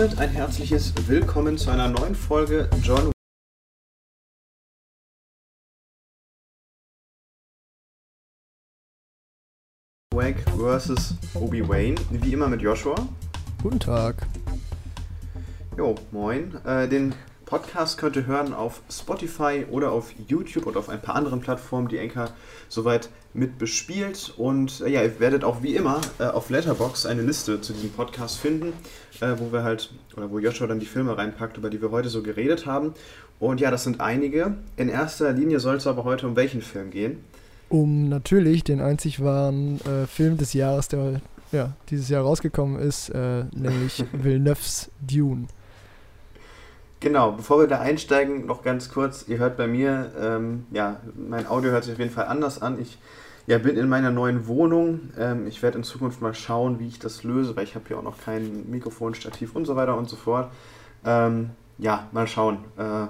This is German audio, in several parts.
Damit ein herzliches Willkommen zu einer neuen Folge John Wick vs. Obi-Wan. Wie immer mit Joshua. Guten Tag. Jo, moin. Äh, den Podcast könnt ihr hören auf Spotify oder auf YouTube und auf ein paar anderen Plattformen, die Enker soweit mit bespielt. Und äh, ja, ihr werdet auch wie immer äh, auf Letterbox eine Liste zu diesem Podcast finden, äh, wo wir halt, oder wo Joshua dann die Filme reinpackt, über die wir heute so geredet haben. Und ja, das sind einige. In erster Linie soll es aber heute um welchen Film gehen? Um natürlich den einzig wahren äh, Film des Jahres, der ja, dieses Jahr rausgekommen ist, äh, nämlich Villeneuve's Dune. Genau, bevor wir da einsteigen, noch ganz kurz, ihr hört bei mir, ähm, ja, mein Audio hört sich auf jeden Fall anders an. Ich ja, bin in meiner neuen Wohnung. Ähm, ich werde in Zukunft mal schauen, wie ich das löse, weil ich habe hier auch noch kein Mikrofon, Stativ und so weiter und so fort. Ähm, ja, mal schauen. Äh,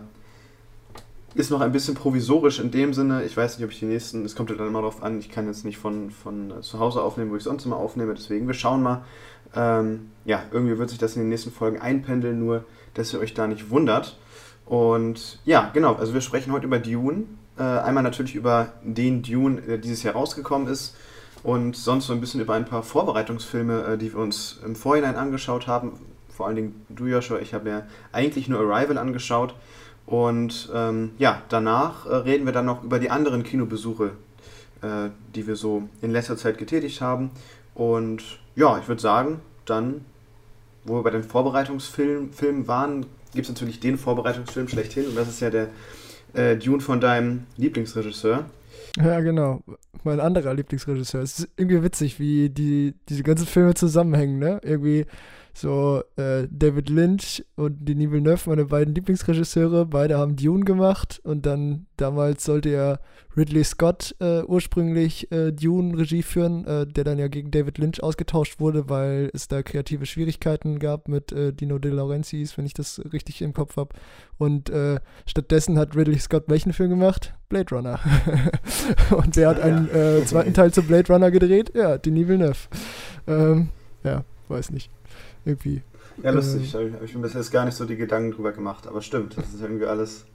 ist noch ein bisschen provisorisch in dem Sinne. Ich weiß nicht, ob ich die nächsten, es kommt ja dann immer darauf an, ich kann jetzt nicht von, von zu Hause aufnehmen, wo ich sonst immer aufnehme, deswegen wir schauen mal. Ähm, ja, irgendwie wird sich das in den nächsten Folgen einpendeln, nur dass ihr euch da nicht wundert. Und ja, genau, also wir sprechen heute über Dune. Äh, einmal natürlich über den Dune, der dieses Jahr rausgekommen ist. Und sonst so ein bisschen über ein paar Vorbereitungsfilme, äh, die wir uns im Vorhinein angeschaut haben. Vor allen Dingen du, Joshua, ich habe ja eigentlich nur Arrival angeschaut. Und ähm, ja, danach äh, reden wir dann noch über die anderen Kinobesuche, äh, die wir so in letzter Zeit getätigt haben. Und ja, ich würde sagen, dann wo wir bei den Vorbereitungsfilmen waren, gibt es natürlich den Vorbereitungsfilm schlechthin und das ist ja der äh, Dune von deinem Lieblingsregisseur. Ja, genau. Mein anderer Lieblingsregisseur. Es ist irgendwie witzig, wie die, diese ganzen Filme zusammenhängen, ne? Irgendwie so äh, David Lynch und Denis Villeneuve, meine beiden Lieblingsregisseure, beide haben Dune gemacht und dann damals sollte ja Ridley Scott äh, ursprünglich äh, Dune Regie führen, äh, der dann ja gegen David Lynch ausgetauscht wurde, weil es da kreative Schwierigkeiten gab mit äh, Dino De Laurentiis, wenn ich das richtig im Kopf habe. Und äh, stattdessen hat Ridley Scott welchen Film gemacht? Blade Runner. und wer hat einen äh, zweiten Teil zu Blade Runner gedreht? Ja, Denis Villeneuve. Ähm, ja, weiß nicht. Irgendwie. Ja, lustig. Äh, habe ich mir bis jetzt gar nicht so die Gedanken drüber gemacht. Aber stimmt, das ist irgendwie alles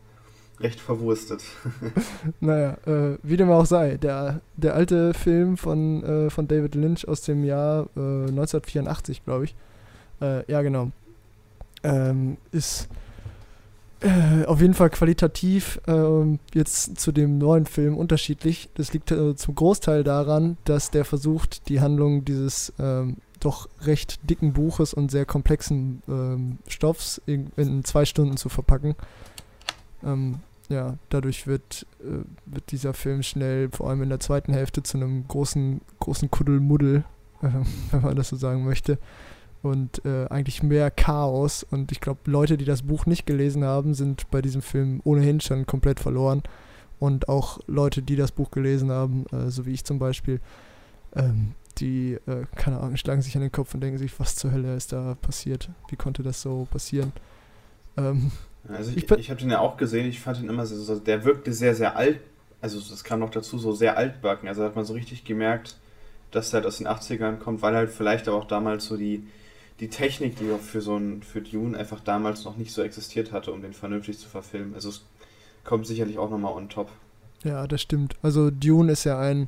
recht verwurstet. naja, äh, wie dem auch sei, der, der alte Film von, äh, von David Lynch aus dem Jahr äh, 1984, glaube ich. Äh, ja, genau. Ähm, ist äh, auf jeden Fall qualitativ ähm, jetzt zu dem neuen Film unterschiedlich. Das liegt äh, zum Großteil daran, dass der versucht, die Handlung dieses ähm, doch recht dicken Buches und sehr komplexen ähm, Stoffs in, in, zwei Stunden zu verpacken. Ähm, ja, dadurch wird, äh, wird dieser Film schnell, vor allem in der zweiten Hälfte, zu einem großen, großen Kuddelmuddel, äh, wenn man das so sagen möchte. Und äh, eigentlich mehr Chaos. Und ich glaube, Leute, die das Buch nicht gelesen haben, sind bei diesem Film ohnehin schon komplett verloren. Und auch Leute, die das Buch gelesen haben, äh, so wie ich zum Beispiel, ähm, die, äh, keine Ahnung, schlagen sich an den Kopf und denken sich, was zur Hölle ist da passiert? Wie konnte das so passieren? Ähm, also ich, ich, ich habe den ja auch gesehen, ich fand ihn immer so, der wirkte sehr, sehr alt, also das kam noch dazu, so sehr altbacken. Also hat man so richtig gemerkt, dass der halt aus den 80ern kommt, weil halt vielleicht auch damals so die, die Technik, die für so ein, für Dune einfach damals noch nicht so existiert hatte, um den vernünftig zu verfilmen. Also es kommt sicherlich auch nochmal on top. Ja, das stimmt. Also Dune ist ja ein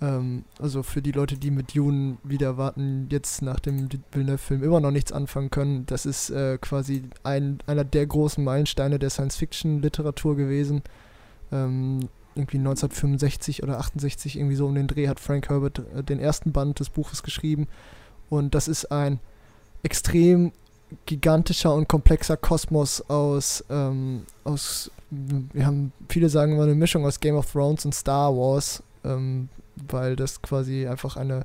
ähm, also für die Leute, die mit Dune wieder warten, jetzt nach dem Villeneuve-Film immer noch nichts anfangen können, das ist äh, quasi ein, einer der großen Meilensteine der Science-Fiction-Literatur gewesen. Ähm, irgendwie 1965 oder 68, irgendwie so um den Dreh, hat Frank Herbert äh, den ersten Band des Buches geschrieben. Und das ist ein extrem gigantischer und komplexer Kosmos aus, ähm, aus, wir haben, viele sagen immer eine Mischung aus Game of Thrones und Star Wars. Ähm, weil das quasi einfach eine,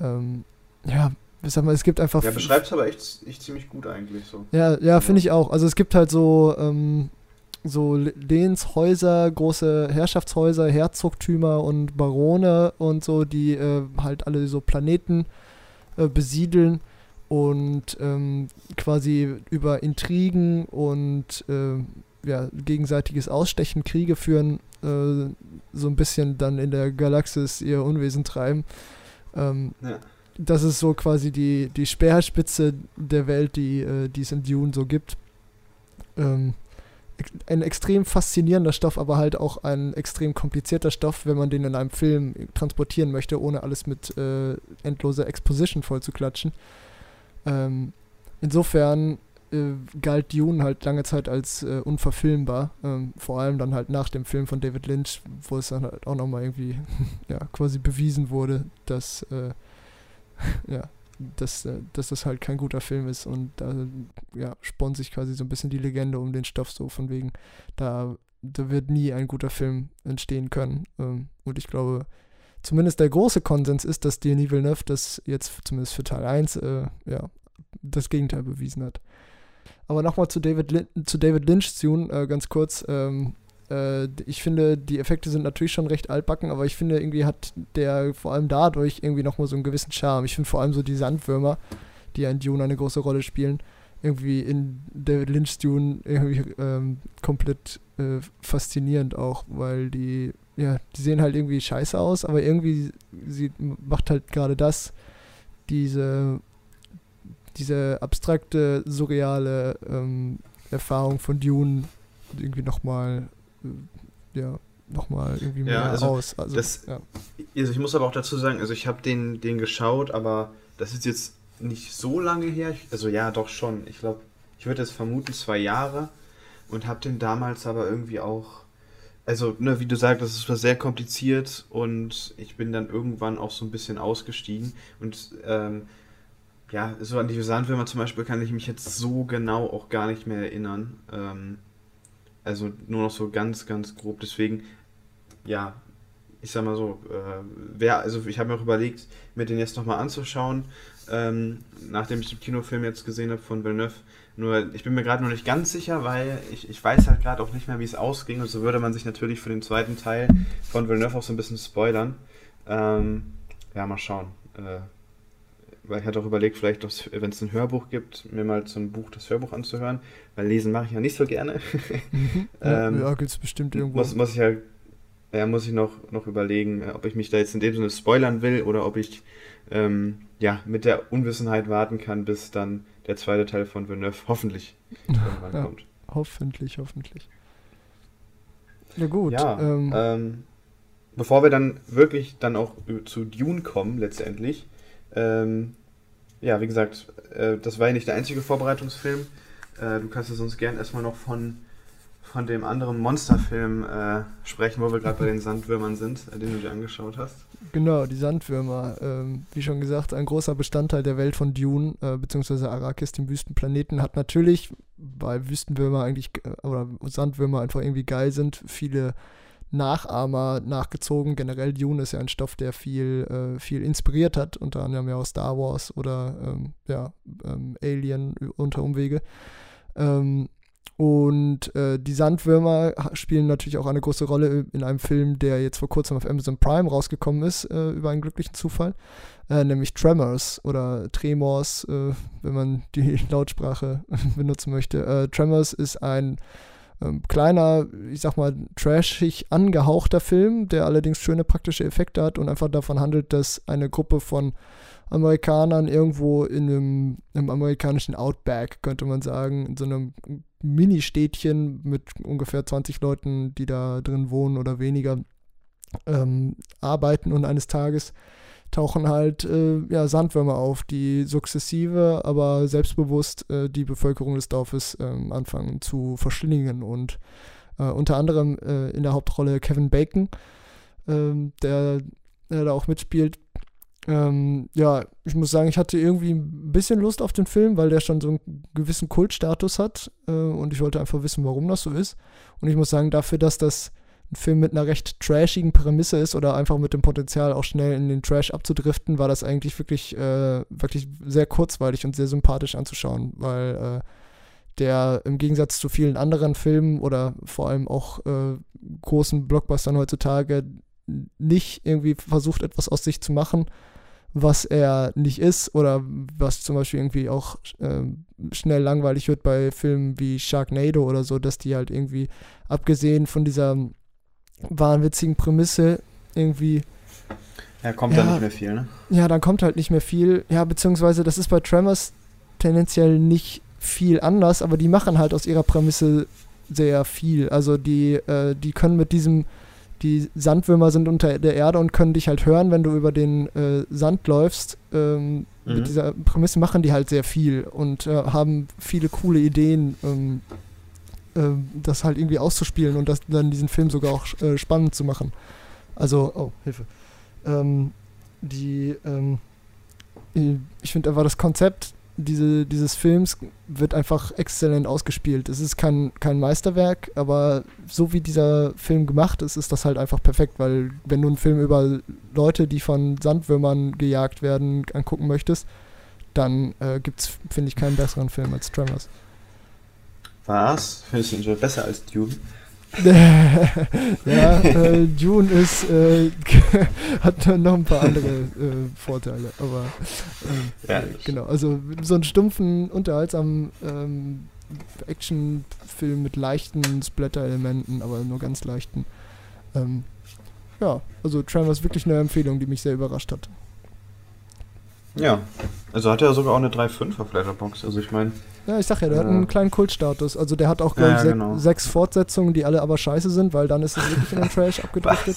ähm, ja, ich sag mal, es gibt einfach. Ja, beschreibt es aber echt, echt ziemlich gut eigentlich so. Ja, ja, finde ich auch. Also es gibt halt so, ähm, so Lehnshäuser, große Herrschaftshäuser, Herzogtümer und Barone und so, die äh, halt alle so Planeten äh, besiedeln und ähm, quasi über Intrigen und äh, ja, gegenseitiges Ausstechen Kriege führen, äh, so ein bisschen dann in der Galaxis ihr Unwesen treiben. Ähm, ja. Das ist so quasi die, die Speerspitze der Welt, die, äh, die es in Dune so gibt. Ähm, ein extrem faszinierender Stoff, aber halt auch ein extrem komplizierter Stoff, wenn man den in einem Film transportieren möchte, ohne alles mit äh, endloser Exposition vollzuklatschen. Ähm, insofern äh, galt Dune halt lange Zeit als äh, unverfilmbar. Ähm, vor allem dann halt nach dem Film von David Lynch, wo es dann halt auch nochmal irgendwie ja, quasi bewiesen wurde, dass, äh, ja, dass, äh, dass das halt kein guter Film ist. Und da ja, spannt sich quasi so ein bisschen die Legende um den Stoff so von wegen, da, da wird nie ein guter Film entstehen können. Ähm, und ich glaube, zumindest der große Konsens ist, dass Denis Villeneuve das jetzt zumindest für Teil 1 äh, ja, das Gegenteil bewiesen hat. Aber nochmal zu David, Lin zu David Lynch Tune, äh, ganz kurz. Ähm, äh, ich finde, die Effekte sind natürlich schon recht altbacken, aber ich finde, irgendwie hat der vor allem dadurch irgendwie nochmal so einen gewissen Charme. Ich finde vor allem so die Sandwürmer, die ja in Dune eine große Rolle spielen, irgendwie in David Lynch Dune irgendwie ähm, komplett äh, faszinierend auch, weil die, ja, die sehen halt irgendwie scheiße aus, aber irgendwie sie macht halt gerade das, diese diese abstrakte, surreale ähm, Erfahrung von Dune irgendwie nochmal, äh, ja, nochmal irgendwie mehr ja, also aus. Also, das, ja. also ich muss aber auch dazu sagen, also ich habe den, den geschaut, aber das ist jetzt nicht so lange her. Also ja, doch schon. Ich glaube, ich würde jetzt vermuten zwei Jahre und habe den damals aber irgendwie auch, also ne, wie du sagst, es war sehr kompliziert und ich bin dann irgendwann auch so ein bisschen ausgestiegen und ähm, ja, so an die Sandwürmer zum Beispiel kann ich mich jetzt so genau auch gar nicht mehr erinnern. Ähm, also nur noch so ganz, ganz grob. Deswegen, ja, ich sag mal so, äh, wer, also ich habe mir auch überlegt, mir den jetzt nochmal anzuschauen, ähm, nachdem ich den Kinofilm jetzt gesehen habe von Villeneuve. Nur, ich bin mir gerade noch nicht ganz sicher, weil ich, ich weiß halt gerade auch nicht mehr, wie es ausging. Und so würde man sich natürlich für den zweiten Teil von Villeneuve auch so ein bisschen spoilern. Ähm, ja, mal schauen. Äh, weil ich hatte auch überlegt, vielleicht, wenn es ein Hörbuch gibt, mir mal so ein Buch, das Hörbuch anzuhören, weil lesen mache ich ja nicht so gerne. Mhm. ja, ähm, ja gibt es bestimmt irgendwo. Muss, muss ich ja, ja, muss ich noch, noch überlegen, äh, ob ich mich da jetzt in dem Sinne spoilern will oder ob ich ähm, ja, mit der Unwissenheit warten kann, bis dann der zweite Teil von Villeneuve hoffentlich irgendwann ja, kommt. Hoffentlich, hoffentlich. Ja gut. Ja, ähm, ähm, bevor wir dann wirklich dann auch zu Dune kommen letztendlich, ähm, ja, wie gesagt, äh, das war ja nicht der einzige Vorbereitungsfilm. Äh, du kannst es uns gern erstmal noch von, von dem anderen Monsterfilm äh, sprechen, wo wir gerade bei den Sandwürmern sind, äh, den du dir angeschaut hast. Genau, die Sandwürmer. Ähm, wie schon gesagt, ein großer Bestandteil der Welt von Dune, äh, beziehungsweise Arrakis, dem Wüstenplaneten, hat natürlich, weil Wüstenwürmer eigentlich, äh, oder Sandwürmer einfach irgendwie geil sind, viele Nachahmer nachgezogen. Generell Dune ist ja ein Stoff, der viel, äh, viel inspiriert hat, unter anderem ja auch Star Wars oder ähm, ja, ähm, Alien unter Umwege. Ähm, und äh, die Sandwürmer spielen natürlich auch eine große Rolle in einem Film, der jetzt vor kurzem auf Amazon Prime rausgekommen ist, äh, über einen glücklichen Zufall, äh, nämlich Tremors oder Tremors, äh, wenn man die Lautsprache benutzen möchte. Äh, Tremors ist ein ähm, kleiner, ich sag mal, trashig angehauchter Film, der allerdings schöne praktische Effekte hat und einfach davon handelt, dass eine Gruppe von Amerikanern irgendwo in einem, einem amerikanischen Outback, könnte man sagen, in so einem Mini-Städtchen mit ungefähr 20 Leuten, die da drin wohnen oder weniger, ähm, arbeiten und eines Tages tauchen halt äh, ja, Sandwürmer auf, die sukzessive, aber selbstbewusst äh, die Bevölkerung des Dorfes äh, anfangen zu verschlingen. Und äh, unter anderem äh, in der Hauptrolle Kevin Bacon, ähm, der, der, da auch mitspielt. Ähm, ja, ich muss sagen, ich hatte irgendwie ein bisschen Lust auf den Film, weil der schon so einen gewissen Kultstatus hat äh, und ich wollte einfach wissen, warum das so ist. Und ich muss sagen, dafür, dass das ein Film mit einer recht trashigen Prämisse ist oder einfach mit dem Potenzial auch schnell in den Trash abzudriften, war das eigentlich wirklich, äh, wirklich sehr kurzweilig und sehr sympathisch anzuschauen, weil äh, der im Gegensatz zu vielen anderen Filmen oder vor allem auch äh, großen Blockbustern heutzutage nicht irgendwie versucht, etwas aus sich zu machen, was er nicht ist oder was zum Beispiel irgendwie auch äh, schnell langweilig wird bei Filmen wie Sharknado oder so, dass die halt irgendwie, abgesehen von dieser wahnwitzigen Prämisse, irgendwie. Ja, kommt ja, dann nicht mehr viel, ne? Ja, dann kommt halt nicht mehr viel. Ja, beziehungsweise das ist bei Tremors tendenziell nicht viel anders, aber die machen halt aus ihrer Prämisse sehr viel. Also die, äh, die können mit diesem die Sandwürmer sind unter der Erde und können dich halt hören, wenn du über den äh, Sand läufst. Ähm, mhm. Mit dieser Prämisse machen die halt sehr viel und äh, haben viele coole Ideen, ähm, äh, das halt irgendwie auszuspielen und das, dann diesen Film sogar auch äh, spannend zu machen. Also, oh, Hilfe. Ähm, die, ähm, ich finde einfach das Konzept diese, dieses Films wird einfach exzellent ausgespielt. Es ist kein, kein Meisterwerk, aber so wie dieser Film gemacht ist, ist das halt einfach perfekt, weil wenn du einen Film über Leute, die von Sandwürmern gejagt werden, angucken möchtest, dann äh, gibt es, finde ich, keinen besseren Film als Tremors. Was? Findest du ihn besser als Dune? ja, äh, Dune ist, äh, hat noch ein paar andere äh, Vorteile, aber ähm, ja, genau, also so einen stumpfen, unterhaltsamen ähm, Actionfilm mit leichten Splatter-Elementen, aber nur ganz leichten. Ähm, ja, also Tremors ist wirklich eine Empfehlung, die mich sehr überrascht hat. Ja, also hat er sogar auch eine 3.5 auf Letterboxd, also ich meine, ja, ich sag ja, der ja. hat einen kleinen Kultstatus. Also der hat auch, glaube ich, ja, genau. sechs Fortsetzungen, die alle aber scheiße sind, weil dann ist es wirklich in den Trash abgedriftet.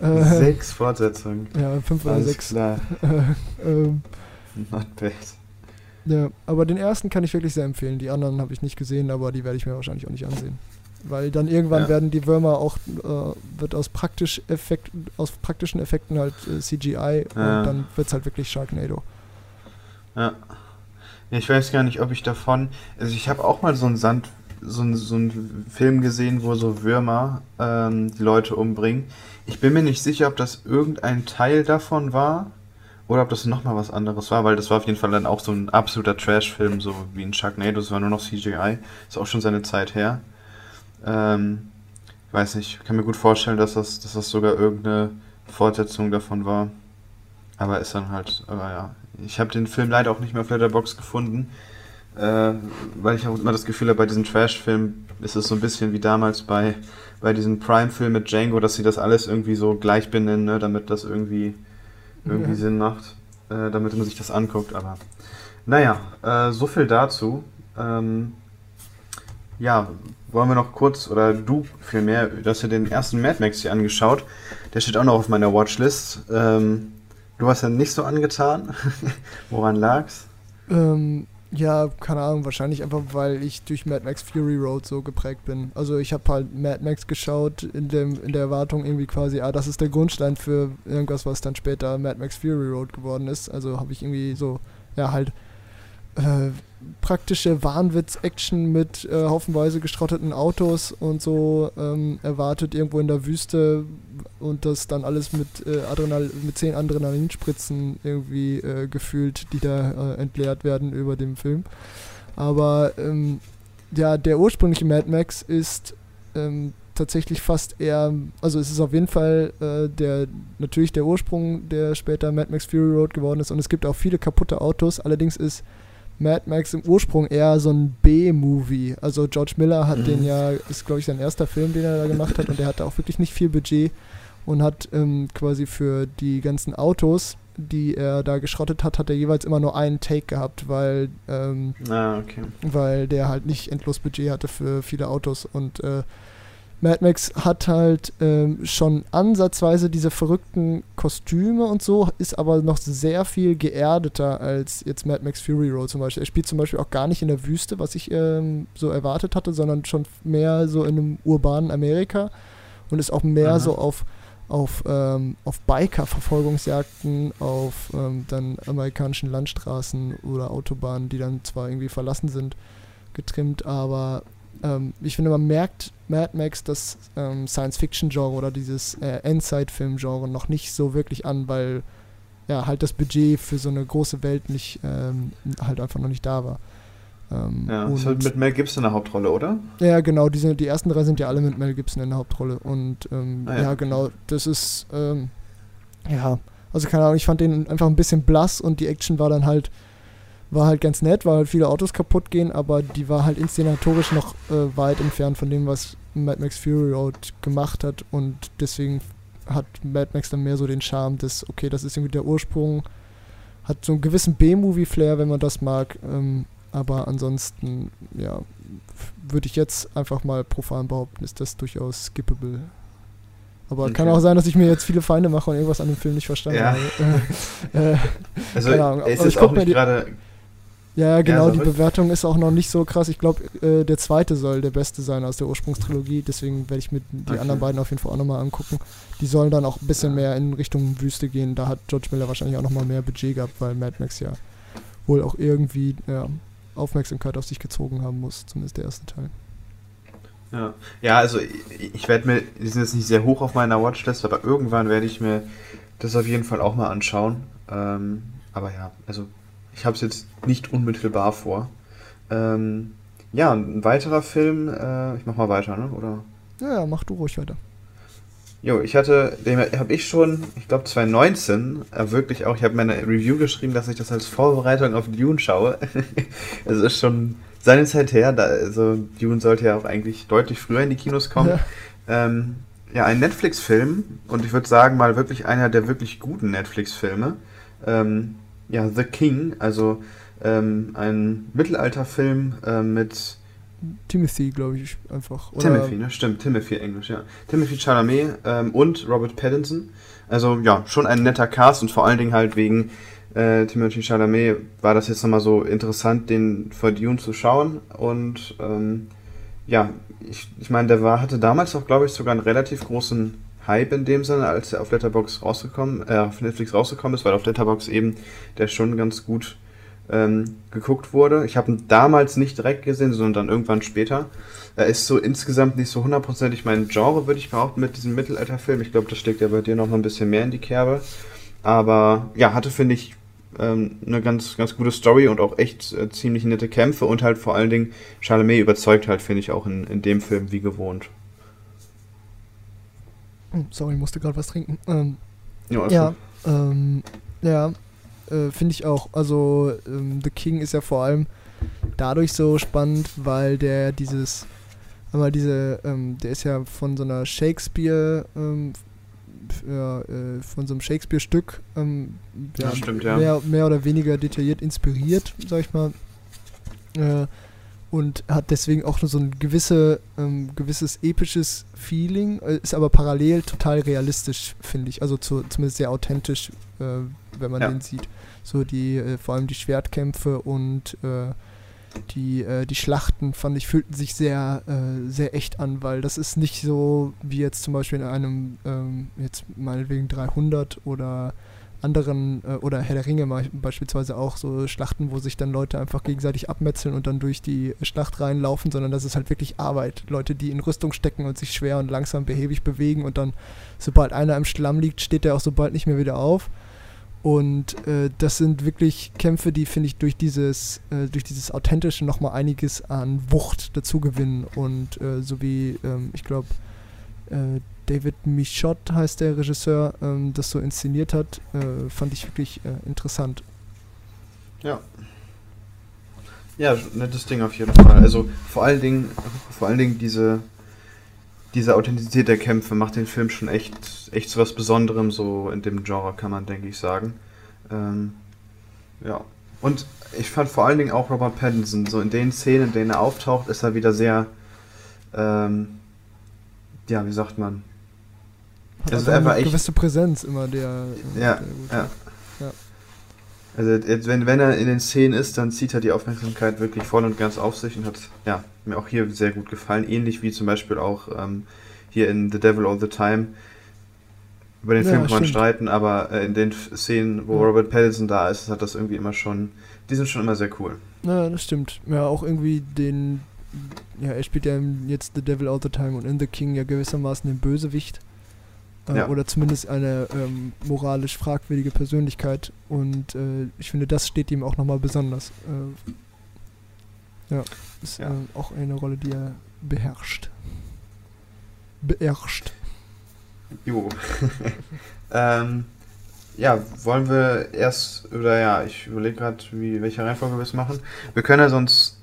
Äh, sechs Fortsetzungen. Ja, fünf oder sechs. Klar. ähm, Not bad. Ja, aber den ersten kann ich wirklich sehr empfehlen. Die anderen habe ich nicht gesehen, aber die werde ich mir wahrscheinlich auch nicht ansehen. Weil dann irgendwann ja. werden die Würmer auch, äh, wird aus, praktisch Effekt, aus praktischen Effekten halt äh, CGI und dann wird es halt wirklich Sharknado. Ja. Ich weiß gar nicht, ob ich davon. Also ich habe auch mal so einen Sand, so einen, so einen Film gesehen, wo so Würmer ähm, die Leute umbringen. Ich bin mir nicht sicher, ob das irgendein Teil davon war oder ob das nochmal was anderes war, weil das war auf jeden Fall dann auch so ein absoluter Trash-Film, so wie ein Sharknado, das war nur noch CGI. Ist auch schon seine Zeit her. Ähm, ich weiß nicht, kann mir gut vorstellen, dass das, dass das sogar irgendeine Fortsetzung davon war. Aber ist dann halt, aber ja, ich habe den Film leider auch nicht mehr auf Letterbox gefunden, äh, weil ich auch immer das Gefühl habe, bei diesen Trash-Filmen ist es so ein bisschen wie damals bei, bei diesem Prime-Film mit Django, dass sie das alles irgendwie so gleich benennen, ne, damit das irgendwie, irgendwie ja. Sinn macht, äh, damit man sich das anguckt. Aber naja, äh, so viel dazu. Ähm, ja, wollen wir noch kurz, oder du vielmehr, hast ja den ersten Mad Max hier angeschaut. Der steht auch noch auf meiner Watchlist. Ähm, Du warst ja nicht so angetan. Woran lag's? Ähm, ja, keine Ahnung, wahrscheinlich einfach, weil ich durch Mad Max Fury Road so geprägt bin. Also ich habe halt Mad Max geschaut in, dem, in der Erwartung irgendwie quasi, ah, das ist der Grundstein für irgendwas, was dann später Mad Max Fury Road geworden ist. Also habe ich irgendwie so, ja, halt äh, praktische Wahnwitz-Action mit äh, haufenweise geschrotteten Autos und so ähm, erwartet irgendwo in der Wüste und das dann alles mit, äh, Adrenal mit zehn Adrenalinspritzen irgendwie äh, gefühlt, die da äh, entleert werden über dem Film. Aber ähm, ja, der ursprüngliche Mad Max ist ähm, tatsächlich fast eher, also es ist auf jeden Fall äh, der natürlich der Ursprung, der später Mad Max Fury Road geworden ist und es gibt auch viele kaputte Autos, allerdings ist Mad Max im Ursprung eher so ein B-Movie. Also George Miller hat mhm. den ja, ist glaube ich sein erster Film, den er da gemacht hat und der hatte auch wirklich nicht viel Budget und hat ähm, quasi für die ganzen Autos, die er da geschrottet hat, hat er jeweils immer nur einen Take gehabt, weil, ähm, ah, okay. weil der halt nicht endlos Budget hatte für viele Autos und äh, Mad Max hat halt ähm, schon ansatzweise diese verrückten Kostüme und so, ist aber noch sehr viel geerdeter als jetzt Mad Max Fury Road zum Beispiel. Er spielt zum Beispiel auch gar nicht in der Wüste, was ich ähm, so erwartet hatte, sondern schon mehr so in einem urbanen Amerika und ist auch mehr Aha. so auf, auf, ähm, auf Biker-Verfolgungsjagden, auf ähm, dann amerikanischen Landstraßen oder Autobahnen, die dann zwar irgendwie verlassen sind, getrimmt, aber ähm, ich finde, man merkt Mad Max das ähm, Science-Fiction-Genre oder dieses äh, Endzeit-Film-Genre noch nicht so wirklich an, weil ja halt das Budget für so eine große Welt nicht ähm, halt einfach noch nicht da war. Ähm, ja, ist halt mit Mel Gibson in der Hauptrolle, oder? Ja, genau, die, sind, die ersten drei sind ja alle mit Mel Gibson in der Hauptrolle. Und ähm, ah, ja. ja. genau, das ist, ähm, ja, also keine Ahnung, ich fand den einfach ein bisschen blass und die Action war dann halt, war halt ganz nett, weil halt viele Autos kaputt gehen, aber die war halt inszenatorisch noch äh, weit entfernt von dem, was Mad Max Fury Road gemacht hat und deswegen hat Mad Max dann mehr so den Charme des, okay, das ist irgendwie der Ursprung, hat so einen gewissen B-Movie-Flair, wenn man das mag, ähm, aber ansonsten, ja, würde ich jetzt einfach mal profan behaupten, ist das durchaus skippable. Aber okay. kann auch sein, dass ich mir jetzt viele Feinde mache und irgendwas an dem Film nicht verstanden ja. habe. äh, also, es ist auch nicht gerade ja, genau, ja, die Bewertung ist auch noch nicht so krass. Ich glaube, äh, der zweite soll der beste sein aus der Ursprungstrilogie, deswegen werde ich mir die okay. anderen beiden auf jeden Fall auch nochmal angucken. Die sollen dann auch ein bisschen ja. mehr in Richtung Wüste gehen. Da hat George Miller wahrscheinlich auch nochmal mehr Budget gehabt, weil Mad Max ja wohl auch irgendwie ja, Aufmerksamkeit auf sich gezogen haben muss, zumindest der erste Teil. Ja, ja also ich, ich werde mir, die sind jetzt nicht sehr hoch auf meiner Watchlist, aber irgendwann werde ich mir das auf jeden Fall auch mal anschauen. Ähm, aber ja, also ich habe es jetzt nicht unmittelbar vor. Ähm, ja, ein weiterer Film, äh, ich mach mal weiter, ne? Oder? Ja, mach du ruhig weiter. Jo, ich hatte, den habe ich schon, ich glaube 2019, äh, wirklich auch, ich habe meine Review geschrieben, dass ich das als Vorbereitung auf Dune schaue. Es ist schon seine Zeit her, da, also Dune sollte ja auch eigentlich deutlich früher in die Kinos kommen. Ja, ähm, ja ein Netflix-Film und ich würde sagen mal wirklich einer der wirklich guten Netflix-Filme. Ähm, ja, The King, also ähm, ein Mittelalterfilm äh, mit Timothy, glaube ich, einfach. Oder Timothy, ne? Stimmt, Timothy Englisch, ja. Timothy Chalamet ähm, und Robert Pattinson. Also ja, schon ein netter Cast und vor allen Dingen halt wegen äh, Timothy Chalamet war das jetzt nochmal so interessant, den vor Dune zu schauen. Und ähm, ja, ich, ich meine, der war, hatte damals auch, glaube ich, sogar einen relativ großen Hype in dem Sinne, als er auf Letterbox rausgekommen, äh, auf Netflix rausgekommen ist, weil auf Letterbox eben der schon ganz gut ähm, geguckt wurde. Ich habe ihn damals nicht direkt gesehen, sondern dann irgendwann später. Er ist so insgesamt nicht so hundertprozentig mein Genre, würde ich behaupten, mit diesem Mittelalterfilm. Ich glaube, das steckt ja bei dir noch ein bisschen mehr in die Kerbe. Aber ja, hatte, finde ich, ähm, eine ganz, ganz gute Story und auch echt äh, ziemlich nette Kämpfe und halt vor allen Dingen Charlemagne überzeugt halt, finde ich, auch in, in dem Film wie gewohnt. Oh, sorry, ich musste gerade was trinken. Ähm, ja, ja, ähm, ja äh, finde ich auch. Also ähm, The King ist ja vor allem dadurch so spannend, weil der dieses, einmal diese, ähm, der ist ja von so einer Shakespeare, ähm, ja, äh, von so einem Shakespeare-Stück ähm, ja, ja. mehr, mehr oder weniger detailliert inspiriert, sag ich mal. Äh, und hat deswegen auch so ein gewisse, ähm, gewisses episches Feeling, äh, ist aber parallel total realistisch, finde ich. Also zu, zumindest sehr authentisch, äh, wenn man ja. den sieht. So die, äh, vor allem die Schwertkämpfe und äh, die, äh, die Schlachten, fand ich, fühlten sich sehr, äh, sehr echt an, weil das ist nicht so wie jetzt zum Beispiel in einem, ähm, jetzt meinetwegen 300 oder anderen, äh, oder Herr der Ringe beispielsweise auch, so Schlachten, wo sich dann Leute einfach gegenseitig abmetzeln und dann durch die Schlacht reinlaufen, sondern das ist halt wirklich Arbeit. Leute, die in Rüstung stecken und sich schwer und langsam behäbig bewegen und dann, sobald einer im Schlamm liegt, steht der auch sobald nicht mehr wieder auf. Und äh, das sind wirklich Kämpfe, die, finde ich, durch dieses, äh, durch dieses Authentische nochmal einiges an Wucht dazu gewinnen. Und äh, so wie, ähm, ich glaube, äh, David Michot heißt der Regisseur, ähm, das so inszeniert hat, äh, fand ich wirklich äh, interessant. Ja. Ja, nettes Ding auf jeden Fall. Also vor allen Dingen, vor allen Dingen diese, diese Authentizität der Kämpfe macht den Film schon echt, echt zu was Besonderem, so in dem Genre kann man, denke ich, sagen. Ähm, ja. Und ich fand vor allen Dingen auch Robert Pattinson, so in den Szenen, in denen er auftaucht, ist er wieder sehr, ähm, ja, wie sagt man, hat das ist einfach eine gewisse Präsenz immer, der. Ja, der ja. ja. Also jetzt, wenn, wenn er in den Szenen ist, dann zieht er die Aufmerksamkeit wirklich voll und ganz auf sich und hat ja, mir auch hier sehr gut gefallen. Ähnlich wie zum Beispiel auch ähm, hier in The Devil All the Time. Über den ja, Film kann man streiten, aber äh, in den Szenen, wo ja. Robert Pattinson da ist, hat das irgendwie immer schon, die sind schon immer sehr cool. Ja, das stimmt. Ja, auch irgendwie den ja, er spielt ja jetzt The Devil All the Time und in The King ja gewissermaßen den Bösewicht. Äh, ja. Oder zumindest eine ähm, moralisch fragwürdige Persönlichkeit. Und äh, ich finde, das steht ihm auch nochmal besonders. Äh, ja, ist ja. Äh, auch eine Rolle, die er beherrscht. Beherrscht. Jo. ähm, ja, wollen wir erst, oder ja, ich überlege gerade, welche Reihenfolge wir es machen. Wir können ja sonst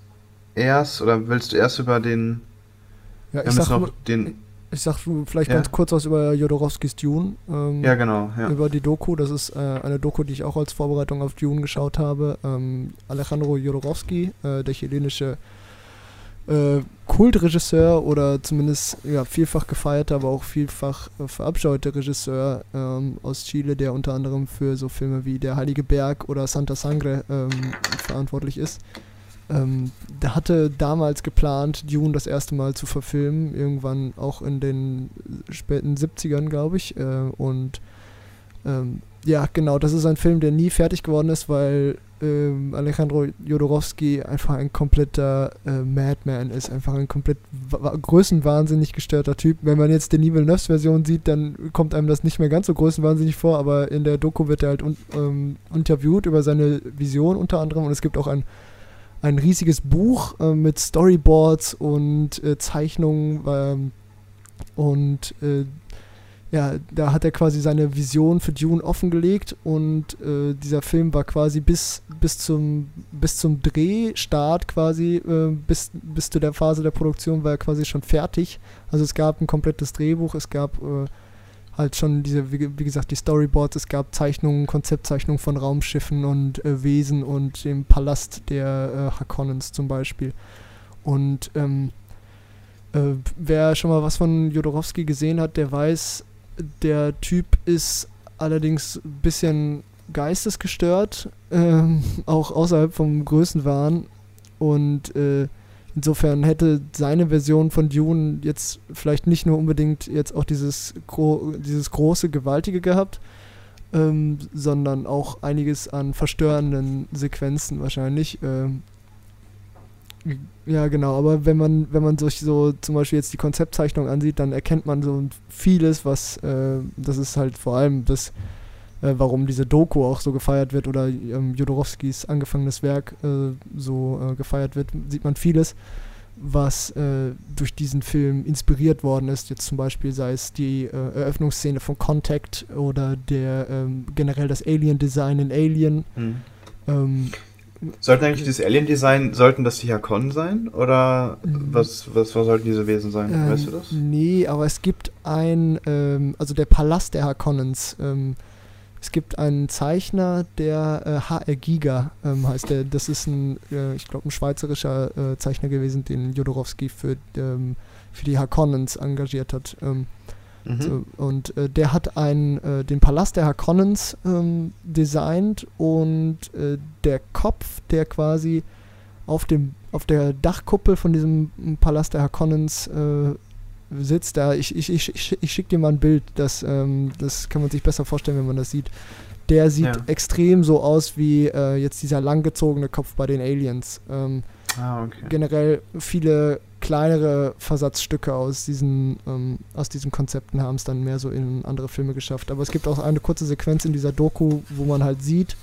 erst, oder willst du erst über den. Ja, ich sag, noch den, ich sag vielleicht ja. ganz kurz was über Jodorowskis Dune. Ähm, ja, genau. Ja. Über die Doku. Das ist äh, eine Doku, die ich auch als Vorbereitung auf Dune geschaut habe. Ähm, Alejandro Jodorowsky, äh, der chilenische äh, Kultregisseur oder zumindest ja, vielfach gefeierter, aber auch vielfach äh, verabscheute Regisseur ähm, aus Chile, der unter anderem für so Filme wie Der Heilige Berg oder Santa Sangre ähm, verantwortlich ist. Ähm, der hatte damals geplant, Dune das erste Mal zu verfilmen, irgendwann auch in den späten 70ern, glaube ich. Äh, und ähm, ja, genau, das ist ein Film, der nie fertig geworden ist, weil ähm, Alejandro Jodorowsky einfach ein kompletter äh, Madman ist, einfach ein komplett größenwahnsinnig gestörter Typ. Wenn man jetzt die Villeneuve-Version sieht, dann kommt einem das nicht mehr ganz so größenwahnsinnig vor, aber in der Doku wird er halt un ähm, interviewt über seine Vision unter anderem und es gibt auch ein, ein riesiges Buch äh, mit Storyboards und äh, Zeichnungen ähm, und äh, ja, da hat er quasi seine Vision für Dune offengelegt und äh, dieser Film war quasi bis, bis, zum, bis zum Drehstart quasi, äh, bis, bis zu der Phase der Produktion war er quasi schon fertig. Also es gab ein komplettes Drehbuch, es gab äh, halt schon diese, wie, wie, gesagt, die Storyboards, es gab Zeichnungen, Konzeptzeichnungen von Raumschiffen und äh, Wesen und dem Palast der äh, Harkonnens zum Beispiel. Und ähm, äh, wer schon mal was von Jodorowsky gesehen hat, der weiß, der Typ ist allerdings ein bisschen geistesgestört, ähm, auch außerhalb vom Größenwahn. Und äh, insofern hätte seine Version von Dune jetzt vielleicht nicht nur unbedingt jetzt auch dieses, gro dieses große, gewaltige gehabt, ähm, sondern auch einiges an verstörenden Sequenzen wahrscheinlich. Ähm, ja, genau, aber wenn man, wenn man sich so zum Beispiel jetzt die Konzeptzeichnung ansieht, dann erkennt man so vieles, was, äh, das ist halt vor allem das, äh, warum diese Doku auch so gefeiert wird oder ähm, Jodorowskis angefangenes Werk äh, so äh, gefeiert wird, sieht man vieles, was äh, durch diesen Film inspiriert worden ist. Jetzt zum Beispiel sei es die äh, Eröffnungsszene von Contact oder der ähm, generell das Alien-Design in Alien. Mhm. Ähm, Sollten eigentlich dieses Alien-Design, sollten das die Hakon sein? Oder mhm. was, was, was sollten diese Wesen sein? Ähm, weißt du das? Nee, aber es gibt ein, ähm, also der Palast der Harkonnens. Ähm, es gibt einen Zeichner, der äh, HR Giga ähm, heißt. Der, das ist ein, äh, ich glaube, ein schweizerischer äh, Zeichner gewesen, den Jodorowsky für, ähm, für die Harkonnens engagiert hat. Ähm, Mhm. So, und äh, der hat einen, äh, den Palast der Harkonnens ähm, designt und äh, der Kopf, der quasi auf, dem, auf der Dachkuppel von diesem Palast der Harkonnens äh, sitzt, da ich, ich, ich, ich, schicke dir mal ein Bild, das, ähm, das kann man sich besser vorstellen, wenn man das sieht. Der sieht ja. extrem so aus wie äh, jetzt dieser langgezogene Kopf bei den Aliens. Ähm, ah, okay. Generell viele kleinere Versatzstücke aus diesen, ähm, aus diesen Konzepten haben es dann mehr so in andere Filme geschafft. Aber es gibt auch eine kurze Sequenz in dieser Doku, wo man halt sieht,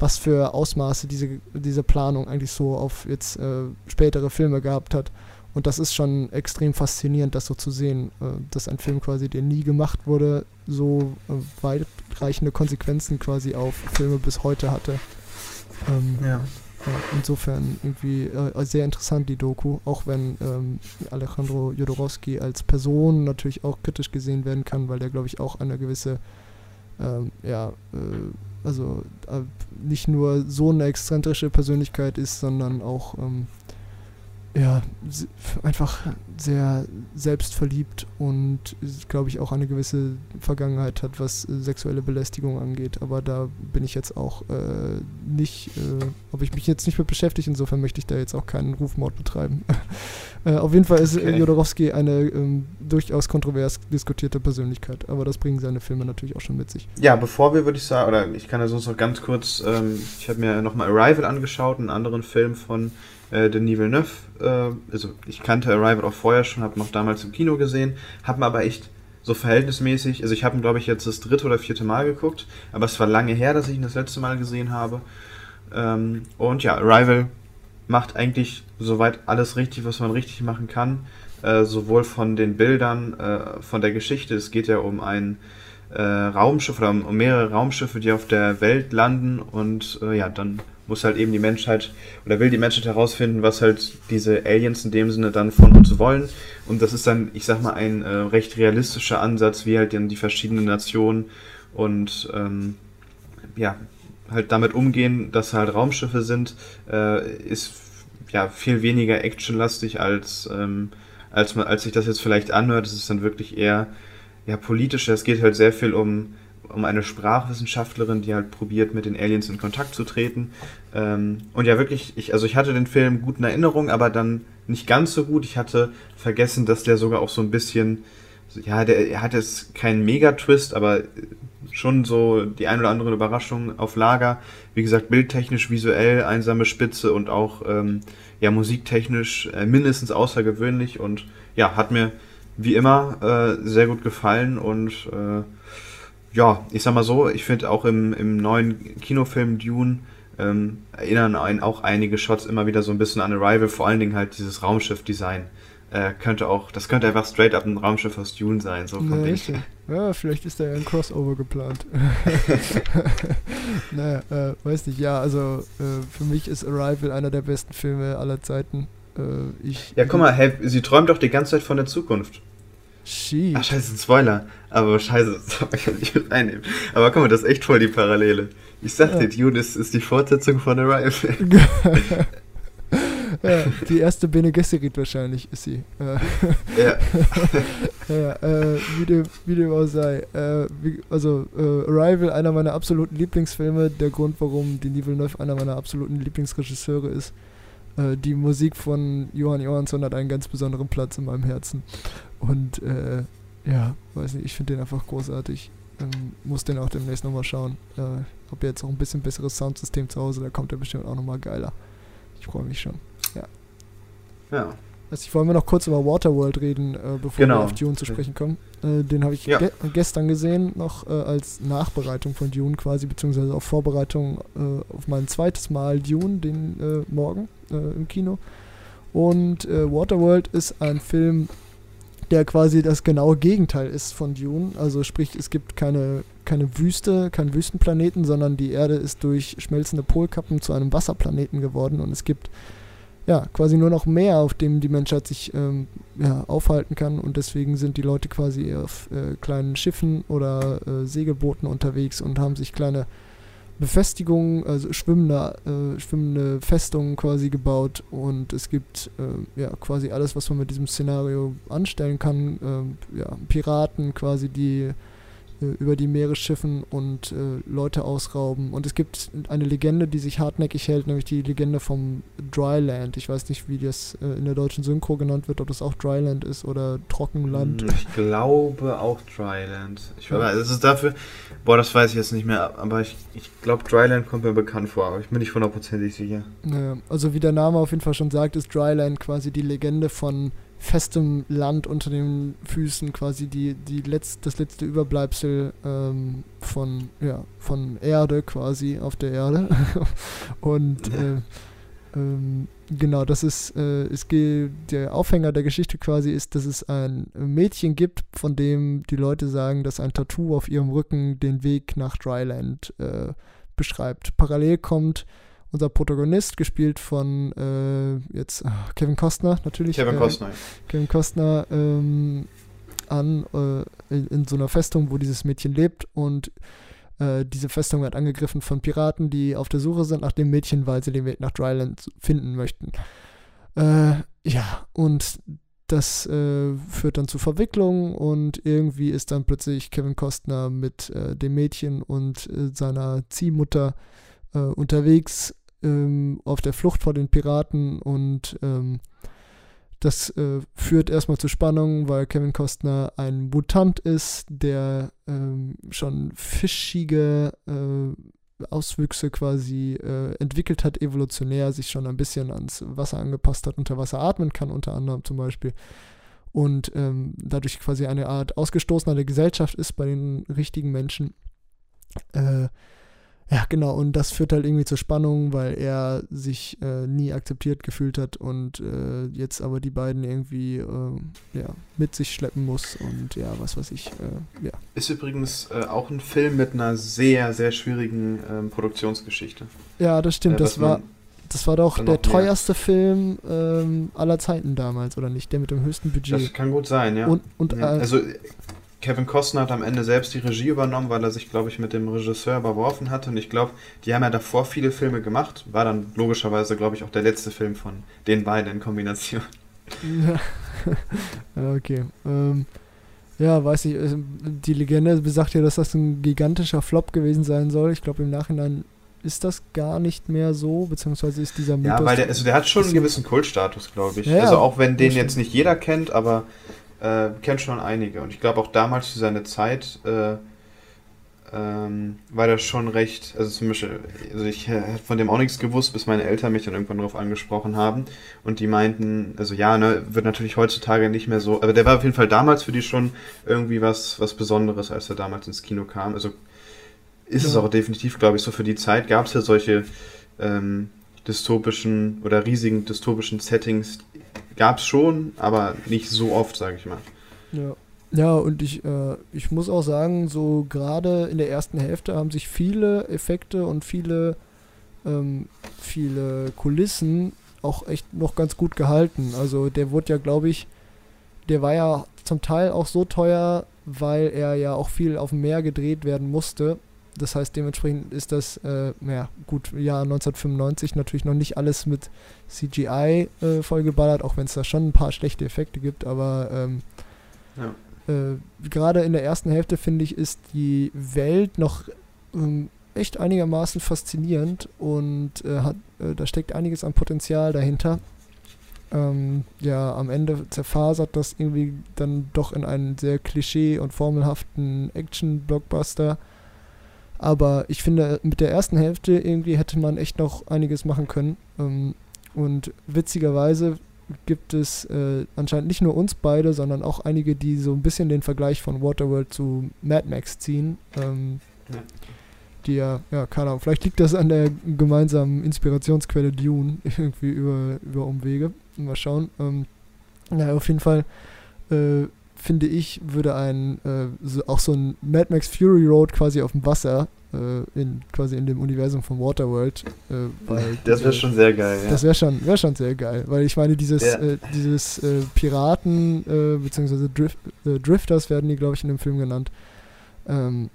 was für Ausmaße diese, diese Planung eigentlich so auf jetzt äh, spätere Filme gehabt hat. Und das ist schon extrem faszinierend, das so zu sehen, äh, dass ein Film quasi, der nie gemacht wurde, so äh, weitreichende Konsequenzen quasi auf Filme bis heute hatte. Ähm, ja. Ja, insofern irgendwie äh, sehr interessant die Doku, auch wenn ähm, Alejandro Jodorowsky als Person natürlich auch kritisch gesehen werden kann, weil der glaube ich auch eine gewisse, ähm, ja, äh, also äh, nicht nur so eine exzentrische Persönlichkeit ist, sondern auch ähm, ja, einfach sehr selbstverliebt und, glaube ich, auch eine gewisse Vergangenheit hat, was äh, sexuelle Belästigung angeht. Aber da bin ich jetzt auch äh, nicht, äh, ob ich mich jetzt nicht mit beschäftige, insofern möchte ich da jetzt auch keinen Rufmord betreiben. äh, auf jeden Fall ist okay. Jodorowsky eine ähm, durchaus kontrovers diskutierte Persönlichkeit, aber das bringen seine Filme natürlich auch schon mit sich. Ja, bevor wir, würde ich sagen, oder ich kann ja sonst noch ganz kurz, ähm, ich habe mir nochmal Arrival angeschaut, einen anderen Film von äh, Denis Villeneuve. Äh, also ich kannte Arrival auch vorher schon, habe noch damals im Kino gesehen, habe aber echt so verhältnismäßig, also ich habe ihn glaube ich jetzt das dritte oder vierte Mal geguckt, aber es war lange her, dass ich ihn das letzte Mal gesehen habe. Ähm, und ja, Arrival macht eigentlich soweit alles richtig, was man richtig machen kann. Äh, sowohl von den Bildern, äh, von der Geschichte. Es geht ja um ein äh, Raumschiff oder mehrere Raumschiffe, die auf der Welt landen und äh, ja, dann muss halt eben die Menschheit oder will die Menschheit herausfinden, was halt diese Aliens in dem Sinne dann von uns wollen. Und das ist dann, ich sag mal, ein äh, recht realistischer Ansatz, wie halt dann die verschiedenen Nationen und ähm, ja, halt damit umgehen, dass halt Raumschiffe sind, äh, ist ja viel weniger actionlastig als, ähm, als, man, als sich das jetzt vielleicht anhört. Es ist dann wirklich eher ja, politisch. Es geht halt sehr viel um, um eine Sprachwissenschaftlerin, die halt probiert, mit den Aliens in Kontakt zu treten. Ähm, und ja, wirklich, ich, also ich hatte den Film gut in Erinnerung, aber dann nicht ganz so gut. Ich hatte vergessen, dass der sogar auch so ein bisschen, ja, der er hat jetzt keinen Mega-Twist, aber schon so die ein oder andere Überraschung auf Lager. Wie gesagt, bildtechnisch, visuell, einsame Spitze und auch ähm, ja, musiktechnisch äh, mindestens außergewöhnlich und ja, hat mir wie immer äh, sehr gut gefallen und äh, ja, ich sag mal so, ich finde auch im, im neuen Kinofilm Dune ähm, erinnern einen auch einige Shots immer wieder so ein bisschen an Arrival, vor allen Dingen halt dieses Raumschiff-Design. Äh, könnte auch, das könnte einfach straight up ein Raumschiff aus Dune sein, so von ja, ja, vielleicht ist da ja ein Crossover geplant. naja, äh, weiß nicht, ja, also äh, für mich ist Arrival einer der besten Filme aller Zeiten. Äh, ich, ja, guck mal, hey, sie träumt doch die ganze Zeit von der Zukunft. Sheet. Ach, scheiße, ein Spoiler. Aber scheiße, das soll ich nicht mit reinnehmen. Aber guck mal, das ist echt voll die Parallele. Ich sagte, ja. Ist, ist die Fortsetzung von Arrival. ja, die erste Bene Gesserit wahrscheinlich ist sie. Äh, ja. ja äh, wie, dem, wie dem auch sei. Äh, wie, also, äh, Arrival, einer meiner absoluten Lieblingsfilme. Der Grund, warum Denis Villeneuve einer meiner absoluten Lieblingsregisseure ist. Äh, die Musik von Johann Johansson hat einen ganz besonderen Platz in meinem Herzen. Und äh, ja, weiß nicht, ich finde den einfach großartig. Ähm, muss den auch demnächst nochmal schauen. Äh, habe jetzt auch ein bisschen besseres Soundsystem zu Hause, da kommt er bestimmt auch nochmal geiler. Ich freue mich schon. Ja. Ja. Also ich wollte noch kurz über Waterworld reden, äh, bevor genau. wir auf Dune zu sprechen kommen. Äh, den habe ich ja. ge gestern gesehen, noch äh, als Nachbereitung von Dune quasi, beziehungsweise auf Vorbereitung äh, auf mein zweites Mal Dune, den äh, morgen äh, im Kino. Und Waterworld ist ein Film, der quasi das genaue Gegenteil ist von Dune. Also sprich, es gibt keine, keine Wüste, keinen Wüstenplaneten, sondern die Erde ist durch schmelzende Polkappen zu einem Wasserplaneten geworden und es gibt ja, quasi nur noch Meer, auf dem die Menschheit sich ähm, ja, aufhalten kann. Und deswegen sind die Leute quasi auf äh, kleinen Schiffen oder äh, Segelbooten unterwegs und haben sich kleine Befestigungen, also schwimmende, äh, schwimmende Festungen quasi gebaut. Und es gibt äh, ja quasi alles, was man mit diesem Szenario anstellen kann. Ähm, ja, Piraten quasi, die äh, über die Meere schiffen und äh, Leute ausrauben. Und es gibt eine Legende, die sich hartnäckig hält, nämlich die Legende vom Dryland. Ich weiß nicht, wie das äh, in der deutschen Synchro genannt wird, ob das auch Dryland ist oder Trockenland. Hm, ich glaube auch Dryland. Ich weiß, es ist dafür, boah, das weiß ich jetzt nicht mehr, aber ich, ich glaube, Dryland kommt mir bekannt vor, aber ich bin nicht hundertprozentig sicher. Naja, also wie der Name auf jeden Fall schon sagt, ist Dryland quasi die Legende von festem Land unter den Füßen, quasi die, die letzt, das letzte Überbleibsel ähm, von, ja, von Erde quasi auf der Erde. Und äh, ähm, genau, das ist, äh, ist der Aufhänger der Geschichte quasi ist, dass es ein Mädchen gibt, von dem die Leute sagen, dass ein Tattoo auf ihrem Rücken den Weg nach Dryland äh, beschreibt. Parallel kommt unser Protagonist, gespielt von äh, jetzt ach, Kevin Costner natürlich. Kevin äh, Costner. Kevin Costner ähm, an äh, in, in, so einer Festung, wo dieses Mädchen lebt und äh, diese Festung wird angegriffen von Piraten, die auf der Suche sind nach dem Mädchen, weil sie den Weg nach Dryland finden möchten. Äh, ja, und das äh, führt dann zu Verwicklungen und irgendwie ist dann plötzlich Kevin Costner mit äh, dem Mädchen und äh, seiner Ziehmutter äh, unterwegs ähm, auf der Flucht vor den Piraten und ähm, das äh, führt erstmal zu Spannungen, weil Kevin Costner ein Mutant ist, der ähm, schon fischige äh, Auswüchse quasi äh, entwickelt hat, evolutionär, sich schon ein bisschen ans Wasser angepasst hat, unter Wasser atmen kann, unter anderem zum Beispiel. Und ähm, dadurch quasi eine Art Ausgestoßener der Gesellschaft ist bei den richtigen Menschen. Äh, ja, genau, und das führt halt irgendwie zur Spannung, weil er sich äh, nie akzeptiert gefühlt hat und äh, jetzt aber die beiden irgendwie äh, ja, mit sich schleppen muss und ja, was weiß ich, äh, ja. Ist übrigens äh, auch ein Film mit einer sehr, sehr schwierigen ähm, Produktionsgeschichte. Ja, das stimmt, das war, das war doch der teuerste Film ähm, aller Zeiten damals, oder nicht? Der mit dem höchsten Budget. Das kann gut sein, ja. Und, und ja. also Kevin Costner hat am Ende selbst die Regie übernommen, weil er sich, glaube ich, mit dem Regisseur überworfen hatte. Und ich glaube, die haben ja davor viele Filme gemacht. War dann logischerweise, glaube ich, auch der letzte Film von den beiden in Kombination. Ja, okay. Ähm, ja, weiß ich. Die Legende besagt ja, dass das ein gigantischer Flop gewesen sein soll. Ich glaube, im Nachhinein ist das gar nicht mehr so, beziehungsweise ist dieser Mythos... Ja, weil der, also der hat schon einen gewissen Kultstatus, glaube ich. Ja, also auch wenn den jetzt nicht jeder kennt, aber äh, kennt schon einige. Und ich glaube auch damals zu seiner Zeit äh, ähm, war das schon recht, also zum Beispiel, also ich hätte von dem auch nichts gewusst, bis meine Eltern mich dann irgendwann darauf angesprochen haben. Und die meinten, also ja, ne, wird natürlich heutzutage nicht mehr so, aber der war auf jeden Fall damals für die schon irgendwie was, was Besonderes, als er damals ins Kino kam. Also ist ja. es auch definitiv, glaube ich, so für die Zeit gab es ja solche ähm, dystopischen oder riesigen dystopischen Settings, gab es schon, aber nicht so oft, sage ich mal. Ja. Ja, und ich, äh, ich muss auch sagen, so gerade in der ersten Hälfte haben sich viele Effekte und viele, ähm, viele Kulissen auch echt noch ganz gut gehalten. Also der wurde ja, glaube ich, der war ja zum Teil auch so teuer, weil er ja auch viel auf dem Meer gedreht werden musste. Das heißt, dementsprechend ist das, äh, ja, gut, Jahr 1995 natürlich noch nicht alles mit CGI äh, vollgeballert, auch wenn es da schon ein paar schlechte Effekte gibt, aber ähm, ja. äh, gerade in der ersten Hälfte, finde ich, ist die Welt noch ähm, echt einigermaßen faszinierend und äh, hat, äh, da steckt einiges an Potenzial dahinter. Ähm, ja, am Ende zerfasert das irgendwie dann doch in einen sehr klischee- und formelhaften Action-Blockbuster aber ich finde, mit der ersten Hälfte irgendwie hätte man echt noch einiges machen können. Ähm, und witzigerweise gibt es äh, anscheinend nicht nur uns beide, sondern auch einige, die so ein bisschen den Vergleich von Waterworld zu Mad Max ziehen. Ähm. Die ja, ja, keine Ahnung, vielleicht liegt das an der gemeinsamen Inspirationsquelle Dune, irgendwie über, über Umwege. Mal schauen. Ähm, naja, auf jeden Fall äh, finde ich, würde ein äh, so, auch so ein Mad Max Fury Road quasi auf dem Wasser, äh, in, quasi in dem Universum von Waterworld. Äh, weil das wäre schon sehr geil, ja. Das wäre schon, wär schon sehr geil, weil ich meine, dieses, ja. Äh, dieses äh, Piraten, äh, beziehungsweise Drift, Drifters werden die, glaube ich, in dem Film genannt. Ähm,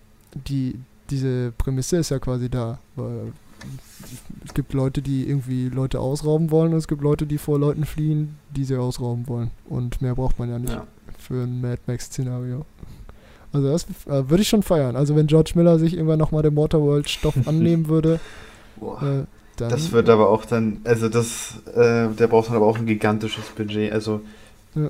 die, diese Prämisse ist ja quasi da, weil es gibt Leute, die irgendwie Leute ausrauben wollen und es gibt Leute, die vor Leuten fliehen, die sie ausrauben wollen. Und mehr braucht man ja nicht. Ja für ein Mad Max-Szenario. Also das äh, würde ich schon feiern. Also wenn George Miller sich irgendwann nochmal dem Waterworld-Stoff annehmen würde, äh, dann... Das wird aber auch dann, also das, äh, der braucht dann aber auch ein gigantisches Budget. Also, ja.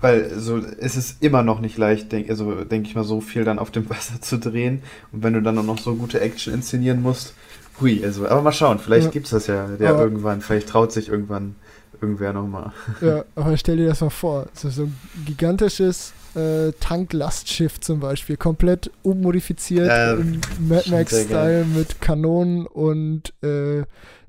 weil so es ist immer noch nicht leicht, denk, also denke ich mal, so viel dann auf dem Wasser zu drehen. Und wenn du dann auch noch so gute Action inszenieren musst, hui, also, aber mal schauen, vielleicht ja. gibt es das ja, der aber irgendwann, vielleicht traut sich irgendwann irgendwer nochmal. Ja, aber stell dir das mal vor. So, so ein gigantisches äh, Tanklastschiff zum Beispiel, komplett ummodifiziert äh, im Mad Max-Style mit Kanonen und äh,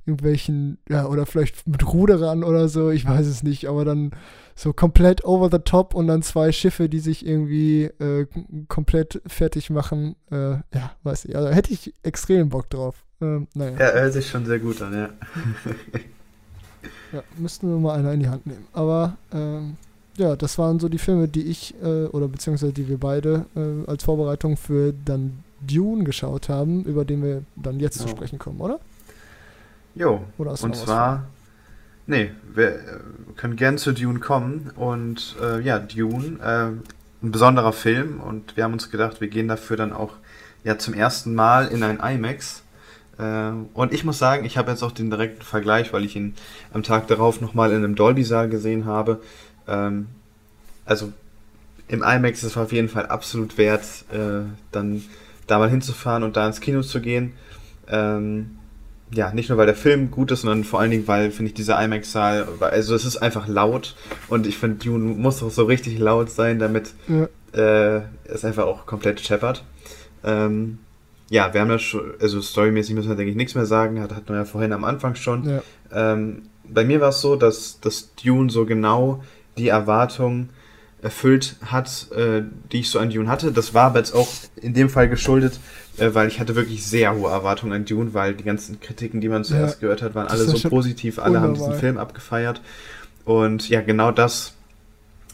irgendwelchen, ja, oder vielleicht mit Ruderern oder so, ich weiß es nicht, aber dann so komplett over the top und dann zwei Schiffe, die sich irgendwie äh, komplett fertig machen. Äh, ja, weiß ich. Also hätte ich extrem Bock drauf. Ähm, naja. Ja, hört sich schon sehr gut an, ja. Ja, müssten wir mal einer in die Hand nehmen. Aber ähm, ja, das waren so die Filme, die ich äh, oder beziehungsweise die wir beide äh, als Vorbereitung für dann Dune geschaut haben, über den wir dann jetzt oh. zu sprechen kommen, oder? Jo. Oder und zwar, nee, wir äh, können gern zu Dune kommen und äh, ja, Dune, äh, ein besonderer Film und wir haben uns gedacht, wir gehen dafür dann auch ja zum ersten Mal in ein IMAX und ich muss sagen, ich habe jetzt auch den direkten Vergleich, weil ich ihn am Tag darauf nochmal in einem Dolby-Saal gesehen habe. Ähm, also im IMAX ist es auf jeden Fall absolut wert, äh, dann da mal hinzufahren und da ins Kino zu gehen. Ähm, ja, nicht nur weil der Film gut ist, sondern vor allen Dingen, weil, finde ich, dieser IMAX-Saal, also es ist einfach laut und ich finde, Dune muss auch so richtig laut sein, damit ja. äh, es einfach auch komplett scheppert. Ja, wir haben ja schon, also storymäßig müssen wir, denke ich, nichts mehr sagen, hat, hatten wir ja vorhin am Anfang schon. Ja. Ähm, bei mir war es so, dass, dass Dune so genau die Erwartung erfüllt hat, äh, die ich so an Dune hatte. Das war aber jetzt auch in dem Fall geschuldet, äh, weil ich hatte wirklich sehr hohe Erwartungen an Dune, weil die ganzen Kritiken, die man zuerst ja, gehört hat, waren alle so positiv, alle haben diesen Film abgefeiert. Und ja, genau das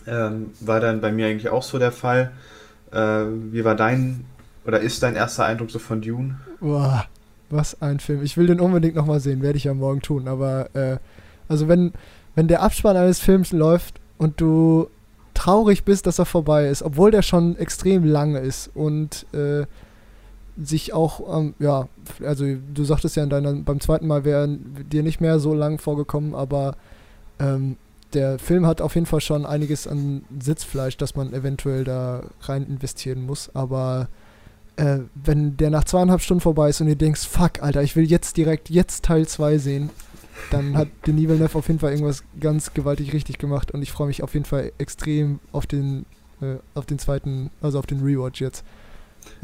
ähm, war dann bei mir eigentlich auch so der Fall. Äh, wie war dein oder ist dein erster Eindruck so von Dune? Boah, was ein Film. Ich will den unbedingt nochmal sehen, werde ich ja morgen tun. Aber äh, also wenn, wenn der Abspann eines Films läuft und du traurig bist, dass er vorbei ist, obwohl der schon extrem lang ist und äh, sich auch, ähm, ja, also du sagtest ja in deiner, beim zweiten Mal wäre dir nicht mehr so lang vorgekommen, aber ähm, der Film hat auf jeden Fall schon einiges an Sitzfleisch, das man eventuell da rein investieren muss, aber äh, wenn der nach zweieinhalb Stunden vorbei ist und ihr denkst, fuck, Alter, ich will jetzt direkt jetzt Teil 2 sehen, dann hat Denis Villeneuve auf jeden Fall irgendwas ganz gewaltig richtig gemacht und ich freue mich auf jeden Fall extrem auf den, äh, auf den zweiten, also auf den Rewatch jetzt.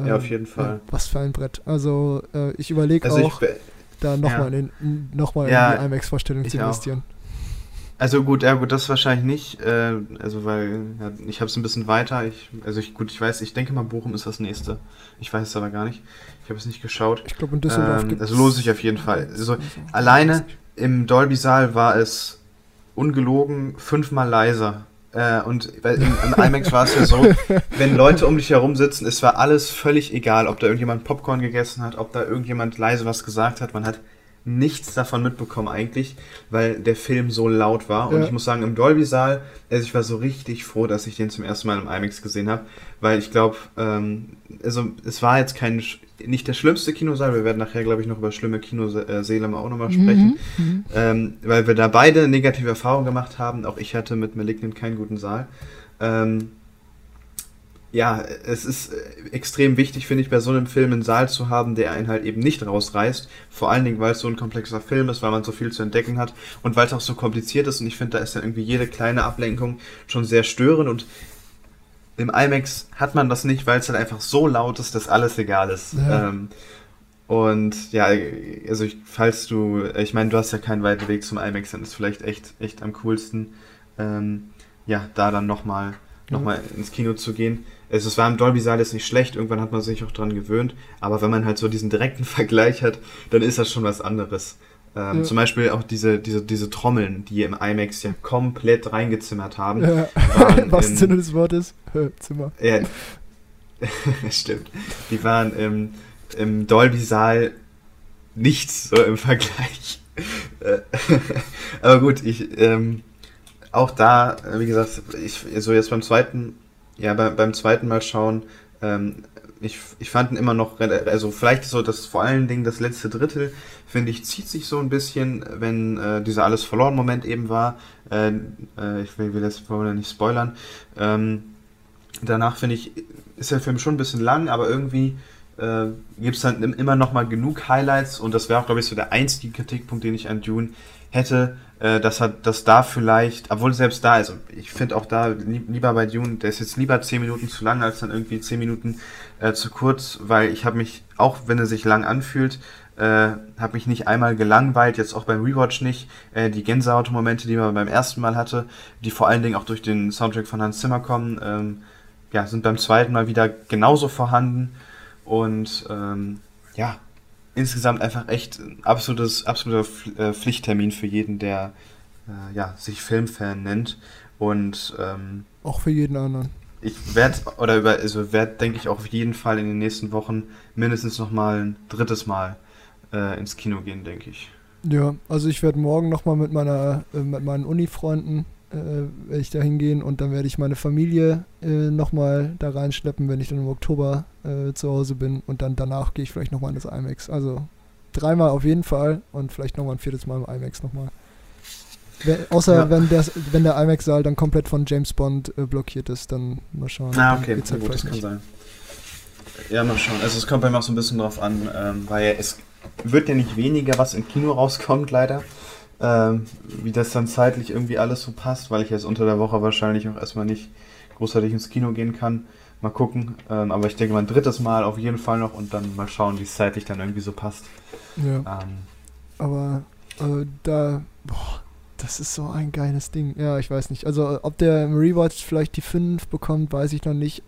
Ähm, ja, auf jeden Fall. Ja, was für ein Brett. Also äh, ich überlege also auch, da nochmal ja. in, noch ja, in die IMAX-Vorstellung zu investieren. Auch. Also gut, ja gut, das wahrscheinlich nicht, äh, also weil ja, ich habe es ein bisschen weiter. Ich, also ich, gut, ich weiß, ich denke mal, Bochum ist das nächste. Ich weiß es aber gar nicht. Ich habe es nicht geschaut. Ich glaube in Düsseldorf ähm, Also lohnt sich auf jeden Fall. Also alleine im Dolby-Saal war es ungelogen fünfmal leiser. Äh, und weil im, im IMAX war es ja so, wenn Leute um dich herum sitzen, es war alles völlig egal, ob da irgendjemand Popcorn gegessen hat, ob da irgendjemand leise was gesagt hat. Man hat nichts davon mitbekommen eigentlich, weil der Film so laut war. Und ja. ich muss sagen, im Dolby-Saal, also ich war so richtig froh, dass ich den zum ersten Mal im IMAX gesehen habe, weil ich glaube, ähm, also es war jetzt kein, nicht der schlimmste Kinosaal, wir werden nachher, glaube ich, noch über schlimme Kinosäle auch nochmal sprechen, mhm. mhm. Ähm, weil wir da beide negative Erfahrungen gemacht haben. Auch ich hatte mit Malignant keinen guten Saal. Ähm, ja, es ist äh, extrem wichtig, finde ich, bei so einem Film einen Saal zu haben, der einen halt eben nicht rausreißt. Vor allen Dingen, weil es so ein komplexer Film ist, weil man so viel zu entdecken hat und weil es auch so kompliziert ist. Und ich finde, da ist dann irgendwie jede kleine Ablenkung schon sehr störend. Und im IMAX hat man das nicht, weil es halt einfach so laut ist, dass alles egal ist. Ja. Ähm, und ja, also ich, falls du, ich meine, du hast ja keinen weiten Weg zum IMAX, dann ist vielleicht echt, echt am coolsten, ähm, ja, da dann nochmal noch mal ins Kino zu gehen es, es war im Dolby-Saal jetzt nicht schlecht, irgendwann hat man sich auch dran gewöhnt, aber wenn man halt so diesen direkten Vergleich hat, dann ist das schon was anderes. Ähm, ja. Zum Beispiel auch diese, diese, diese Trommeln, die im IMAX ja komplett reingezimmert haben. Ja. was Sinne des Wortes? Zimmer. Ja, stimmt. Die waren im, im Dolby-Saal nichts so im Vergleich. aber gut, ich, ähm, auch da, wie gesagt, ich, so jetzt beim zweiten ja, bei, beim zweiten Mal schauen, ähm, ich, ich fand ihn immer noch, also vielleicht so das vor allen Dingen das letzte Drittel, finde ich, zieht sich so ein bisschen, wenn äh, dieser alles verloren Moment eben war. Äh, äh, ich will, will jetzt vorher nicht spoilern. Ähm, danach finde ich, ist der Film schon ein bisschen lang, aber irgendwie äh, gibt es dann immer noch mal genug Highlights und das wäre auch, glaube ich, so der einzige Kritikpunkt, den ich an Dune hätte, äh, dass, hat, dass da vielleicht, obwohl selbst da, also ich finde auch da lieber bei Dune, der ist jetzt lieber 10 Minuten zu lang als dann irgendwie 10 Minuten äh, zu kurz, weil ich habe mich, auch wenn er sich lang anfühlt, äh, habe mich nicht einmal gelangweilt, jetzt auch beim Rewatch nicht. Äh, die Gänsehaut-Momente, die man beim ersten Mal hatte, die vor allen Dingen auch durch den Soundtrack von Hans Zimmer kommen, ähm, ja, sind beim zweiten Mal wieder genauso vorhanden. Und ähm, ja, insgesamt einfach echt ein absolutes, absoluter äh, Pflichttermin für jeden, der äh, ja, sich Filmfan nennt. Und ähm, auch für jeden anderen. Ich werde, oder über, also werde, denke ich, auch auf jeden Fall in den nächsten Wochen mindestens nochmal ein drittes Mal äh, ins Kino gehen, denke ich. Ja, also ich werde morgen nochmal mit meiner, äh, mit meinen Uni-Freunden äh, werde ich da hingehen und dann werde ich meine Familie äh, nochmal da reinschleppen, wenn ich dann im Oktober äh, zu Hause bin und dann danach gehe ich vielleicht nochmal in das IMAX. Also dreimal auf jeden Fall und vielleicht nochmal ein viertes Mal im IMAX nochmal. Außer ja. wenn, der, wenn der IMAX-Saal dann komplett von James Bond äh, blockiert ist, dann mal schauen. Ah, okay, halt gut, das kann sein. Ja, mal schauen. Also es kommt bei mir auch so ein bisschen drauf an, ähm, weil es, wird ja nicht weniger, was im Kino rauskommt, leider. Ähm, wie das dann zeitlich irgendwie alles so passt, weil ich jetzt unter der Woche wahrscheinlich auch erstmal nicht großartig ins Kino gehen kann. Mal gucken. Ähm, aber ich denke mal ein drittes Mal auf jeden Fall noch und dann mal schauen, wie es zeitlich dann irgendwie so passt. Ja. Ähm, aber äh, da, boah, das ist so ein geiles Ding. Ja, ich weiß nicht. Also ob der im Rewatch vielleicht die 5 bekommt, weiß ich noch nicht.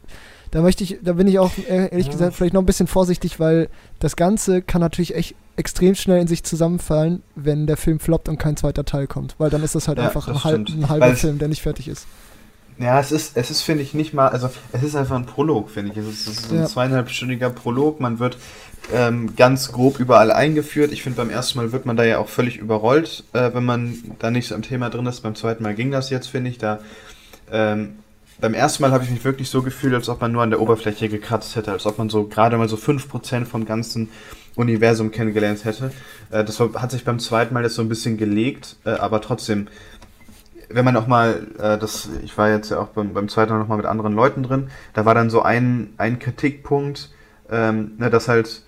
Da möchte ich, da bin ich auch ehrlich ja. gesagt vielleicht noch ein bisschen vorsichtig, weil das Ganze kann natürlich echt extrem schnell in sich zusammenfallen, wenn der Film floppt und kein zweiter Teil kommt. Weil dann ist das halt ja, einfach das ein, halb, ein, halber Film, der nicht fertig ist. Ja, es ist, es ist, finde ich, nicht mal, also es ist einfach ein Prolog, finde ich. Es ist, es ist ein ja. zweieinhalbstündiger Prolog. Man wird ähm, ganz grob überall eingeführt. Ich finde, beim ersten Mal wird man da ja auch völlig überrollt, äh, wenn man da nicht so im Thema drin ist. Beim zweiten Mal ging das jetzt, finde ich. Da ähm, beim ersten Mal habe ich mich wirklich so gefühlt, als ob man nur an der Oberfläche gekratzt hätte, als ob man so gerade mal so 5% vom ganzen Universum kennengelernt hätte. Äh, das hat sich beim zweiten Mal jetzt so ein bisschen gelegt, äh, aber trotzdem, wenn man auch mal, äh, das, ich war jetzt ja auch beim, beim zweiten Mal nochmal mit anderen Leuten drin, da war dann so ein, ein Kritikpunkt, ähm, ne, dass halt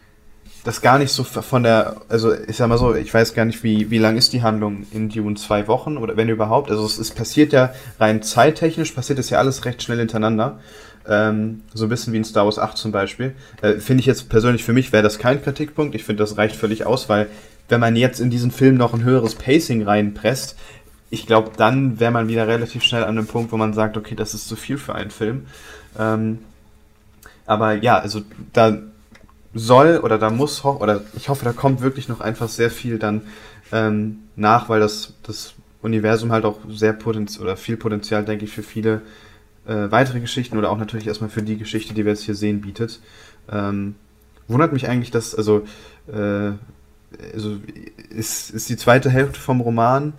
das gar nicht so von der, also ich sag mal so, ich weiß gar nicht, wie, wie lang ist die Handlung in Dune? Zwei Wochen oder wenn überhaupt? Also es, es passiert ja rein zeittechnisch, passiert es ja alles recht schnell hintereinander. Ähm, so ein bisschen wie in Star Wars 8 zum Beispiel. Äh, finde ich jetzt persönlich für mich wäre das kein Kritikpunkt. Ich finde, das reicht völlig aus, weil wenn man jetzt in diesen Film noch ein höheres Pacing reinpresst, ich glaube, dann wäre man wieder relativ schnell an dem Punkt, wo man sagt, okay, das ist zu viel für einen Film. Ähm, aber ja, also da soll oder da muss, oder ich hoffe, da kommt wirklich noch einfach sehr viel dann ähm, nach, weil das, das Universum halt auch sehr potenziell oder viel Potenzial, denke ich, für viele äh, weitere Geschichten oder auch natürlich erstmal für die Geschichte, die wir jetzt hier sehen, bietet. Ähm, wundert mich eigentlich, dass, also, äh, also ist, ist die zweite Hälfte vom Roman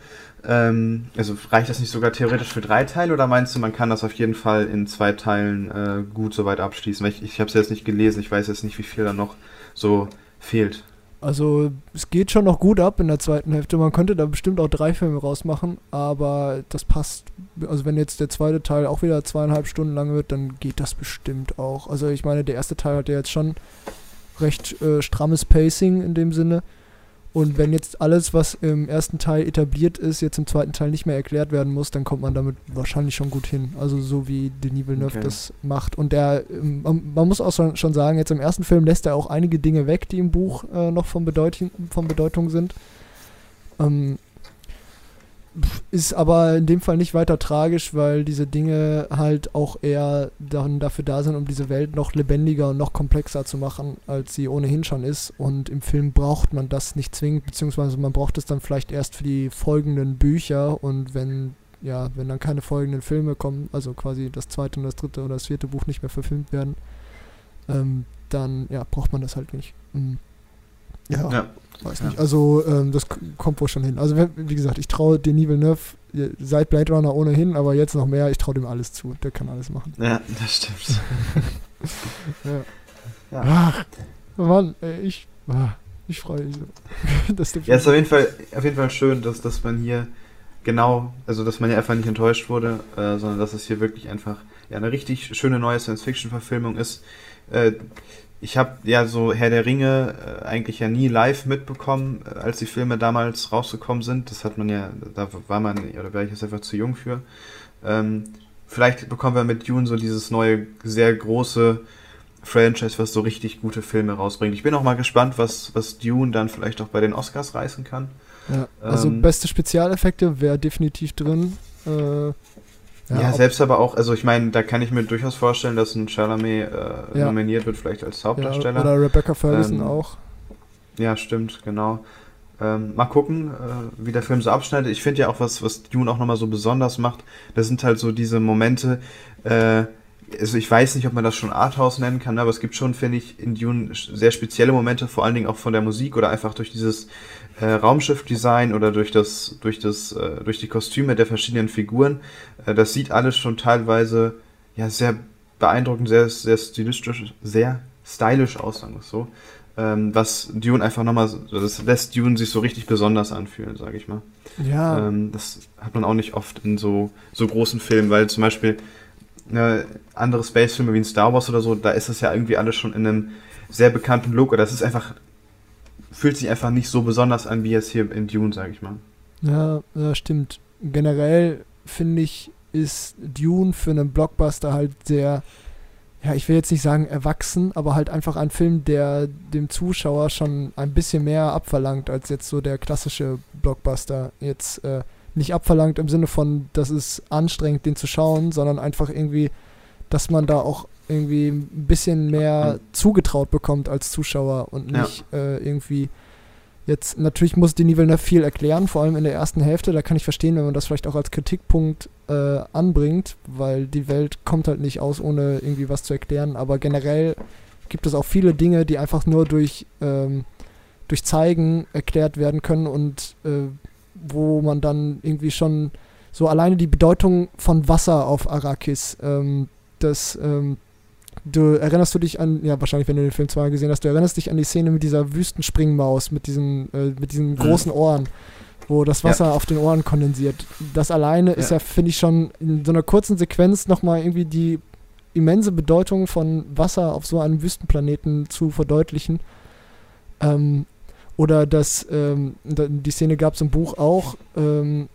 ähm, also reicht das nicht sogar theoretisch für drei Teile oder meinst du, man kann das auf jeden Fall in zwei Teilen äh, gut soweit abschließen? Weil ich, ich habe es jetzt nicht gelesen, ich weiß jetzt nicht, wie viel da noch so fehlt. Also es geht schon noch gut ab in der zweiten Hälfte. Man könnte da bestimmt auch drei Filme rausmachen, aber das passt. Also wenn jetzt der zweite Teil auch wieder zweieinhalb Stunden lang wird, dann geht das bestimmt auch. Also ich meine, der erste Teil hat ja jetzt schon recht äh, strammes Pacing in dem Sinne. Und wenn jetzt alles, was im ersten Teil etabliert ist, jetzt im zweiten Teil nicht mehr erklärt werden muss, dann kommt man damit wahrscheinlich schon gut hin. Also so wie Denis Villeneuve okay. das macht. Und der, ähm, man, muss auch schon sagen, jetzt im ersten Film lässt er auch einige Dinge weg, die im Buch äh, noch von, Bedeutung, von Bedeutung sind. Ähm, ist aber in dem Fall nicht weiter tragisch, weil diese Dinge halt auch eher dann dafür da sind, um diese Welt noch lebendiger und noch komplexer zu machen, als sie ohnehin schon ist. Und im Film braucht man das nicht zwingend, beziehungsweise man braucht es dann vielleicht erst für die folgenden Bücher und wenn ja, wenn dann keine folgenden Filme kommen, also quasi das zweite und das dritte oder das vierte Buch nicht mehr verfilmt werden, ähm, dann ja, braucht man das halt nicht. Mhm. Ja, ja, weiß nicht. Also ähm, das kommt wohl schon hin. Also wie gesagt, ich traue Denis Villeneuve seit Blade Runner ohnehin, aber jetzt noch mehr, ich traue dem alles zu. Der kann alles machen. Ja, das stimmt. ja. ja. Ach, Mann, ey, ich, ach, ich freue mich so. dass ja, ist auf jeden Fall, auf jeden Fall schön, dass, dass man hier genau, also dass man ja einfach nicht enttäuscht wurde, äh, sondern dass es hier wirklich einfach ja, eine richtig schöne neue Science-Fiction-Verfilmung ist. Äh, ich habe ja so Herr der Ringe äh, eigentlich ja nie live mitbekommen, äh, als die Filme damals rausgekommen sind. Das hat man ja, da war man, oder wäre ich jetzt einfach zu jung für. Ähm, vielleicht bekommen wir mit Dune so dieses neue, sehr große Franchise, was so richtig gute Filme rausbringt. Ich bin auch mal gespannt, was, was Dune dann vielleicht auch bei den Oscars reißen kann. Ja, also ähm, beste Spezialeffekte wäre definitiv drin. Äh, ja, ja selbst aber auch, also ich meine, da kann ich mir durchaus vorstellen, dass ein Chalamet äh, ja. nominiert wird, vielleicht als Hauptdarsteller. Ja, oder Rebecca Ferguson ähm, auch. Ja, stimmt, genau. Ähm, mal gucken, äh, wie der Film so abschneidet. Ich finde ja auch, was, was Dune auch nochmal so besonders macht, das sind halt so diese Momente, äh, also ich weiß nicht, ob man das schon Arthouse nennen kann, aber es gibt schon, finde ich, in Dune sehr spezielle Momente, vor allen Dingen auch von der Musik oder einfach durch dieses äh, Raumschiffdesign oder durch das, durch das, äh, durch die Kostüme der verschiedenen Figuren. Äh, das sieht alles schon teilweise ja sehr beeindruckend, sehr, sehr stilistisch, sehr stylisch aus, sagen wir es so. Ähm, was Dune einfach nochmal, das lässt Dune sich so richtig besonders anfühlen, sage ich mal. Ja. Ähm, das hat man auch nicht oft in so, so großen Filmen, weil zum Beispiel äh, andere Space-Filme wie in Star Wars oder so, da ist das ja irgendwie alles schon in einem sehr bekannten Look oder das ist einfach fühlt sich einfach nicht so besonders an wie jetzt hier in Dune, sage ich mal. Ja, ja, stimmt. Generell finde ich, ist Dune für einen Blockbuster halt sehr, ja, ich will jetzt nicht sagen erwachsen, aber halt einfach ein Film, der dem Zuschauer schon ein bisschen mehr abverlangt als jetzt so der klassische Blockbuster. Jetzt äh, nicht abverlangt im Sinne von, das ist anstrengend, den zu schauen, sondern einfach irgendwie, dass man da auch irgendwie ein bisschen mehr zugetraut bekommt als Zuschauer und nicht ja. äh, irgendwie jetzt, natürlich muss Denis Villeneuve viel erklären, vor allem in der ersten Hälfte, da kann ich verstehen, wenn man das vielleicht auch als Kritikpunkt äh, anbringt, weil die Welt kommt halt nicht aus, ohne irgendwie was zu erklären, aber generell gibt es auch viele Dinge, die einfach nur durch, ähm, durch Zeigen erklärt werden können und äh, wo man dann irgendwie schon so alleine die Bedeutung von Wasser auf Arrakis, ähm, das ähm, du erinnerst du dich an, ja, wahrscheinlich, wenn du den Film zweimal gesehen hast, du erinnerst dich an die Szene mit dieser Wüstenspringmaus, mit diesen, äh, mit diesen mhm. großen Ohren, wo das Wasser ja. auf den Ohren kondensiert. Das alleine ja. ist ja, finde ich, schon in so einer kurzen Sequenz nochmal irgendwie die immense Bedeutung von Wasser auf so einem Wüstenplaneten zu verdeutlichen. Ähm, oder dass ähm, die Szene gab es im Buch auch, ähm,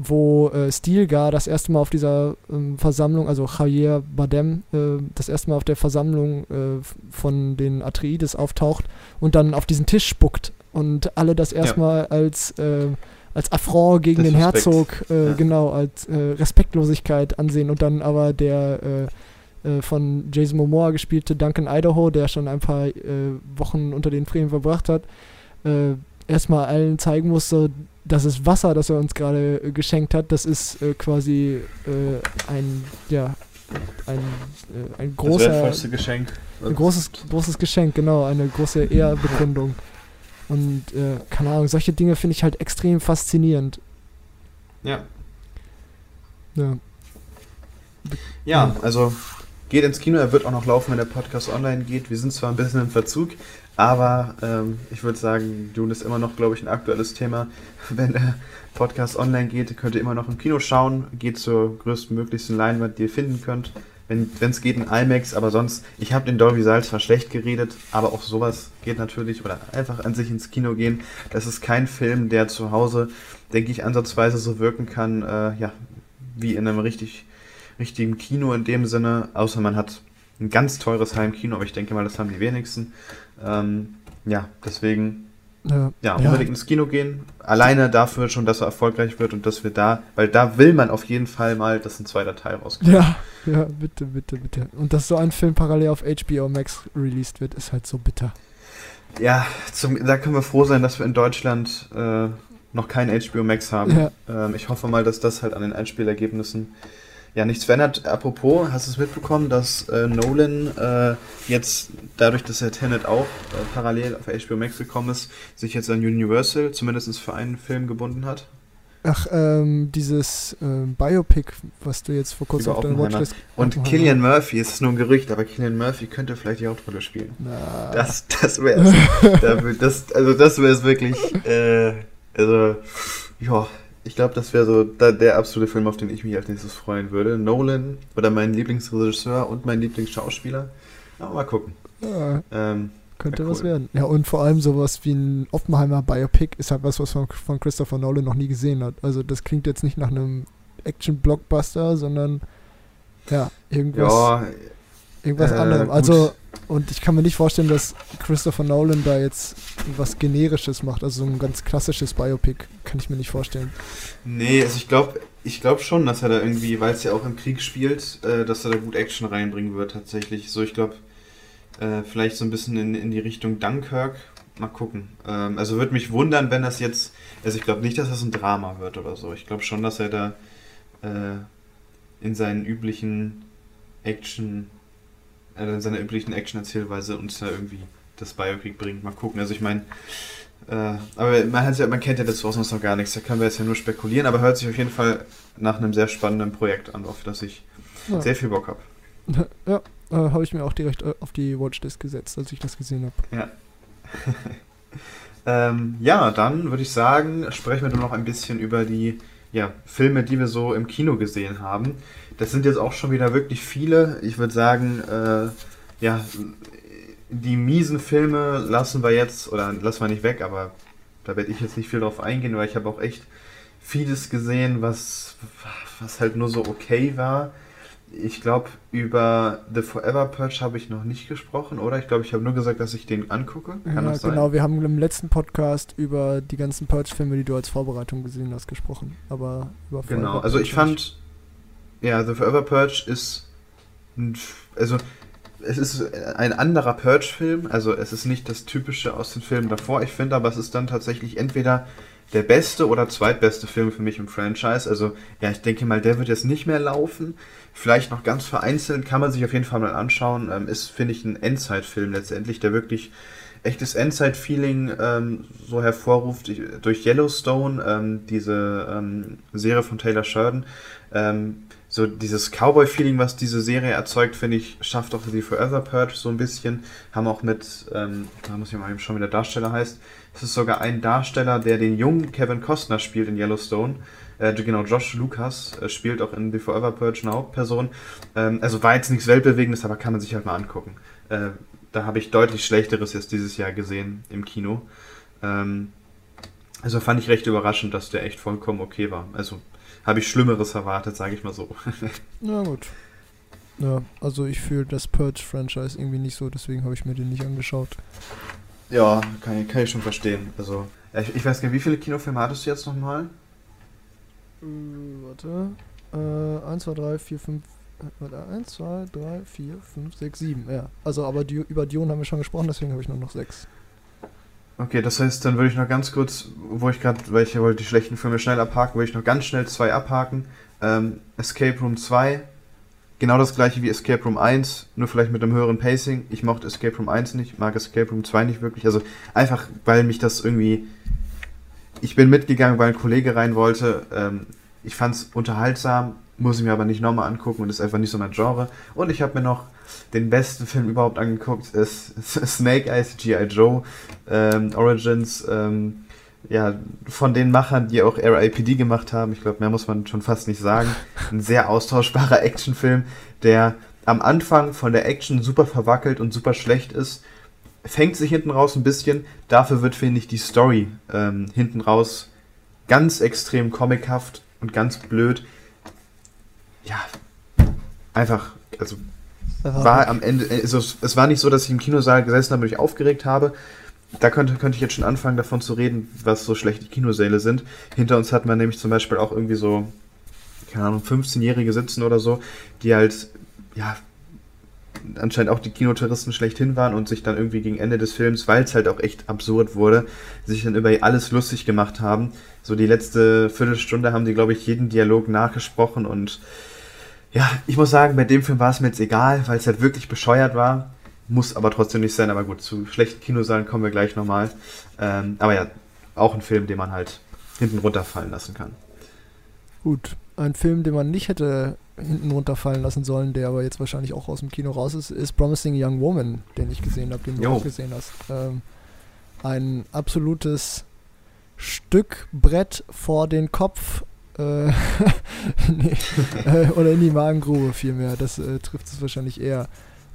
wo äh, Stilgar das erste Mal auf dieser ähm, Versammlung, also Javier Badem, äh, das erste Mal auf der Versammlung äh, von den Atreides auftaucht und dann auf diesen Tisch spuckt und alle das erstmal ja. als, äh, als Affront gegen das den Respekt. Herzog, äh, ja. genau, als äh, Respektlosigkeit ansehen und dann aber der von Jason Momoa gespielte Duncan Idaho, der schon ein paar Wochen unter den Fremen verbracht hat, erstmal allen zeigen musste, das Wasser, das er uns gerade äh, geschenkt hat, das ist äh, quasi äh, ein, ja, ein, äh, ein großer. Geschenk. Ein großes, großes Geschenk, genau, eine große Ehrbekundung. Und äh, keine Ahnung, solche Dinge finde ich halt extrem faszinierend. Ja. Ja. Ja, also geht ins Kino, er wird auch noch laufen, wenn der Podcast online geht. Wir sind zwar ein bisschen im Verzug, aber ähm, ich würde sagen, Dune ist immer noch, glaube ich, ein aktuelles Thema. Wenn der Podcast online geht, könnt ihr immer noch im Kino schauen. Geht zur größtmöglichsten Leinwand, die ihr finden könnt. Wenn es geht, in IMAX, aber sonst, ich habe den Dolby Saal zwar schlecht geredet, aber auch sowas geht natürlich, oder einfach an sich ins Kino gehen. Das ist kein Film, der zu Hause, denke ich, ansatzweise so wirken kann, äh, ja, wie in einem richtig, richtigen Kino in dem Sinne, außer man hat ein ganz teures Heimkino, aber ich denke mal, das haben die wenigsten. Ähm, ja, deswegen ja, ja unbedingt ja. ins Kino gehen. Alleine dafür schon, dass er erfolgreich wird und dass wir da, weil da will man auf jeden Fall mal, dass ein zweiter Teil rauskommt. Ja, ja, bitte, bitte, bitte. Und dass so ein Film parallel auf HBO Max released wird, ist halt so bitter. Ja, zum, da können wir froh sein, dass wir in Deutschland äh, noch kein HBO Max haben. Ja. Ähm, ich hoffe mal, dass das halt an den Einspielergebnissen ja, nichts verändert. Apropos, hast du es mitbekommen, dass äh, Nolan äh, jetzt, dadurch, dass er Tenet auch äh, parallel auf HBO Max gekommen ist, sich jetzt an Universal zumindest für einen Film gebunden hat? Ach, ähm, dieses ähm, Biopic, was du jetzt vor kurzem auf deiner Watchlist... Und Killian Murphy, es ist nur ein Gerücht, aber Killian Murphy könnte vielleicht die Hauptrolle spielen. Na. Das, das wäre es. das, also das wäre es wirklich... Äh, also, ja ich glaube, das wäre so da, der absolute Film, auf den ich mich als nächstes freuen würde. Nolan oder mein Lieblingsregisseur und mein Lieblingsschauspieler. Aber mal gucken. Ja, ähm, könnte cool. was werden. Ja, und vor allem sowas wie ein Oppenheimer Biopic ist halt was, was man von Christopher Nolan noch nie gesehen hat. Also das klingt jetzt nicht nach einem Action-Blockbuster, sondern ja, irgendwas. Ja, irgendwas äh, anderem. Also, und ich kann mir nicht vorstellen, dass Christopher Nolan da jetzt was Generisches macht, also so ein ganz klassisches Biopic, kann ich mir nicht vorstellen. Nee, also ich glaube ich glaub schon, dass er da irgendwie, weil es ja auch im Krieg spielt, äh, dass er da gut Action reinbringen wird, tatsächlich. So, ich glaube, äh, vielleicht so ein bisschen in, in die Richtung Dunkirk. Mal gucken. Ähm, also würde mich wundern, wenn das jetzt, also ich glaube nicht, dass das ein Drama wird oder so. Ich glaube schon, dass er da äh, in seinen üblichen Action äh, seiner üblichen Action-Erzählweise uns da irgendwie das Biopic bringt. Mal gucken. Also ich meine, äh, aber man, ja, man, kennt ja das sonst noch gar nichts. Da können wir jetzt ja nur spekulieren, aber hört sich auf jeden Fall nach einem sehr spannenden Projekt an, auf das ich ja. sehr viel Bock habe. Ja, äh, habe ich mir auch direkt äh, auf die Watchlist gesetzt, als ich das gesehen habe. Ja. ähm, ja, dann würde ich sagen, sprechen wir nur noch ein bisschen über die ja, Filme, die wir so im Kino gesehen haben. Das sind jetzt auch schon wieder wirklich viele. Ich würde sagen, äh, ja, die miesen Filme lassen wir jetzt, oder lassen wir nicht weg, aber da werde ich jetzt nicht viel drauf eingehen, weil ich habe auch echt vieles gesehen, was, was halt nur so okay war. Ich glaube, über The Forever Purge habe ich noch nicht gesprochen, oder? Ich glaube, ich habe nur gesagt, dass ich den angucke. Kann ja, das sein? Genau, wir haben im letzten Podcast über die ganzen Purge-Filme, die du als Vorbereitung gesehen hast, gesprochen. Aber über Forever Genau, also ich fand, ja, The Forever Purge ist. Also, es ist ein anderer Purge-Film. Also, es ist nicht das typische aus den Filmen davor. Ich finde aber, es ist dann tatsächlich entweder der beste oder zweitbeste Film für mich im Franchise. Also, ja, ich denke mal, der wird jetzt nicht mehr laufen. Vielleicht noch ganz vereinzelt, kann man sich auf jeden Fall mal anschauen. Ähm, ist, finde ich, ein Endzeit-Film letztendlich, der wirklich echtes Endzeit-Feeling ähm, so hervorruft. Ich, durch Yellowstone, ähm, diese ähm, Serie von Taylor Sheridan, ähm, so dieses Cowboy-Feeling, was diese Serie erzeugt, finde ich, schafft auch die Forever Purge so ein bisschen. Haben auch mit, ähm, da muss ich mal eben schauen, wie der Darsteller heißt. Es ist sogar ein Darsteller, der den jungen Kevin Costner spielt in Yellowstone. Äh, genau, Josh Lucas äh, spielt auch in The Forever Purge eine Hauptperson. Ähm, also war jetzt nichts Weltbewegendes, aber kann man sich halt mal angucken. Äh, da habe ich deutlich Schlechteres jetzt dieses Jahr gesehen im Kino. Ähm, also fand ich recht überraschend, dass der echt vollkommen okay war. Also habe ich Schlimmeres erwartet, sage ich mal so. Na gut. Ja, also ich fühle das Purge-Franchise irgendwie nicht so, deswegen habe ich mir den nicht angeschaut. Ja, kann, kann ich schon verstehen. Also, ich, ich weiß gar nicht, wie viele Kinofilme hattest du jetzt nochmal? Äh, warte. Äh, 1, 2, 3, 4, 5. Warte, 1, 2, 3, 4, 5, 6, 7. Ja. Also, aber die, über Dion haben wir schon gesprochen, deswegen habe ich nur noch 6. Okay, das heißt, dann würde ich noch ganz kurz, wo ich gerade, weil ich wollte die schlechten Filme schnell abhaken, würde ich noch ganz schnell zwei abhaken. Ähm, Escape Room 2, genau das gleiche wie Escape Room 1, nur vielleicht mit einem höheren Pacing. Ich mochte Escape Room 1 nicht, mag Escape Room 2 nicht wirklich. Also einfach, weil mich das irgendwie ich bin mitgegangen, weil ein Kollege rein wollte. Ähm, ich fand es unterhaltsam, muss ich mir aber nicht nochmal angucken und ist einfach nicht so mein Genre. Und ich habe mir noch den besten Film überhaupt angeguckt, ist, Snake Eyes G.I. Joe ähm, Origins. Ähm, ja, von den Machern, die auch RIPD gemacht haben, ich glaube, mehr muss man schon fast nicht sagen. Ein sehr austauschbarer Actionfilm, der am Anfang von der Action super verwackelt und super schlecht ist fängt sich hinten raus ein bisschen. Dafür wird, finde ich, die Story ähm, hinten raus ganz extrem comichaft und ganz blöd. Ja, einfach, also war am Ende, also es war nicht so, dass ich im Kinosaal gesessen habe und mich aufgeregt habe. Da könnte, könnte ich jetzt schon anfangen, davon zu reden, was so schlechte Kinosäle sind. Hinter uns hat man nämlich zum Beispiel auch irgendwie so, keine Ahnung, 15-Jährige sitzen oder so, die halt, ja, anscheinend auch die Kinotouristen schlechthin waren und sich dann irgendwie gegen Ende des Films, weil es halt auch echt absurd wurde, sich dann über alles lustig gemacht haben. So die letzte Viertelstunde haben die, glaube ich, jeden Dialog nachgesprochen und ja, ich muss sagen, bei dem Film war es mir jetzt egal, weil es halt wirklich bescheuert war. Muss aber trotzdem nicht sein, aber gut, zu schlechten Kinosaalen kommen wir gleich nochmal. Ähm, aber ja, auch ein Film, den man halt hinten runterfallen lassen kann. Gut, ein Film, den man nicht hätte hinten runterfallen lassen sollen, der aber jetzt wahrscheinlich auch aus dem Kino raus ist, ist Promising Young Woman, den ich gesehen habe, den du jo. auch gesehen hast. Ähm, ein absolutes Stück Brett vor den Kopf äh, nee, äh, oder in die Magengrube vielmehr. Das äh, trifft es wahrscheinlich eher.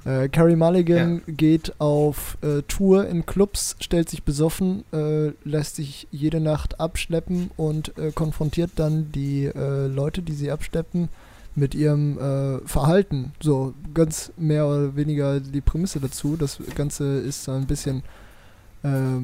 Äh, Carrie Mulligan ja. geht auf äh, Tour in Clubs, stellt sich besoffen, äh, lässt sich jede Nacht abschleppen und konfrontiert dann die Leute, die sie abschleppen, mit ihrem Verhalten. So ganz mehr oder weniger die Prämisse dazu. Das Ganze ist ein bisschen äh,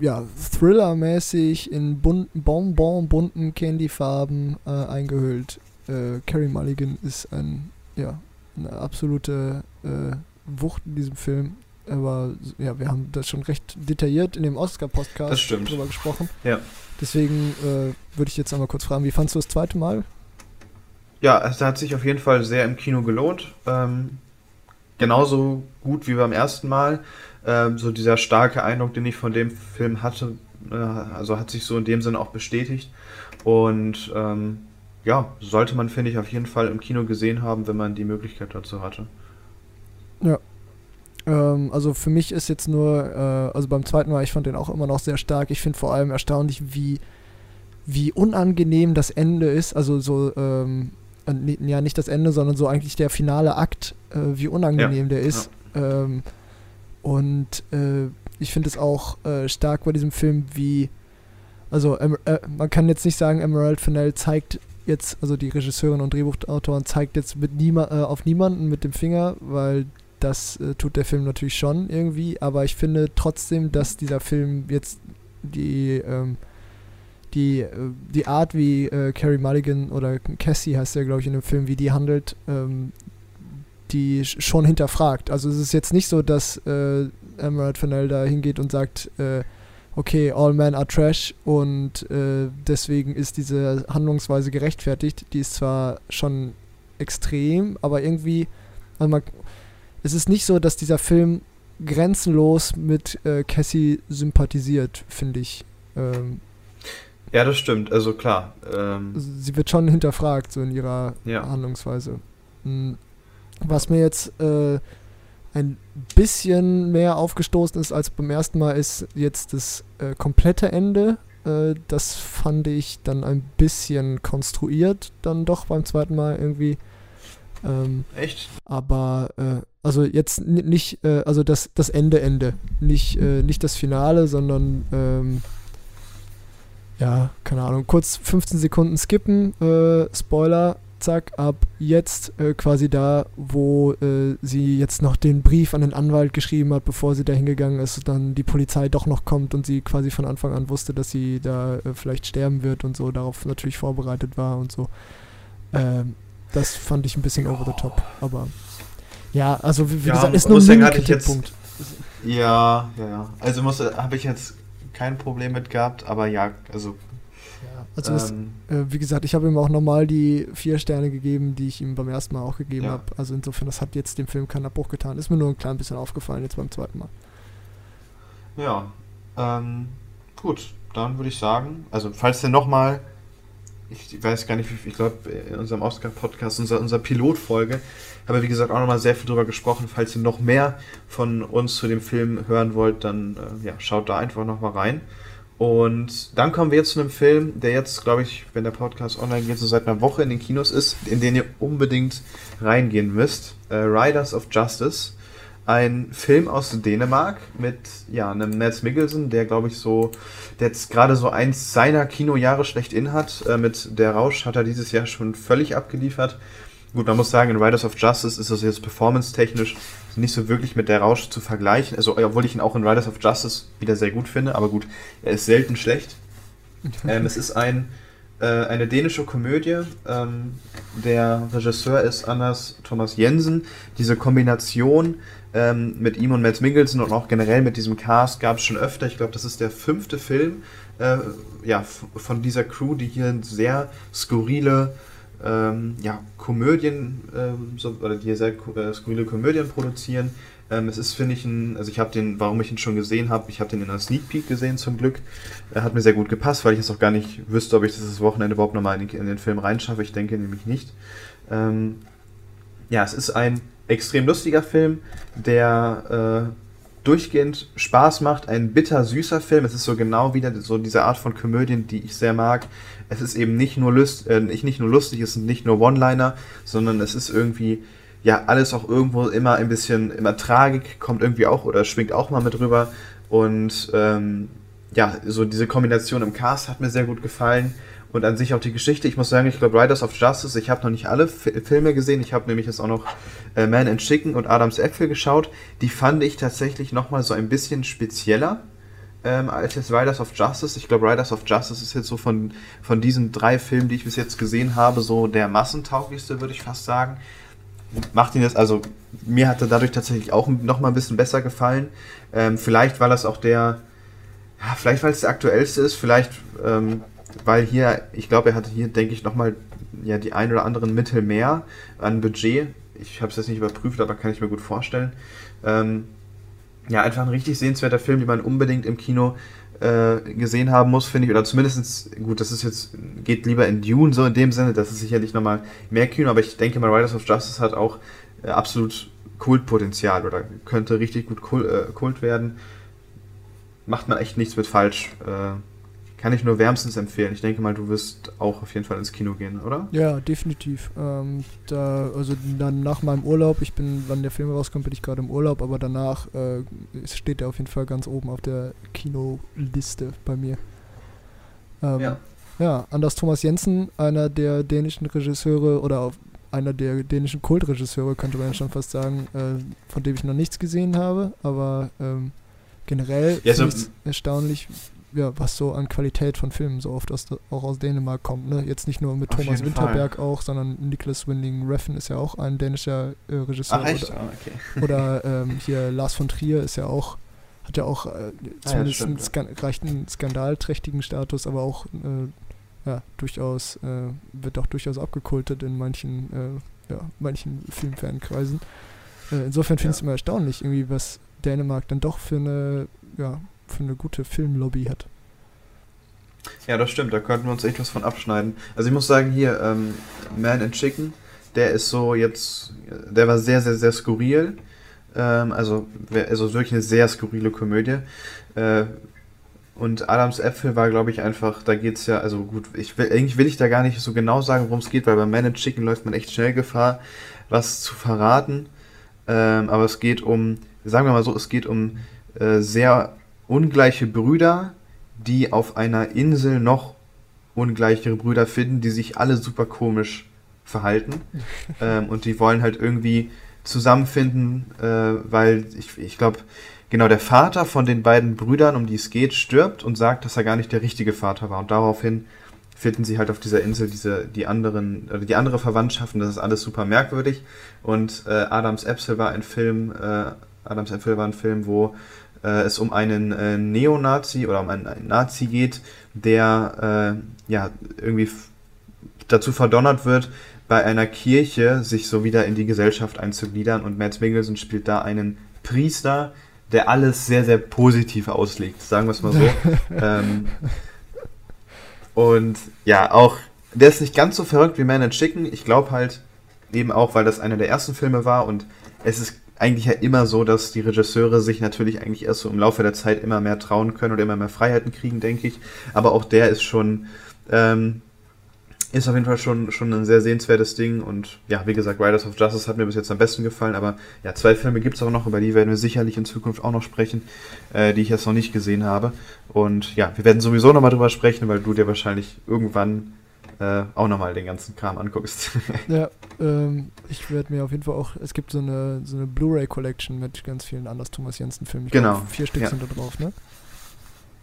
ja, Thriller-mäßig in bunten, Bonbon, bunten Candyfarben äh, eingehüllt. Äh, Carrie Mulligan ist ein, ja, eine absolute äh, Wucht in diesem Film. Aber ja, wir haben das schon recht detailliert in dem Oscar-Podcast drüber gesprochen. Ja. Deswegen äh, würde ich jetzt einmal kurz fragen, wie fandest du das zweite Mal? Ja, es hat sich auf jeden Fall sehr im Kino gelohnt. Ähm, genauso gut wie beim ersten Mal. Ähm, so dieser starke Eindruck, den ich von dem Film hatte, äh, also hat sich so in dem Sinne auch bestätigt. Und ähm, ja, sollte man, finde ich, auf jeden Fall im Kino gesehen haben, wenn man die Möglichkeit dazu hatte. Ja. Ähm, also für mich ist jetzt nur, äh, also beim zweiten Mal, ich fand den auch immer noch sehr stark. Ich finde vor allem erstaunlich, wie, wie unangenehm das Ende ist. Also so, ähm, äh, ja nicht das Ende, sondern so eigentlich der finale Akt, äh, wie unangenehm ja, der ist. Ja. Ähm, und äh, ich finde es auch äh, stark bei diesem Film, wie, also äh, man kann jetzt nicht sagen, Emerald Fennell zeigt jetzt, also die Regisseurin und Drehbuchautoren zeigt jetzt mit niema äh, auf niemanden mit dem Finger, weil das äh, tut der Film natürlich schon irgendwie, aber ich finde trotzdem, dass dieser Film jetzt die, ähm, die, äh, die Art, wie äh, Carrie Mulligan oder Cassie heißt ja, glaube ich, in dem Film, wie die handelt, ähm, die schon hinterfragt. Also es ist jetzt nicht so, dass äh, Emerald Fennell da hingeht und sagt, äh, okay, all men are trash und äh, deswegen ist diese Handlungsweise gerechtfertigt. Die ist zwar schon extrem, aber irgendwie, also man, es ist nicht so, dass dieser Film grenzenlos mit äh, Cassie sympathisiert, finde ich. Ähm, ja, das stimmt, also klar. Ähm, sie wird schon hinterfragt, so in ihrer ja. Handlungsweise. Hm. Was mir jetzt äh, ein bisschen mehr aufgestoßen ist als beim ersten Mal, ist jetzt das äh, komplette Ende. Äh, das fand ich dann ein bisschen konstruiert, dann doch beim zweiten Mal irgendwie. Ähm, Echt? Aber, äh, also jetzt nicht, äh, also das, das Ende, Ende. Nicht, äh, nicht das Finale, sondern, ähm, ja, keine Ahnung, kurz 15 Sekunden skippen, äh, Spoiler, zack, ab jetzt äh, quasi da, wo äh, sie jetzt noch den Brief an den Anwalt geschrieben hat, bevor sie da hingegangen ist, dann die Polizei doch noch kommt und sie quasi von Anfang an wusste, dass sie da äh, vielleicht sterben wird und so, darauf natürlich vorbereitet war und so. Ähm, das fand ich ein bisschen over the top, aber ja, also wie, wie ja, gesagt, ist nur ein Kritikpunkt. Ja, ja, ja. Also habe ich jetzt kein Problem mit gehabt, aber ja, also also das, ähm, äh, wie gesagt, ich habe ihm auch nochmal die vier Sterne gegeben, die ich ihm beim ersten Mal auch gegeben ja. habe. Also insofern, das hat jetzt dem Film keinen Abbruch getan. Ist mir nur ein klein bisschen aufgefallen jetzt beim zweiten Mal. Ja, ähm, gut, dann würde ich sagen, also falls ihr nochmal, ich weiß gar nicht, ich glaube in unserem Oscar-Podcast, unser, unserer Pilotfolge, haben wir wie gesagt auch nochmal sehr viel drüber gesprochen. Falls ihr noch mehr von uns zu dem Film hören wollt, dann äh, ja, schaut da einfach nochmal rein. Und dann kommen wir jetzt zu einem Film, der jetzt, glaube ich, wenn der Podcast online geht, so seit einer Woche in den Kinos ist, in den ihr unbedingt reingehen müsst. Äh, Riders of Justice. Ein Film aus Dänemark mit ja, einem Mads Mikkelsen, der, glaube ich, so, der jetzt gerade so eins seiner Kinojahre schlechthin hat. Äh, mit Der Rausch hat er dieses Jahr schon völlig abgeliefert. Gut, man muss sagen, in Riders of Justice ist das jetzt performance-technisch nicht so wirklich mit der Rausch zu vergleichen. Also, obwohl ich ihn auch in Riders of Justice wieder sehr gut finde, aber gut, er ist selten schlecht. ähm, es ist ein, äh, eine dänische Komödie. Ähm, der Regisseur ist Anders Thomas Jensen. Diese Kombination ähm, mit ihm und Mads Mikkelsen und auch generell mit diesem Cast gab es schon öfter. Ich glaube, das ist der fünfte Film äh, ja, von dieser Crew, die hier sehr skurrile ähm, ja, Komödien ähm, so, oder die sehr äh, skurrile Komödien produzieren. Ähm, es ist, finde ich, ein, also ich habe den, warum ich ihn schon gesehen habe, ich habe den in einer Sneak Peek gesehen zum Glück. Er hat mir sehr gut gepasst, weil ich jetzt auch gar nicht wüsste, ob ich dieses Wochenende überhaupt nochmal in, in den Film reinschaffe. Ich denke nämlich nicht. Ähm, ja, es ist ein extrem lustiger Film, der äh, durchgehend Spaß macht, ein bitter süßer Film. Es ist so genau wieder so diese Art von Komödien, die ich sehr mag es ist eben nicht nur, lust, äh, nicht nur lustig, es sind nicht nur One-Liner, sondern es ist irgendwie, ja, alles auch irgendwo immer ein bisschen, immer Tragik kommt irgendwie auch oder schwingt auch mal mit rüber. Und ähm, ja, so diese Kombination im Cast hat mir sehr gut gefallen. Und an sich auch die Geschichte. Ich muss sagen, ich glaube, Riders of Justice, ich habe noch nicht alle F Filme gesehen. Ich habe nämlich jetzt auch noch äh, Man and Chicken und Adams Äpfel geschaut. Die fand ich tatsächlich nochmal so ein bisschen spezieller ähm, als jetzt Riders of Justice. Ich glaube, Riders of Justice ist jetzt so von, von diesen drei Filmen, die ich bis jetzt gesehen habe, so der massentauglichste, würde ich fast sagen. Macht ihn jetzt, also mir hat er dadurch tatsächlich auch noch mal ein bisschen besser gefallen. Ähm, vielleicht, weil das auch der, ja, vielleicht weil es der aktuellste ist, vielleicht ähm, weil hier, ich glaube, er hatte hier, denke ich, noch mal ja, die ein oder anderen Mittel mehr an Budget. Ich habe es jetzt nicht überprüft, aber kann ich mir gut vorstellen. Ähm, ja, einfach ein richtig sehenswerter Film, den man unbedingt im Kino äh, gesehen haben muss, finde ich. Oder zumindest, gut, das ist jetzt, geht lieber in Dune so in dem Sinne, das ist sicherlich nochmal mehr Kino, aber ich denke mal, Riders of Justice hat auch äh, absolut Kultpotenzial oder könnte richtig gut Kult, äh, Kult werden. Macht man echt nichts mit falsch. Äh, kann ich nur wärmstens empfehlen. Ich denke mal, du wirst auch auf jeden Fall ins Kino gehen, oder? Ja, definitiv. Ähm, da, also dann nach meinem Urlaub, ich bin, wann der Film rauskommt, bin ich gerade im Urlaub, aber danach äh, steht er auf jeden Fall ganz oben auf der Kinoliste bei mir. Ähm, ja. Ja, Anders Thomas Jensen, einer der dänischen Regisseure oder einer der dänischen Kultregisseure, könnte man schon fast sagen, äh, von dem ich noch nichts gesehen habe, aber ähm, generell ja, so erstaunlich, ja, was so an Qualität von Filmen so oft aus, auch aus Dänemark kommt. Ne? Jetzt nicht nur mit Thomas Winterberg Fall. auch, sondern Niklas Winding Refn ist ja auch ein dänischer äh, Regisseur. Ach, echt? Oder, oh, okay. oder ähm, hier Lars von Trier ist ja auch, hat ja auch äh, zumindest ah, ja, stimmt, einen, ja. einen skandalträchtigen Status, aber auch äh, ja, durchaus, äh, wird auch durchaus abgekultet in manchen, äh, ja, manchen Filmfankreisen. Äh, insofern finde ich es immer erstaunlich, irgendwie, was Dänemark dann doch für eine, ja, für eine gute Filmlobby hat. Ja, das stimmt, da könnten wir uns echt was von abschneiden. Also ich muss sagen, hier, ähm, Man and Chicken, der ist so jetzt, der war sehr, sehr, sehr skurril. Ähm, also, also wirklich eine sehr skurrile Komödie. Äh, und Adams Äpfel war, glaube ich, einfach, da geht es ja, also gut, ich will, eigentlich will ich da gar nicht so genau sagen, worum es geht, weil bei Man and Chicken läuft man echt schnell Gefahr, was zu verraten. Ähm, aber es geht um, sagen wir mal so, es geht um äh, sehr ungleiche Brüder, die auf einer Insel noch ungleichere Brüder finden, die sich alle super komisch verhalten. ähm, und die wollen halt irgendwie zusammenfinden, äh, weil ich, ich glaube, genau der Vater von den beiden Brüdern, um die es geht, stirbt und sagt, dass er gar nicht der richtige Vater war. Und daraufhin finden sie halt auf dieser Insel diese, die anderen, oder die andere Verwandtschaften, das ist alles super merkwürdig. Und äh, Adams Äpfel war ein Film, äh, Adams Äpfel war ein Film, wo äh, es um einen äh, Neonazi oder um einen, einen Nazi geht, der äh, ja irgendwie dazu verdonnert wird, bei einer Kirche sich so wieder in die Gesellschaft einzugliedern und Matt Mikkelsen spielt da einen Priester, der alles sehr, sehr positiv auslegt, sagen wir es mal so. ähm, und ja, auch, der ist nicht ganz so verrückt wie Man and Chicken. Ich glaube halt, eben auch, weil das einer der ersten Filme war und es ist eigentlich ja immer so, dass die Regisseure sich natürlich eigentlich erst so im Laufe der Zeit immer mehr trauen können oder immer mehr Freiheiten kriegen, denke ich. Aber auch der ist schon, ähm, ist auf jeden Fall schon, schon ein sehr sehenswertes Ding und ja, wie gesagt, Riders of Justice hat mir bis jetzt am besten gefallen, aber ja, zwei Filme gibt es auch noch, über die werden wir sicherlich in Zukunft auch noch sprechen, äh, die ich jetzt noch nicht gesehen habe. Und ja, wir werden sowieso nochmal drüber sprechen, weil du dir wahrscheinlich irgendwann äh, auch nochmal den ganzen Kram anguckst. ja, ähm, ich werde mir auf jeden Fall auch, es gibt so eine, so eine Blu-ray-Collection mit ganz vielen Anders Thomas Jensen-Filmen. Genau. Glaub, vier Stück ja. sind da drauf, ne?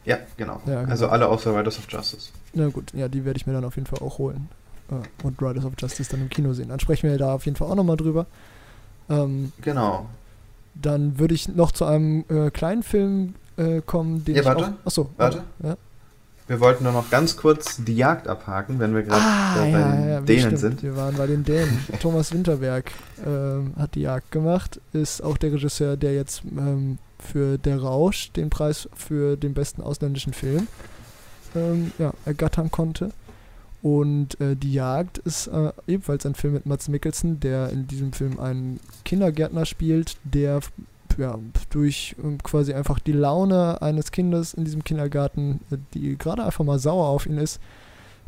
Ja genau. ja, genau. Also alle außer Riders of Justice. Na gut, ja, die werde ich mir dann auf jeden Fall auch holen. Äh, und Riders of Justice dann im Kino sehen. Dann sprechen wir da auf jeden Fall auch nochmal drüber. Ähm, genau. Dann würde ich noch zu einem äh, kleinen Film äh, kommen, den ja, ich warte. auch... Achso, warte. Ja. Wir wollten nur noch ganz kurz die Jagd abhaken, wenn wir gerade ah, bei ja, den ja, Dänen stimmt. sind. Wir waren bei den Dänen. Thomas Winterberg äh, hat die Jagd gemacht, ist auch der Regisseur, der jetzt ähm, für Der Rausch den Preis für den besten ausländischen Film ähm, ja, ergattern konnte. Und äh, Die Jagd ist äh, ebenfalls ein Film mit Mats Mikkelsen, der in diesem Film einen Kindergärtner spielt, der ja, durch äh, quasi einfach die Laune eines Kindes in diesem Kindergarten, äh, die gerade einfach mal sauer auf ihn ist,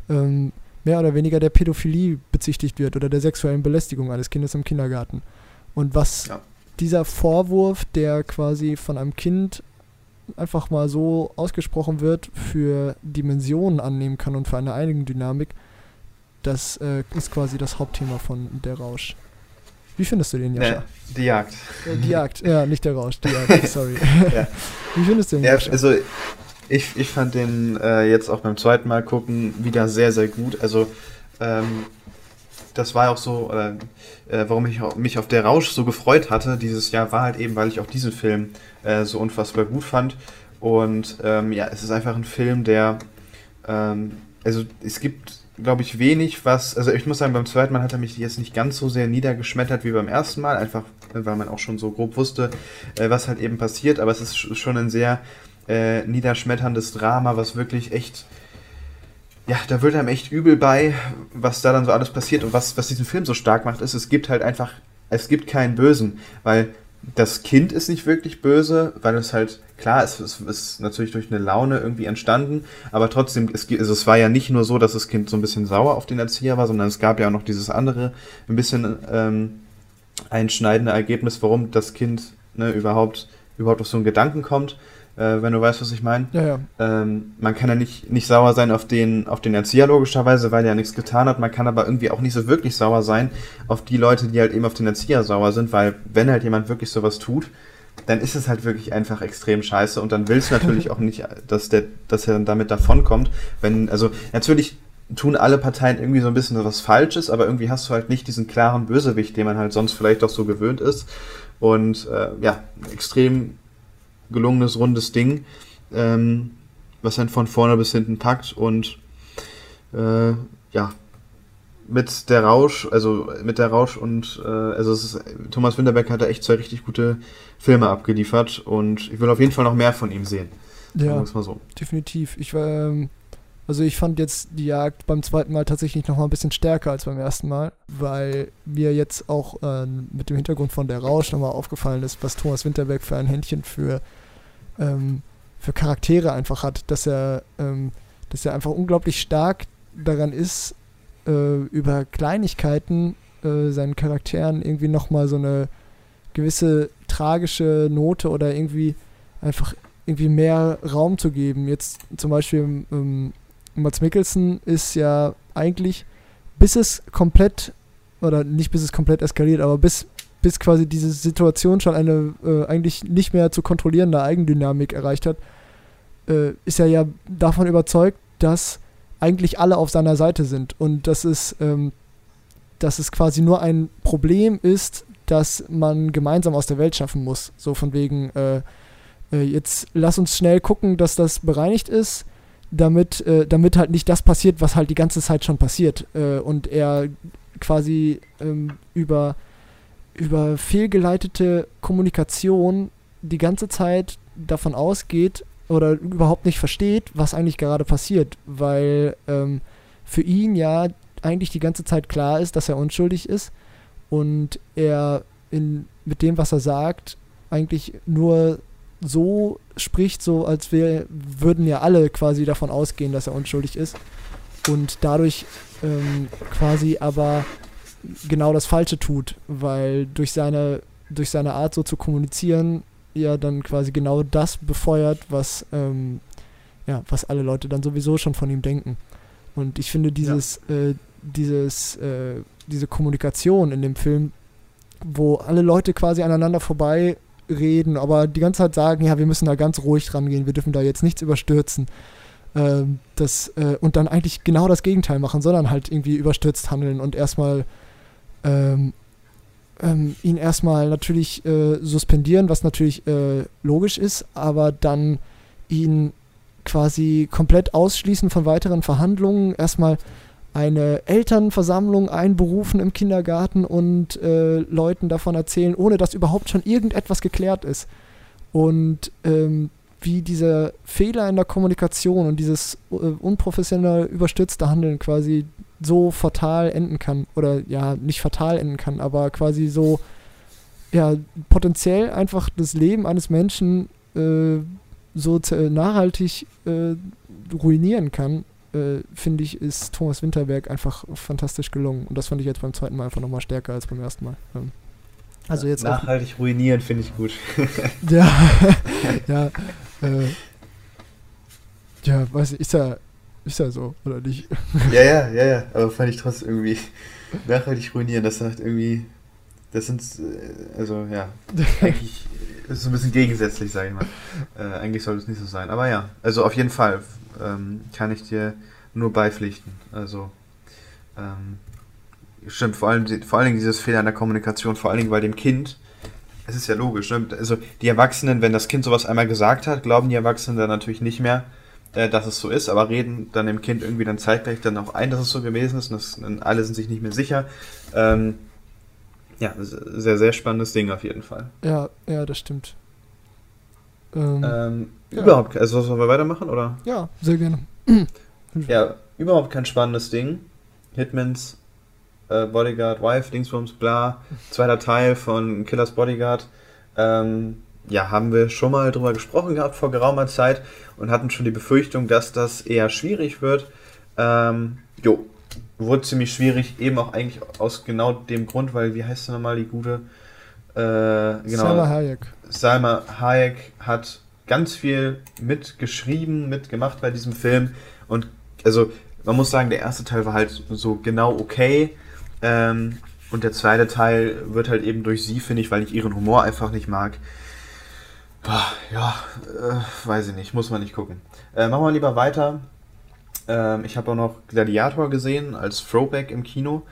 ähm, mehr oder weniger der Pädophilie bezichtigt wird oder der sexuellen Belästigung eines Kindes im Kindergarten. Und was ja. dieser Vorwurf, der quasi von einem Kind einfach mal so ausgesprochen wird, für Dimensionen annehmen kann und für eine Eigendynamik, das äh, ist quasi das Hauptthema von Der Rausch. Wie findest du den, Jascha? Nee, die Jagd. Ja, die Jagd, ja, nicht der Rausch, die Jagd, sorry. ja. Wie findest du den, ja, Jascha? Also, ich, ich fand den äh, jetzt auch beim zweiten Mal gucken wieder sehr, sehr gut. Also, ähm, das war auch so, äh, warum ich mich auf der Rausch so gefreut hatte dieses Jahr, war halt eben, weil ich auch diesen Film äh, so unfassbar gut fand. Und ähm, ja, es ist einfach ein Film, der, ähm, also es gibt glaube ich, wenig, was. Also ich muss sagen, beim zweiten Mal hat er mich jetzt nicht ganz so sehr niedergeschmettert wie beim ersten Mal, einfach weil man auch schon so grob wusste, äh, was halt eben passiert. Aber es ist schon ein sehr äh, niederschmetterndes Drama, was wirklich echt. Ja, da wird einem echt übel bei, was da dann so alles passiert. Und was, was diesen Film so stark macht, ist, es gibt halt einfach. Es gibt keinen Bösen, weil das Kind ist nicht wirklich böse, weil es halt, klar, es, es ist natürlich durch eine Laune irgendwie entstanden, aber trotzdem, es, also es war ja nicht nur so, dass das Kind so ein bisschen sauer auf den Erzieher war, sondern es gab ja auch noch dieses andere, ein bisschen ähm, einschneidende Ergebnis, warum das Kind ne, überhaupt, überhaupt auf so einen Gedanken kommt äh, wenn du weißt, was ich meine. Ja, ja. Ähm, man kann ja nicht, nicht sauer sein auf den, auf den Erzieher logischerweise, weil er ja nichts getan hat. Man kann aber irgendwie auch nicht so wirklich sauer sein auf die Leute, die halt eben auf den Erzieher sauer sind, weil wenn halt jemand wirklich sowas tut, dann ist es halt wirklich einfach extrem scheiße und dann willst du natürlich auch nicht, dass der, dass er dann damit davonkommt. Wenn, also natürlich tun alle Parteien irgendwie so ein bisschen was Falsches, aber irgendwie hast du halt nicht diesen klaren Bösewicht, den man halt sonst vielleicht auch so gewöhnt ist. Und äh, ja, extrem gelungenes, rundes Ding, ähm, was dann von vorne bis hinten packt und äh, ja, mit der Rausch, also mit der Rausch und äh, also ist, Thomas Winterberg hat da echt zwei richtig gute Filme abgeliefert und ich will auf jeden Fall noch mehr von ihm sehen. Ja, mal so. definitiv. Ich war, ähm, also ich fand jetzt die Jagd beim zweiten Mal tatsächlich noch mal ein bisschen stärker als beim ersten Mal, weil mir jetzt auch äh, mit dem Hintergrund von der Rausch nochmal aufgefallen ist, was Thomas Winterberg für ein Händchen für ähm, für Charaktere einfach hat, dass er, ähm, dass er einfach unglaublich stark daran ist, äh, über Kleinigkeiten äh, seinen Charakteren irgendwie nochmal so eine gewisse tragische Note oder irgendwie einfach irgendwie mehr Raum zu geben. Jetzt zum Beispiel ähm, Mats Mikkelsen ist ja eigentlich, bis es komplett, oder nicht bis es komplett eskaliert, aber bis bis quasi diese Situation schon eine äh, eigentlich nicht mehr zu kontrollierende Eigendynamik erreicht hat, äh, ist er ja davon überzeugt, dass eigentlich alle auf seiner Seite sind und dass es, ähm, dass es quasi nur ein Problem ist, dass man gemeinsam aus der Welt schaffen muss. So von wegen, äh, äh jetzt lass uns schnell gucken, dass das bereinigt ist, damit, äh, damit halt nicht das passiert, was halt die ganze Zeit schon passiert. Äh, und er quasi ähm, über über fehlgeleitete Kommunikation die ganze Zeit davon ausgeht oder überhaupt nicht versteht, was eigentlich gerade passiert, weil ähm, für ihn ja eigentlich die ganze Zeit klar ist, dass er unschuldig ist und er in, mit dem, was er sagt, eigentlich nur so spricht, so als wir würden ja alle quasi davon ausgehen, dass er unschuldig ist. Und dadurch ähm, quasi aber genau das Falsche tut, weil durch seine, durch seine Art so zu kommunizieren, ja dann quasi genau das befeuert, was, ähm, ja, was alle Leute dann sowieso schon von ihm denken. Und ich finde dieses, ja. äh, dieses, äh, diese Kommunikation in dem Film, wo alle Leute quasi aneinander vorbei reden, aber die ganze Zeit sagen, ja, wir müssen da ganz ruhig dran gehen, wir dürfen da jetzt nichts überstürzen. Ähm, das, äh, und dann eigentlich genau das Gegenteil machen, sondern halt irgendwie überstürzt handeln und erstmal ähm, ähm, ihn erstmal natürlich äh, suspendieren, was natürlich äh, logisch ist, aber dann ihn quasi komplett ausschließen von weiteren Verhandlungen, erstmal eine Elternversammlung einberufen im Kindergarten und äh, Leuten davon erzählen, ohne dass überhaupt schon irgendetwas geklärt ist. Und ähm, wie dieser Fehler in der Kommunikation und dieses äh, unprofessionelle, überstürzte Handeln quasi so fatal enden kann. Oder ja, nicht fatal enden kann, aber quasi so, ja, potenziell einfach das Leben eines Menschen äh, so nachhaltig äh, ruinieren kann, äh, finde ich, ist Thomas Winterberg einfach fantastisch gelungen. Und das fand ich jetzt beim zweiten Mal einfach nochmal stärker als beim ersten Mal. Ähm, also jetzt Nachhaltig ruinieren finde ich gut. ja, ja, äh, ja, weiß ich, ist ja, ist ja so, oder nicht? ja, ja, ja, ja, aber fand ich trotzdem irgendwie nachhaltig ruinieren, das sagt irgendwie, das sind, äh, also ja, eigentlich ist es ein bisschen gegensätzlich, sage ich mal. Äh, eigentlich sollte es nicht so sein, aber ja, also auf jeden Fall ähm, kann ich dir nur beipflichten, also ähm, stimmt, vor allem, vor allem dieses Fehler in der Kommunikation, vor allem bei dem Kind, es ist ja logisch, ne? Also die Erwachsenen, wenn das Kind sowas einmal gesagt hat, glauben die Erwachsenen dann natürlich nicht mehr, äh, dass es so ist, aber reden dann dem Kind irgendwie dann zeitgleich dann auch ein, dass es so gewesen ist und das, alle sind sich nicht mehr sicher. Ähm, ja, sehr, sehr spannendes Ding auf jeden Fall. Ja, ja, das stimmt. Ähm, ähm, ja. Überhaupt, also sollen wir weitermachen, oder? Ja, sehr gerne. ja, überhaupt kein spannendes Ding. Hitmans äh, Bodyguard, Wife, Dingsbums, bla. Zweiter Teil von Killers Bodyguard. ähm, ja, haben wir schon mal drüber gesprochen gehabt vor geraumer Zeit und hatten schon die Befürchtung, dass das eher schwierig wird. Ähm, jo, wurde ziemlich schwierig, eben auch eigentlich aus genau dem Grund, weil, wie heißt sie nochmal, die gute? Äh, genau, Salma Hayek. Salma Hayek hat ganz viel mitgeschrieben, mitgemacht bei diesem Film und also man muss sagen, der erste Teil war halt so genau okay ähm, und der zweite Teil wird halt eben durch sie, finde ich, weil ich ihren Humor einfach nicht mag, ja, äh, weiß ich nicht, muss man nicht gucken. Äh, machen wir lieber weiter. Ähm, ich habe auch noch Gladiator gesehen als Throwback im Kino.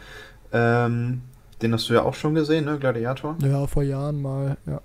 Ähm, den hast du ja auch schon gesehen, ne, Gladiator? Ja, vor Jahren mal, ja.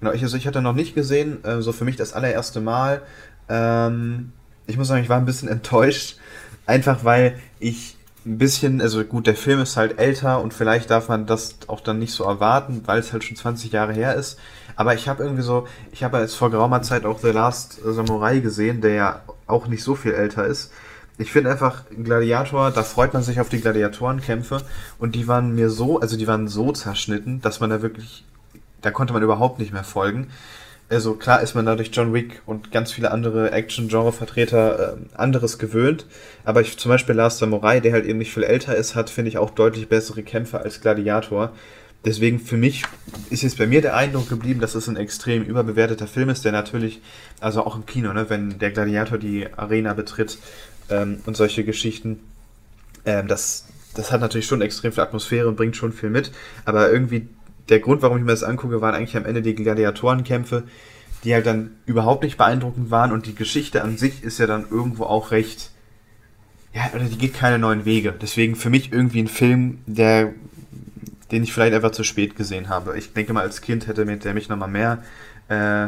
Genau, ich, also ich hatte noch nicht gesehen, äh, so für mich das allererste Mal. Ähm, ich muss sagen, ich war ein bisschen enttäuscht, einfach weil ich ein bisschen, also gut, der Film ist halt älter und vielleicht darf man das auch dann nicht so erwarten, weil es halt schon 20 Jahre her ist. Aber ich habe irgendwie so, ich habe jetzt vor geraumer Zeit auch The Last Samurai gesehen, der ja auch nicht so viel älter ist. Ich finde einfach Gladiator, da freut man sich auf die Gladiatorenkämpfe und die waren mir so, also die waren so zerschnitten, dass man da wirklich, da konnte man überhaupt nicht mehr folgen. Also klar ist man dadurch John Wick und ganz viele andere Action-Genre-Vertreter äh, anderes gewöhnt, aber ich, zum Beispiel Last Samurai, der halt eben nicht viel älter ist, hat, finde ich, auch deutlich bessere Kämpfe als Gladiator. Deswegen für mich ist jetzt bei mir der Eindruck geblieben, dass es ein extrem überbewerteter Film ist, der natürlich, also auch im Kino, ne, wenn der Gladiator die Arena betritt ähm, und solche Geschichten, ähm, das, das hat natürlich schon extrem viel Atmosphäre und bringt schon viel mit. Aber irgendwie der Grund, warum ich mir das angucke, waren eigentlich am Ende die Gladiatorenkämpfe, die halt dann überhaupt nicht beeindruckend waren und die Geschichte an sich ist ja dann irgendwo auch recht. Ja, oder die geht keine neuen Wege. Deswegen für mich irgendwie ein Film, der den ich vielleicht einfach zu spät gesehen habe. Ich denke mal, als Kind hätte der mich nochmal mehr äh,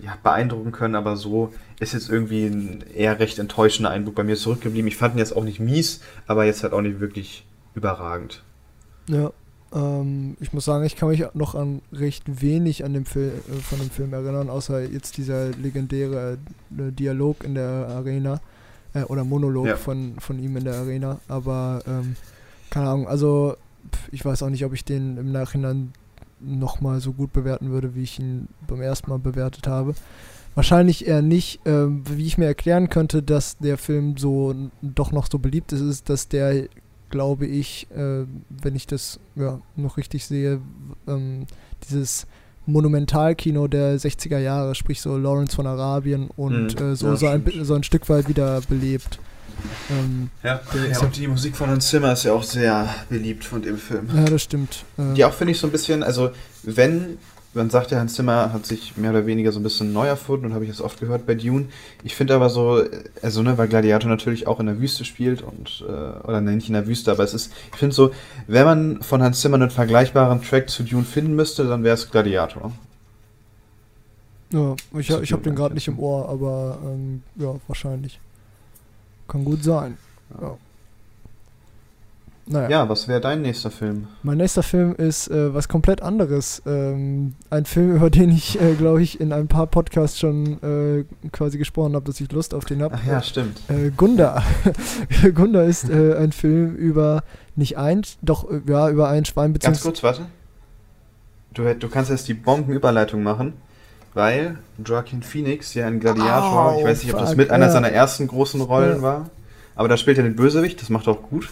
ja, beeindrucken können, aber so ist jetzt irgendwie ein eher recht enttäuschender Eindruck bei mir zurückgeblieben. Ich fand ihn jetzt auch nicht mies, aber jetzt halt auch nicht wirklich überragend. Ja, ähm, ich muss sagen, ich kann mich noch an recht wenig an dem Film, äh, von dem Film erinnern, außer jetzt dieser legendäre äh, Dialog in der Arena äh, oder Monolog ja. von, von ihm in der Arena. Aber ähm, keine Ahnung, also ich weiß auch nicht, ob ich den im Nachhinein nochmal so gut bewerten würde, wie ich ihn beim ersten Mal bewertet habe. Wahrscheinlich eher nicht. Äh, wie ich mir erklären könnte, dass der Film so doch noch so beliebt ist, ist, dass der, glaube ich, äh, wenn ich das ja, noch richtig sehe, ähm, dieses Monumentalkino der 60er Jahre, sprich so Lawrence von Arabien und mhm, äh, so, ja, so, ein, so ein Stück weit wieder belebt. Ähm, ja, ja und die Musik von Hans Zimmer ist ja auch sehr beliebt von dem Film. Ja, das stimmt. Ähm, die auch finde ich so ein bisschen, also wenn, man sagt ja, Hans Zimmer hat sich mehr oder weniger so ein bisschen neu erfunden und habe ich das oft gehört bei Dune. Ich finde aber so, also ne, weil Gladiator natürlich auch in der Wüste spielt und, äh, oder nicht in der Wüste, aber es ist, ich finde so, wenn man von Hans Zimmer einen vergleichbaren Track zu Dune finden müsste, dann wäre es Gladiator. Ja, ich, ich habe den gerade nicht im Ohr, aber ähm, ja, wahrscheinlich. Kann gut sein. Ja. Naja. Ja, was wäre dein nächster Film? Mein nächster Film ist äh, was komplett anderes. Ähm, ein Film, über den ich, äh, glaube ich, in ein paar Podcasts schon äh, quasi gesprochen habe, dass ich Lust auf den habe. Ach ja, stimmt. Äh, Gunda. Gunda ist äh, ein Film über nicht ein, doch äh, ja, über ein Schwein Ganz kurz, warte. Du, du kannst jetzt die Bombenüberleitung machen weil Joaquin Phoenix ja ein Gladiator, oh, ich weiß nicht, ob das mit einer seiner ersten großen Rollen ja. war, aber da spielt er den Bösewicht, das macht auch gut.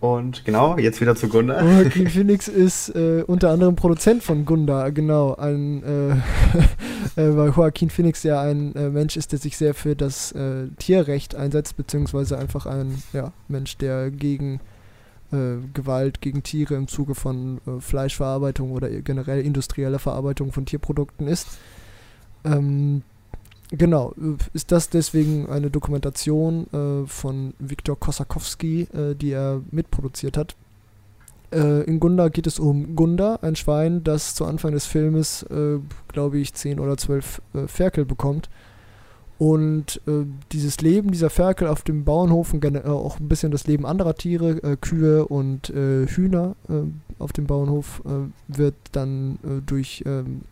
Und genau, jetzt wieder zu Gunda. Joaquin Phoenix ist äh, unter anderem Produzent von Gunda, genau. Ein, äh, äh, weil Joaquin Phoenix ja ein äh, Mensch ist, der sich sehr für das äh, Tierrecht einsetzt, beziehungsweise einfach ein ja, Mensch, der gegen Gewalt gegen Tiere im Zuge von Fleischverarbeitung oder generell industrieller Verarbeitung von Tierprodukten ist. Ähm, genau, ist das deswegen eine Dokumentation äh, von Viktor Kosakowski, äh, die er mitproduziert hat. Äh, in Gunda geht es um Gunda, ein Schwein, das zu Anfang des Filmes, äh, glaube ich, 10 oder 12 äh, Ferkel bekommt. Und äh, dieses Leben dieser Ferkel auf dem Bauernhof und auch ein bisschen das Leben anderer Tiere, Kühe und Hühner auf dem Bauernhof, wird dann durch ähm,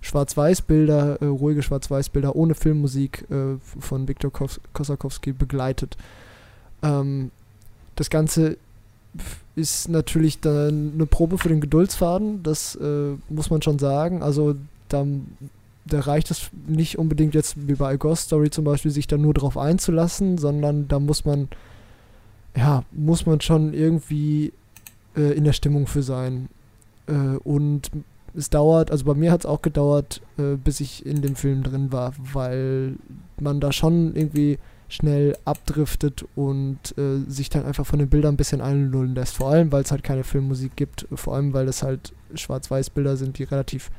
Schwarz-Weiß-Bilder, äh, ruhige Schwarz-Weiß-Bilder ohne Filmmusik äh, von Viktor Kosakowski begleitet. Ähm, das Ganze ist natürlich dann eine Probe für den Geduldsfaden, das äh, muss man schon sagen. Also da, da reicht es nicht unbedingt jetzt wie bei A Ghost Story zum Beispiel, sich da nur drauf einzulassen, sondern da muss man, ja, muss man schon irgendwie äh, in der Stimmung für sein. Äh, und es dauert, also bei mir hat es auch gedauert, äh, bis ich in dem Film drin war, weil man da schon irgendwie schnell abdriftet und äh, sich dann einfach von den Bildern ein bisschen einlullen lässt. Vor allem, weil es halt keine Filmmusik gibt, vor allem, weil es halt Schwarz-Weiß-Bilder sind, die relativ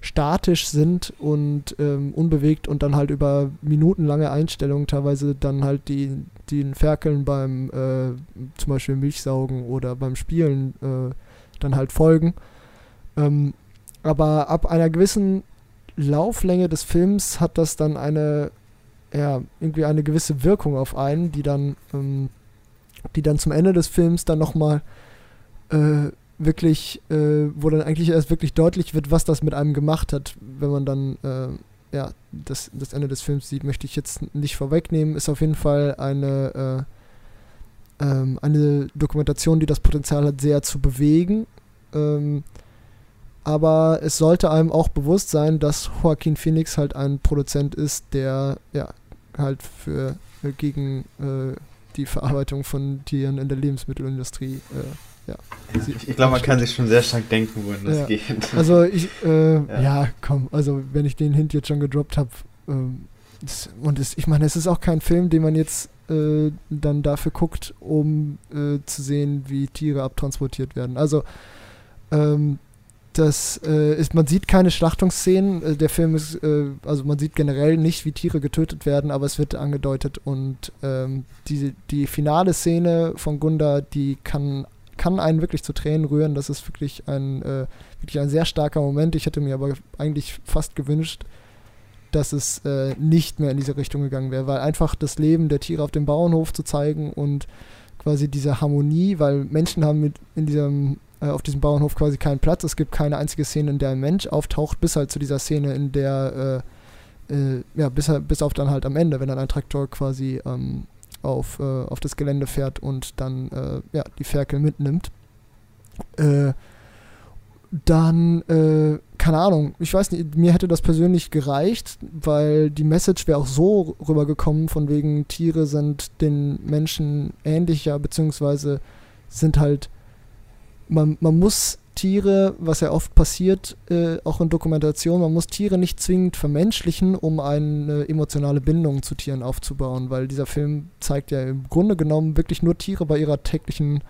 statisch sind und ähm, unbewegt und dann halt über minutenlange Einstellungen teilweise dann halt die, den Ferkeln beim äh, zum Beispiel Milchsaugen oder beim Spielen äh, dann halt folgen. Ähm, aber ab einer gewissen Lauflänge des Films hat das dann eine ja, irgendwie eine gewisse Wirkung auf einen, die dann, ähm, die dann zum Ende des Films dann nochmal äh, wirklich, äh, wo dann eigentlich erst wirklich deutlich wird, was das mit einem gemacht hat, wenn man dann äh, ja, das, das Ende des Films sieht, möchte ich jetzt nicht vorwegnehmen, ist auf jeden Fall eine, äh, ähm, eine Dokumentation, die das Potenzial hat, sehr zu bewegen. Ähm, aber es sollte einem auch bewusst sein, dass Joaquin Phoenix halt ein Produzent ist, der ja halt für äh, gegen äh, die Verarbeitung von Tieren in der Lebensmittelindustrie. Äh, ja, ich, ich glaube, man kann sich schon sehr stark denken, wohin das ja. geht. Also ich, äh, ja. ja. komm, also wenn ich den Hint jetzt schon gedroppt habe, ähm, und es, ich meine, es ist auch kein Film, den man jetzt äh, dann dafür guckt, um äh, zu sehen, wie Tiere abtransportiert werden. Also ähm, das äh, ist, man sieht keine Schlachtungsszenen. Äh, der Film ist, äh, also man sieht generell nicht, wie Tiere getötet werden, aber es wird angedeutet und ähm, die, die finale Szene von Gunda, die kann, kann einen wirklich zu Tränen rühren. Das ist wirklich ein, äh, wirklich ein sehr starker Moment. Ich hätte mir aber eigentlich fast gewünscht, dass es äh, nicht mehr in diese Richtung gegangen wäre, weil einfach das Leben der Tiere auf dem Bauernhof zu zeigen und quasi diese Harmonie, weil Menschen haben mit in diesem äh, auf diesem Bauernhof quasi keinen Platz. Es gibt keine einzige Szene, in der ein Mensch auftaucht, bis halt zu dieser Szene, in der, äh, äh, ja, bis, bis auf dann halt am Ende, wenn dann ein Traktor quasi ähm, auf, äh, auf das Gelände fährt und dann äh, ja, die Ferkel mitnimmt. Dann, keine Ahnung, ich weiß nicht, mir hätte das persönlich gereicht, weil die Message wäre auch so rübergekommen, von wegen Tiere sind den Menschen ähnlicher, beziehungsweise sind halt man, man muss Tiere, was ja oft passiert, äh, auch in Dokumentation, man muss Tiere nicht zwingend vermenschlichen, um eine emotionale Bindung zu Tieren aufzubauen, weil dieser Film zeigt ja im Grunde genommen wirklich nur Tiere bei ihrer täglichen,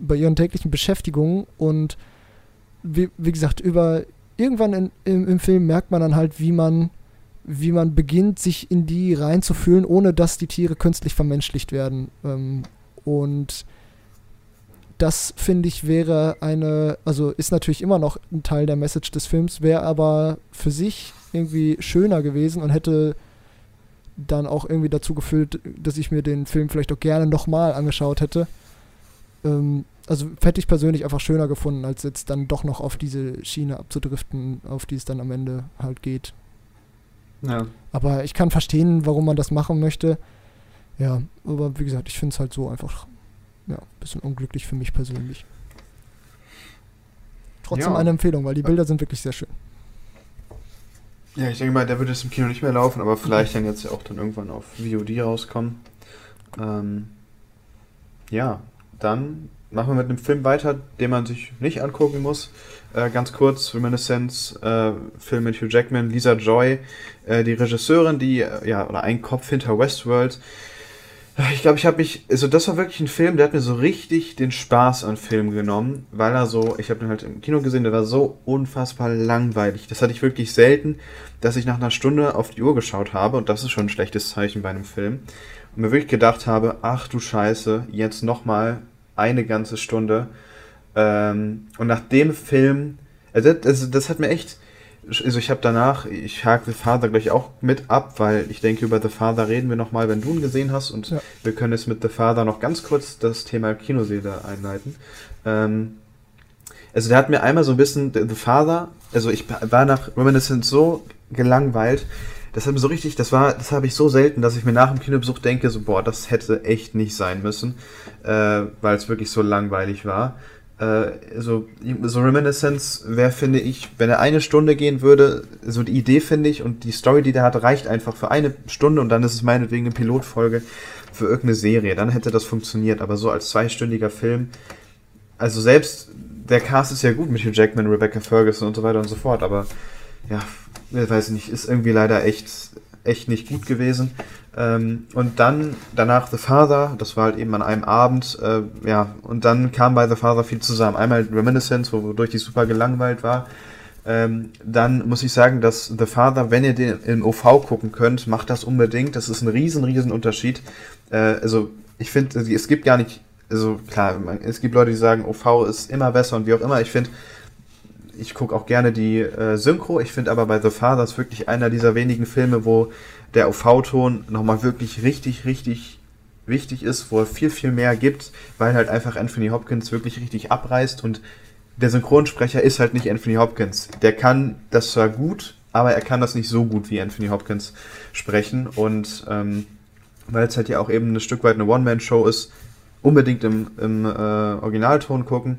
bei ihren täglichen Beschäftigungen und wie, wie gesagt, über irgendwann in, im, im Film merkt man dann halt, wie man, wie man beginnt, sich in die reinzufühlen, ohne dass die Tiere künstlich vermenschlicht werden. Ähm, und das finde ich wäre eine, also ist natürlich immer noch ein Teil der Message des Films, wäre aber für sich irgendwie schöner gewesen und hätte dann auch irgendwie dazu geführt, dass ich mir den Film vielleicht auch gerne nochmal angeschaut hätte. Ähm, also hätte ich persönlich einfach schöner gefunden, als jetzt dann doch noch auf diese Schiene abzudriften, auf die es dann am Ende halt geht. Ja. Aber ich kann verstehen, warum man das machen möchte. Ja, aber wie gesagt, ich finde es halt so einfach ja, ein bisschen unglücklich für mich persönlich. Trotzdem ja. eine Empfehlung, weil die Bilder sind wirklich sehr schön. Ja, ich denke mal, der wird jetzt im Kino nicht mehr laufen, aber vielleicht dann jetzt auch dann irgendwann auf VOD rauskommen. Ähm, ja, dann machen wir mit einem Film weiter, den man sich nicht angucken muss. Äh, ganz kurz, Reminiscence, äh, Film mit Hugh Jackman, Lisa Joy, äh, die Regisseurin, die, äh, ja, oder ein Kopf hinter Westworld, ich glaube, ich habe mich, also das war wirklich ein Film, der hat mir so richtig den Spaß an Film genommen, weil er so, ich habe den halt im Kino gesehen, der war so unfassbar langweilig. Das hatte ich wirklich selten, dass ich nach einer Stunde auf die Uhr geschaut habe und das ist schon ein schlechtes Zeichen bei einem Film. Und mir wirklich gedacht habe, ach du Scheiße, jetzt nochmal eine ganze Stunde. Ähm, und nach dem Film, also das, also das hat mir echt, also ich habe danach, ich hake The Father gleich auch mit ab, weil ich denke, über The Father reden wir nochmal, wenn du ihn gesehen hast und ja. wir können jetzt mit The Father noch ganz kurz das Thema Kinoseele einleiten. Ähm, also der hat mir einmal so ein bisschen The Father, also ich war nach Reminiscence so gelangweilt, das hat mir so richtig, das war, das habe ich so selten, dass ich mir nach dem Kinobesuch denke, so, boah, das hätte echt nicht sein müssen, äh, weil es wirklich so langweilig war. Äh, so, so Reminiscence wäre, finde ich, wenn er eine Stunde gehen würde, so die Idee, finde ich, und die Story, die der hat, reicht einfach für eine Stunde und dann ist es meinetwegen eine Pilotfolge für irgendeine Serie. Dann hätte das funktioniert, aber so als zweistündiger Film, also selbst der Cast ist ja gut mit Hugh Jackman, Rebecca Ferguson und so weiter und so fort, aber ja, weiß nicht, ist irgendwie leider echt, echt nicht gut gewesen. Ähm, und dann danach The Father, das war halt eben an einem Abend, äh, ja, und dann kam bei The Father viel zusammen. Einmal Reminiscence, wodurch ich super gelangweilt war. Ähm, dann muss ich sagen, dass The Father, wenn ihr den in OV gucken könnt, macht das unbedingt. Das ist ein riesen, riesen Unterschied. Äh, also ich finde, es gibt gar nicht, also klar, es gibt Leute, die sagen, OV ist immer besser und wie auch immer. Ich finde, ich gucke auch gerne die äh, Synchro. Ich finde aber bei The Father ist wirklich einer dieser wenigen Filme, wo der OV-Ton nochmal wirklich richtig, richtig wichtig ist, wo er viel, viel mehr gibt, weil halt einfach Anthony Hopkins wirklich richtig abreißt und der Synchronsprecher ist halt nicht Anthony Hopkins. Der kann das zwar gut, aber er kann das nicht so gut wie Anthony Hopkins sprechen und ähm, weil es halt ja auch eben ein Stück weit eine One-Man-Show ist, unbedingt im, im äh, Originalton gucken.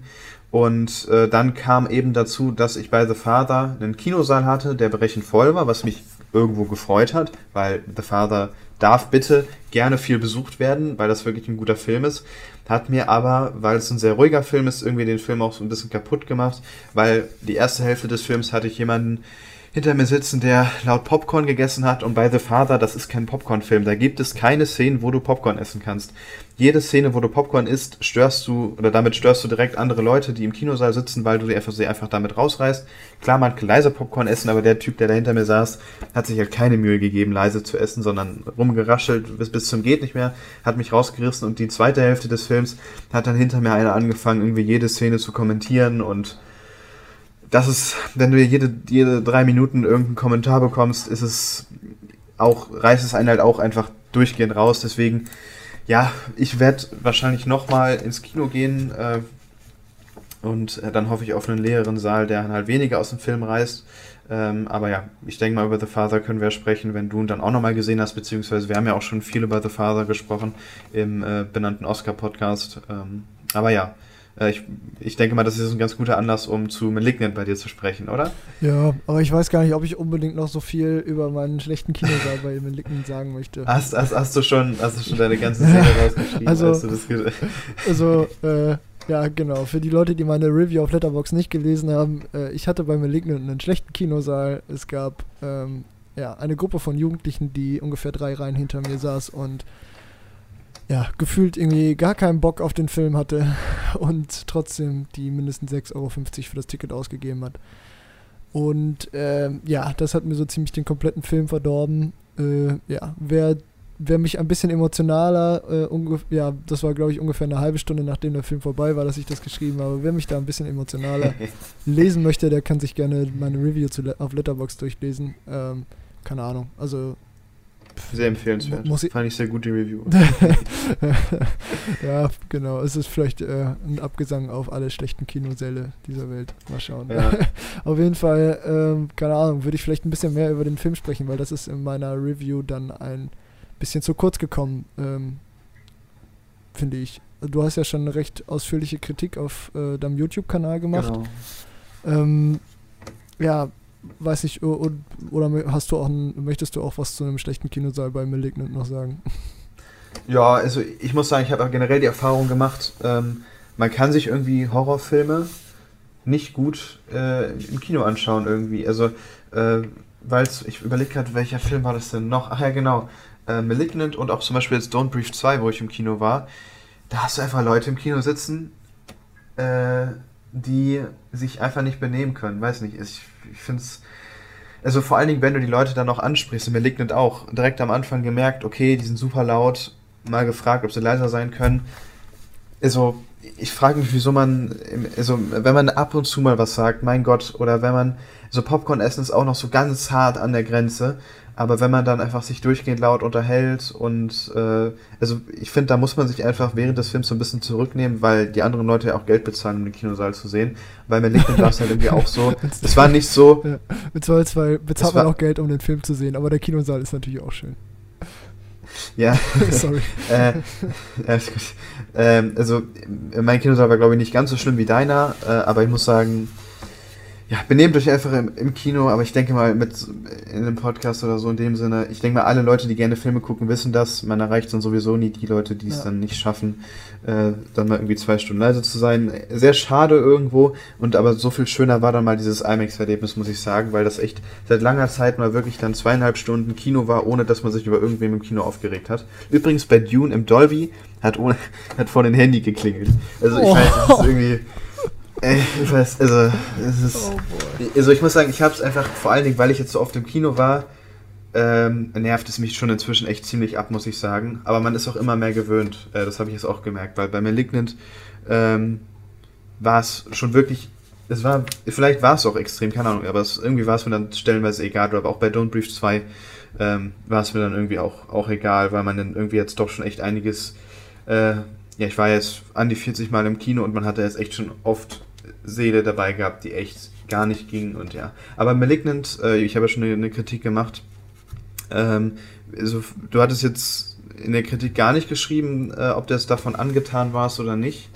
Und äh, dann kam eben dazu, dass ich bei The Father einen Kinosaal hatte, der berechnet voll war, was mich irgendwo gefreut hat, weil The Father darf bitte gerne viel besucht werden, weil das wirklich ein guter Film ist. Hat mir aber, weil es ein sehr ruhiger Film ist, irgendwie den Film auch so ein bisschen kaputt gemacht, weil die erste Hälfte des Films hatte ich jemanden hinter mir sitzen, der laut Popcorn gegessen hat. Und bei The Father, das ist kein Popcorn-Film. Da gibt es keine Szenen, wo du Popcorn essen kannst. Jede Szene, wo du Popcorn isst, störst du, oder damit störst du direkt andere Leute, die im Kinosaal sitzen, weil du die sie einfach damit rausreißt. Klar, man kann leise Popcorn essen, aber der Typ, der da hinter mir saß, hat sich halt keine Mühe gegeben, leise zu essen, sondern rumgeraschelt bis, bis zum geht nicht mehr, hat mich rausgerissen und die zweite Hälfte des Films hat dann hinter mir einer angefangen, irgendwie jede Szene zu kommentieren und das ist, wenn du jede, jede drei Minuten irgendeinen Kommentar bekommst, ist es auch, reißt es einen halt auch einfach durchgehend raus. Deswegen, ja, ich werde wahrscheinlich nochmal ins Kino gehen äh, und äh, dann hoffe ich auf einen leeren Saal, der halt weniger aus dem Film reißt. Ähm, aber ja, ich denke mal, über The Father können wir sprechen, wenn du ihn dann auch nochmal gesehen hast, beziehungsweise wir haben ja auch schon viel über The Father gesprochen im äh, benannten Oscar-Podcast. Ähm, aber ja, ich, ich denke mal, das ist ein ganz guter Anlass, um zu Malignant bei dir zu sprechen, oder? Ja, aber ich weiß gar nicht, ob ich unbedingt noch so viel über meinen schlechten Kinosaal bei Malignant sagen möchte. Hast, hast, hast, du, schon, hast du schon deine ganze Szene rausgeschrieben? Also, also äh, ja, genau. Für die Leute, die meine Review auf Letterbox nicht gelesen haben, äh, ich hatte bei Malignant einen schlechten Kinosaal. Es gab ähm, ja, eine Gruppe von Jugendlichen, die ungefähr drei Reihen hinter mir saß und ja, gefühlt irgendwie gar keinen Bock auf den Film hatte und trotzdem die mindestens 6,50 Euro für das Ticket ausgegeben hat. Und äh, ja, das hat mir so ziemlich den kompletten Film verdorben. Äh, ja, wer, wer mich ein bisschen emotionaler, äh, ja, das war glaube ich ungefähr eine halbe Stunde nachdem der Film vorbei war, dass ich das geschrieben habe. Wer mich da ein bisschen emotionaler lesen möchte, der kann sich gerne meine Review zu, auf Letterbox durchlesen. Ähm, keine Ahnung. Also sehr empfehlenswert. Muss ich Fand ich sehr gut die Review. ja, genau. Es ist vielleicht äh, ein Abgesang auf alle schlechten Kinosäle dieser Welt. Mal schauen. Ja. auf jeden Fall, ähm, keine Ahnung, würde ich vielleicht ein bisschen mehr über den Film sprechen, weil das ist in meiner Review dann ein bisschen zu kurz gekommen, ähm, finde ich. Du hast ja schon eine recht ausführliche Kritik auf äh, deinem YouTube-Kanal gemacht. Genau. Ähm, ja, weiß nicht, oder hast du auch ein, möchtest du auch was zu einem schlechten Kinosaal bei Malignant noch sagen? Ja, also ich muss sagen, ich habe generell die Erfahrung gemacht, ähm, man kann sich irgendwie Horrorfilme nicht gut äh, im Kino anschauen irgendwie. Also, äh, weil ich überlege gerade, welcher Film war das denn noch? Ach ja, genau. Äh, Malignant und auch zum Beispiel jetzt Don't Brief 2, wo ich im Kino war. Da hast du einfach Leute im Kino sitzen, äh, die sich einfach nicht benehmen können. Weiß nicht, ich, ich finde es. Also vor allen Dingen, wenn du die Leute dann noch ansprichst, und mir liegt auch direkt am Anfang gemerkt, okay, die sind super laut, mal gefragt, ob sie leiser sein können. also ich frage mich, wieso man, also wenn man ab und zu mal was sagt, mein Gott, oder wenn man, so Popcorn essen ist auch noch so ganz hart an der Grenze, aber wenn man dann einfach sich durchgehend laut unterhält und, äh, also ich finde, da muss man sich einfach während des Films so ein bisschen zurücknehmen, weil die anderen Leute ja auch Geld bezahlen, um den Kinosaal zu sehen, weil mir Licht war es halt irgendwie auch so, es war nicht so... Ja, beziehungsweise bezahlt man auch Geld, um den Film zu sehen, aber der Kinosaal ist natürlich auch schön. Ja. Sorry. äh, ähm, also, mein Kinosaal war, glaube ich, nicht ganz so schlimm wie deiner, äh, aber ich muss sagen, ja, benehmt euch einfach im, im, Kino, aber ich denke mal mit in einem Podcast oder so in dem Sinne, ich denke mal, alle Leute, die gerne Filme gucken, wissen das. Man erreicht dann sowieso nie die Leute, die es ja. dann nicht schaffen, äh, dann mal irgendwie zwei Stunden leise zu sein. Sehr schade irgendwo und aber so viel schöner war dann mal dieses IMAX-Erlebnis, muss ich sagen, weil das echt seit langer Zeit mal wirklich dann zweieinhalb Stunden Kino war, ohne dass man sich über irgendwem im Kino aufgeregt hat. Übrigens bei Dune im Dolby hat, ohne, hat vor den Handy geklingelt. Also ich oh. weiß, das ist irgendwie Ey, ich weiß, also, es ist, oh also ich muss sagen, ich habe es einfach, vor allen Dingen, weil ich jetzt so oft im Kino war, ähm, nervt es mich schon inzwischen echt ziemlich ab, muss ich sagen. Aber man ist auch immer mehr gewöhnt. Äh, das habe ich jetzt auch gemerkt, weil bei Malignant ähm, war es schon wirklich, es war, vielleicht war es auch extrem, keine Ahnung, aber es, irgendwie war es mir dann stellenweise egal. Aber auch bei Don't Brief 2 ähm, war es mir dann irgendwie auch, auch egal, weil man dann irgendwie jetzt doch schon echt einiges, äh, ja, ich war jetzt an die 40 Mal im Kino und man hatte jetzt echt schon oft Seele dabei gehabt, die echt gar nicht ging und ja. Aber Malignant, äh, ich habe ja schon eine, eine Kritik gemacht. Ähm, also, du hattest jetzt in der Kritik gar nicht geschrieben, äh, ob das davon angetan warst oder nicht.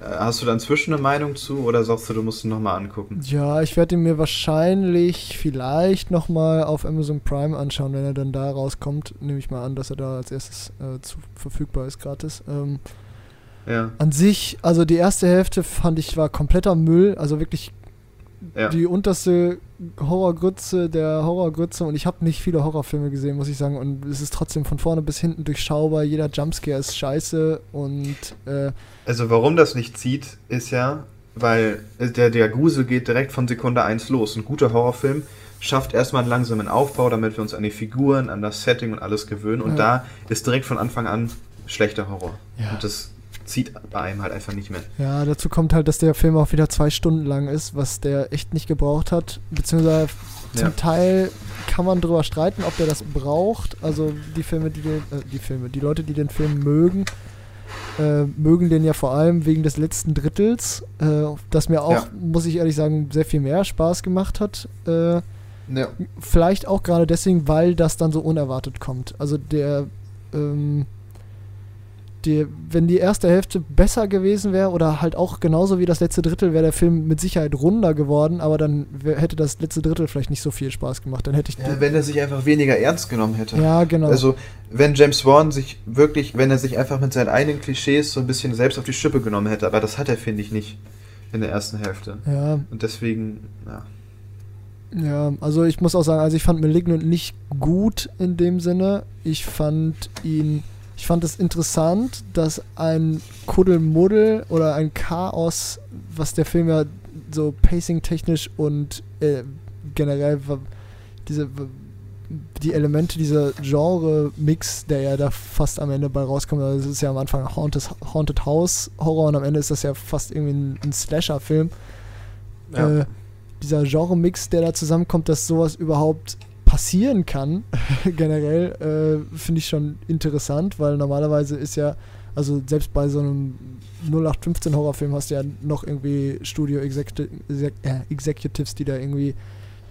Äh, hast du da inzwischen eine Meinung zu oder sagst du, du musst ihn nochmal angucken? Ja, ich werde ihn mir wahrscheinlich vielleicht nochmal auf Amazon Prime anschauen, wenn er dann da rauskommt. Nehme ich mal an, dass er da als erstes äh, zu, verfügbar ist, gratis. Ähm, ja. An sich, also die erste Hälfte fand ich war kompletter Müll, also wirklich ja. die unterste Horrorgrütze der Horrorgrütze und ich habe nicht viele Horrorfilme gesehen, muss ich sagen und es ist trotzdem von vorne bis hinten durchschaubar, jeder Jumpscare ist scheiße und äh, Also warum das nicht zieht, ist ja, weil der, der Grusel geht direkt von Sekunde 1 los. Ein guter Horrorfilm schafft erstmal einen langsamen Aufbau, damit wir uns an die Figuren, an das Setting und alles gewöhnen und ja. da ist direkt von Anfang an schlechter Horror. Ja. Und das zieht bei einem halt einfach nicht mehr. Ja, dazu kommt halt, dass der Film auch wieder zwei Stunden lang ist, was der echt nicht gebraucht hat. Beziehungsweise zum ja. Teil kann man drüber streiten, ob der das braucht. Also die Filme, die den, äh, die Filme, die Leute, die den Film mögen, äh, mögen den ja vor allem wegen des letzten Drittels, äh, das mir auch, ja. muss ich ehrlich sagen, sehr viel mehr Spaß gemacht hat. Äh, ja. Vielleicht auch gerade deswegen, weil das dann so unerwartet kommt. Also der ähm, die, wenn die erste Hälfte besser gewesen wäre oder halt auch genauso wie das letzte Drittel, wäre der Film mit Sicherheit runder geworden, aber dann hätte das letzte Drittel vielleicht nicht so viel Spaß gemacht. Dann hätte ich ja, wenn er sich einfach weniger ernst genommen hätte. Ja, genau. Also, wenn James Wan sich wirklich, wenn er sich einfach mit seinen eigenen Klischees so ein bisschen selbst auf die Schippe genommen hätte, aber das hat er, finde ich, nicht in der ersten Hälfte. Ja. Und deswegen, ja. Ja, also ich muss auch sagen, also ich fand Malignant nicht gut in dem Sinne. Ich fand ihn ich fand es interessant, dass ein Kuddelmuddel oder ein Chaos, was der Film ja so pacing-technisch und äh, generell diese die Elemente dieser Genre-Mix, der ja da fast am Ende bei rauskommt, also es ist ja am Anfang Haunted, Haunted House Horror und am Ende ist das ja fast irgendwie ein, ein Slasher-Film. Ja. Äh, dieser Genre-Mix, der da zusammenkommt, dass sowas überhaupt passieren kann, generell, äh, finde ich schon interessant, weil normalerweise ist ja, also selbst bei so einem 0815 Horrorfilm hast du ja noch irgendwie Studio Executive, äh, die da irgendwie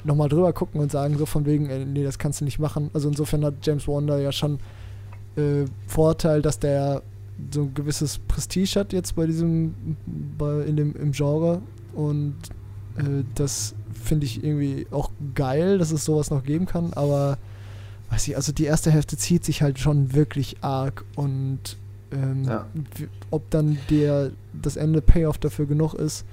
nochmal drüber gucken und sagen so von wegen, äh, nee, das kannst du nicht machen. Also insofern hat James Wonder ja schon äh, Vorteil, dass der so ein gewisses Prestige hat jetzt bei diesem, bei, in dem, im Genre und äh, das finde ich irgendwie auch geil, dass es sowas noch geben kann, aber weiß ich, also die erste Hälfte zieht sich halt schon wirklich arg und ähm, ja. ob dann der das Ende Payoff dafür genug ist,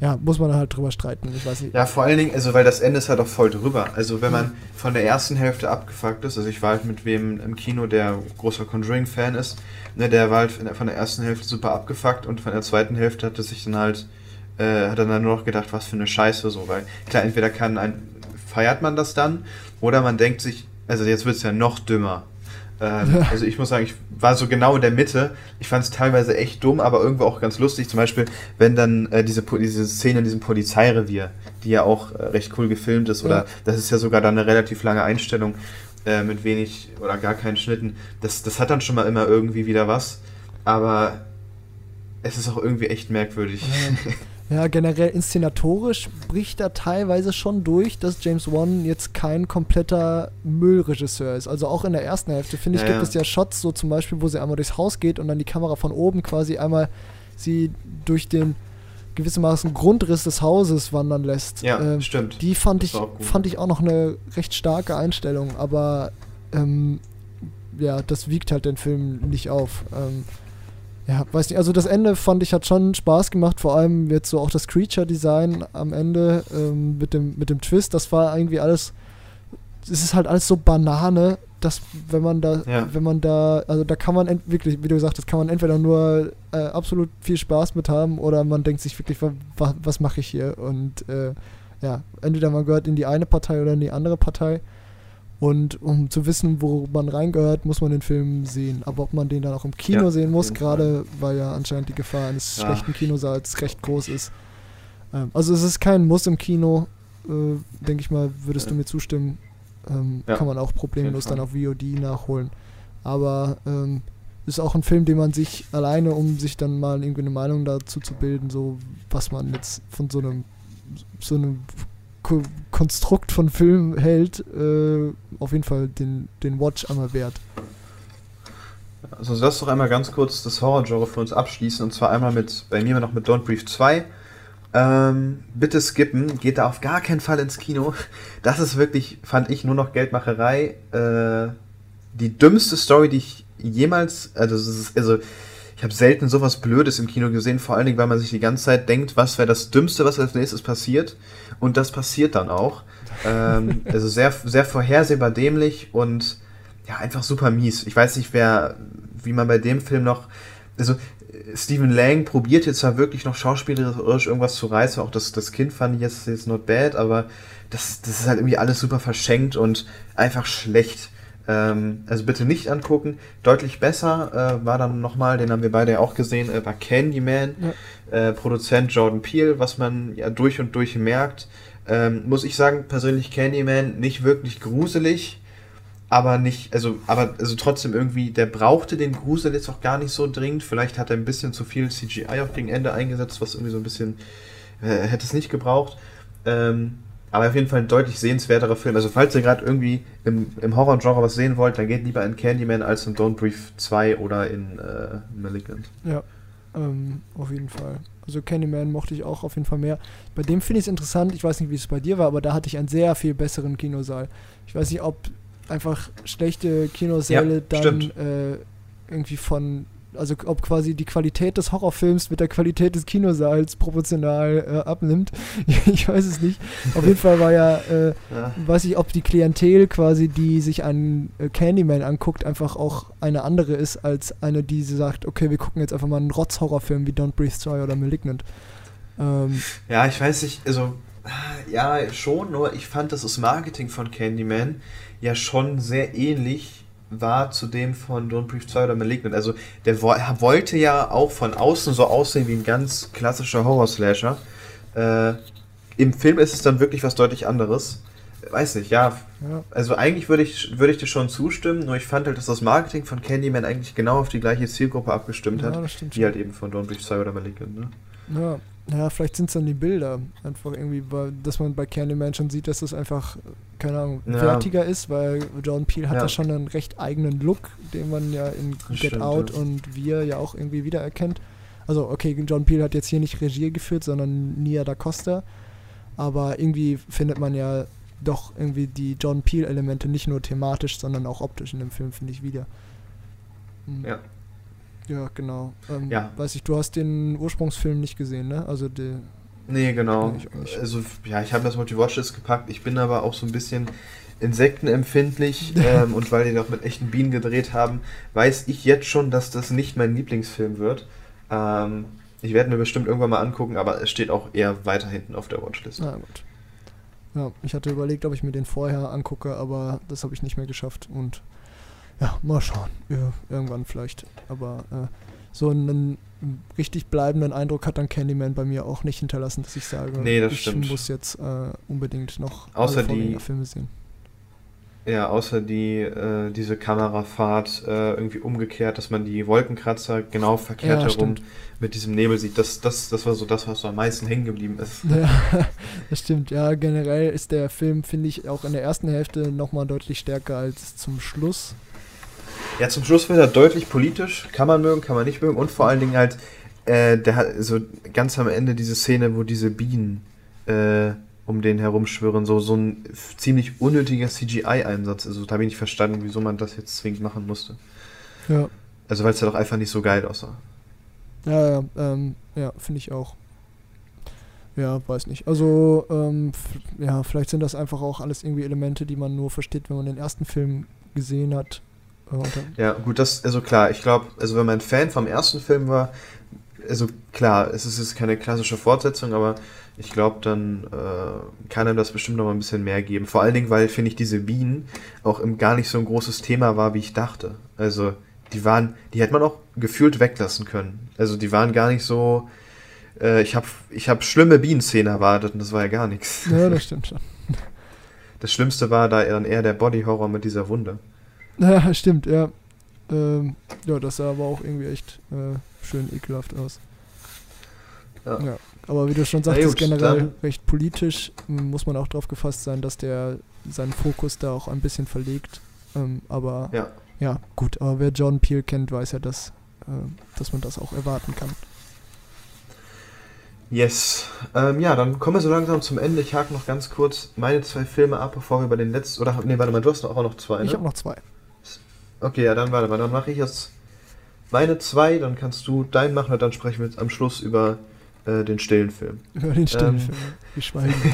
ja, muss man halt drüber streiten. Ich weiß nicht. Ja, vor allen Dingen, also weil das Ende ist halt auch voll drüber. Also wenn man von der ersten Hälfte abgefuckt ist, also ich war halt mit wem im Kino, der großer Conjuring-Fan ist, ne, der war halt von der ersten Hälfte super abgefuckt und von der zweiten Hälfte hat es sich dann halt äh, hat er dann nur noch gedacht, was für eine Scheiße so, weil klar, entweder kann ein, feiert man das dann oder man denkt sich, also jetzt wird es ja noch dümmer. Ähm, ja. Also ich muss sagen, ich war so genau in der Mitte. Ich fand es teilweise echt dumm, aber irgendwo auch ganz lustig. Zum Beispiel, wenn dann äh, diese, diese Szene in diesem Polizeirevier, die ja auch äh, recht cool gefilmt ist, oder das ist ja sogar dann eine relativ lange Einstellung äh, mit wenig oder gar keinen Schnitten. Das, das hat dann schon mal immer irgendwie wieder was. Aber es ist auch irgendwie echt merkwürdig. Ja. Ja, generell inszenatorisch bricht da teilweise schon durch, dass James Wan jetzt kein kompletter Müllregisseur ist. Also auch in der ersten Hälfte, finde ich, ja, gibt ja. es ja Shots, so zum Beispiel, wo sie einmal durchs Haus geht und dann die Kamera von oben quasi einmal sie durch den gewissermaßen Grundriss des Hauses wandern lässt. Ja, ähm, stimmt. Die fand ich, fand ich auch noch eine recht starke Einstellung, aber ähm, ja, das wiegt halt den Film nicht auf. Ähm, ja, weiß nicht, also das Ende fand ich hat schon Spaß gemacht, vor allem jetzt so auch das Creature-Design am Ende ähm, mit, dem, mit dem Twist, das war irgendwie alles, es ist halt alles so Banane, dass wenn man da, ja. wenn man da, also da kann man wirklich, wie du gesagt hast, kann man entweder nur äh, absolut viel Spaß mit haben oder man denkt sich wirklich, was, was mache ich hier? Und äh, ja, entweder man gehört in die eine Partei oder in die andere Partei. Und um zu wissen, wo man reingehört, muss man den Film sehen. Aber ob man den dann auch im Kino ja, sehen muss, gerade weil ja anscheinend die Gefahr eines ja. schlechten Kinosaals recht groß ist. Ähm, also es ist kein Muss im Kino, äh, denke ich mal, würdest ja. du mir zustimmen. Ähm, kann man auch problemlos dann auf VOD nachholen. Aber ähm, ist auch ein Film, den man sich alleine, um sich dann mal irgendwie eine Meinung dazu zu bilden, so was man jetzt von so einem so einem Ko Konstrukt von Film hält, äh, auf jeden Fall den, den Watch einmal wert. Also lass doch einmal ganz kurz das Horror-Genre für uns abschließen und zwar einmal mit, bei mir noch mit Don't Brief 2. Ähm, bitte skippen, geht da auf gar keinen Fall ins Kino. Das ist wirklich, fand ich, nur noch Geldmacherei. Äh, die dümmste Story, die ich jemals, also, also ich habe selten sowas Blödes im Kino gesehen, vor allen Dingen, weil man sich die ganze Zeit denkt, was wäre das Dümmste, was als nächstes passiert. Und das passiert dann auch. ähm, also sehr, sehr vorhersehbar dämlich und ja, einfach super mies. Ich weiß nicht, wer, wie man bei dem Film noch. Also, Stephen Lang probiert jetzt zwar wirklich noch schauspielerisch irgendwas zu reißen, auch das, das Kind fand ich jetzt, jetzt not bad, aber das, das ist halt irgendwie alles super verschenkt und einfach schlecht. Ähm, also bitte nicht angucken. Deutlich besser äh, war dann nochmal, den haben wir beide ja auch gesehen, äh, war Candyman, ja. äh, Produzent Jordan Peele, was man ja durch und durch merkt. Ähm, muss ich sagen, persönlich Candyman nicht wirklich gruselig, aber nicht, also, aber also trotzdem irgendwie, der brauchte den Grusel jetzt auch gar nicht so dringend. Vielleicht hat er ein bisschen zu viel CGI auch gegen Ende eingesetzt, was irgendwie so ein bisschen äh, hätte es nicht gebraucht. Ähm, aber auf jeden Fall ein deutlich sehenswerterer Film. Also falls ihr gerade irgendwie im, im Horror-Genre was sehen wollt, dann geht lieber in Candyman als in Don't Breathe 2 oder in äh, Malignant. Ja, ähm, auf jeden Fall. Also Candyman mochte ich auch auf jeden Fall mehr. Bei dem finde ich es interessant, ich weiß nicht, wie es bei dir war, aber da hatte ich einen sehr viel besseren Kinosaal. Ich weiß nicht, ob einfach schlechte Kinosäle ja, dann äh, irgendwie von also ob quasi die Qualität des Horrorfilms mit der Qualität des Kinosaals proportional äh, abnimmt. ich weiß es nicht. Auf jeden Fall war ja, äh, ja, weiß ich, ob die Klientel quasi, die sich einen äh, Candyman anguckt, einfach auch eine andere ist als eine, die sagt, okay, wir gucken jetzt einfach mal einen Rotz-Horrorfilm wie Don't Breathe 2 oder Malignant. Ähm, ja, ich weiß nicht, also ja, schon, nur ich fand das Marketing von Candyman ja schon sehr ähnlich war zu dem von Don't Breathe 2 oder Malignant. Also der wollte ja auch von außen so aussehen wie ein ganz klassischer Horror-Slasher. Äh, Im Film ist es dann wirklich was deutlich anderes. Weiß nicht, ja. ja. Also eigentlich würde ich, würd ich dir schon zustimmen, nur ich fand halt, dass das Marketing von Candyman eigentlich genau auf die gleiche Zielgruppe abgestimmt ja, hat, wie halt eben von Don't Breathe 2 oder Malignant. Ne? Ja, ja, vielleicht sind es dann die Bilder. Einfach irgendwie, weil, dass man bei Candyman schon sieht, dass das einfach, keine Ahnung, ja. wertiger ist, weil John Peel hat ja. ja. schon einen recht eigenen Look, den man ja in Get Stimmt, Out ja. und Wir ja auch irgendwie wiedererkennt. Also, okay, John Peel hat jetzt hier nicht Regie geführt, sondern Nia da Costa. Aber irgendwie findet man ja doch irgendwie die John Peel-Elemente nicht nur thematisch, sondern auch optisch in dem Film, finde ich, wieder. Mhm. Ja, ja, genau. Ähm, ja. Weiß ich, du hast den Ursprungsfilm nicht gesehen, ne? Also der. Nee, genau. Also, ja, ich habe das mal die Watchlist gepackt. Ich bin aber auch so ein bisschen insektenempfindlich ähm, und weil die doch mit echten Bienen gedreht haben, weiß ich jetzt schon, dass das nicht mein Lieblingsfilm wird. Ähm, ich werde mir bestimmt irgendwann mal angucken, aber es steht auch eher weiter hinten auf der Watchlist. Na gut. Ja, ich hatte überlegt, ob ich mir den vorher angucke, aber das habe ich nicht mehr geschafft und ja, mal schauen. Ja, irgendwann vielleicht. Aber äh, so einen richtig bleibenden Eindruck hat dann Candyman bei mir auch nicht hinterlassen, dass ich sage, nee, das ich stimmt. muss jetzt äh, unbedingt noch Außer die Filme sehen. Ja, außer die, äh, diese Kamerafahrt äh, irgendwie umgekehrt, dass man die Wolkenkratzer genau verkehrt Ja, herum stimmt. mit diesem Nebel sieht. Das, das, das war so das, was so am meisten hängen geblieben ist. Ja, das stimmt. Ja, generell ist der Film, finde ich, auch in der ersten Hälfte nochmal deutlich stärker als zum Schluss. Ja, zum Schluss wird er deutlich politisch. Kann man mögen, kann man nicht mögen. Und vor allen Dingen halt, äh, der hat so ganz am Ende diese Szene, wo diese Bienen äh, um den herumschwirren, so, so ein ziemlich unnötiger CGI-Einsatz. Also da habe ich nicht verstanden, wieso man das jetzt zwingend machen musste. Ja, Also weil es ja doch einfach nicht so geil aussah. ja, ja, ähm, ja finde ich auch. Ja, weiß nicht. Also, ähm, ja, vielleicht sind das einfach auch alles irgendwie Elemente, die man nur versteht, wenn man den ersten Film gesehen hat. Ja, gut, das, also klar, ich glaube, also wenn man Fan vom ersten Film war, also klar, es ist jetzt keine klassische Fortsetzung, aber ich glaube, dann äh, kann einem das bestimmt noch mal ein bisschen mehr geben. Vor allen Dingen, weil, finde ich, diese Bienen auch im, gar nicht so ein großes Thema war, wie ich dachte. Also, die waren, die hätte man auch gefühlt weglassen können. Also, die waren gar nicht so, äh, ich habe ich hab schlimme Bienenszenen erwartet und das war ja gar nichts. ja, das stimmt schon. Das Schlimmste war da dann eher der Body-Horror mit dieser Wunde. Ja, stimmt, ja. Ähm, ja, das sah aber auch irgendwie echt äh, schön ekelhaft aus. Ja. Ja. Aber wie du schon sagtest, gut, generell dann- recht politisch, m, muss man auch darauf gefasst sein, dass der seinen Fokus da auch ein bisschen verlegt. Ähm, aber Ja. ja, gut, aber wer John Peel kennt, weiß ja, dass, äh, dass man das auch erwarten kann. Yes. Ähm, ja, dann kommen wir so langsam zum Ende. Ich hake noch ganz kurz meine zwei Filme ab, bevor wir über den letzten. Oder, nee, warte mal, du hast auch noch zwei, ne? Ich habe noch zwei. Okay, ja, dann warte mal. Dann mache ich jetzt meine zwei, dann kannst du deinen machen und dann sprechen wir jetzt am Schluss über äh, den stillen Film. Über den stillen Ähm. Film. Wir schweigen.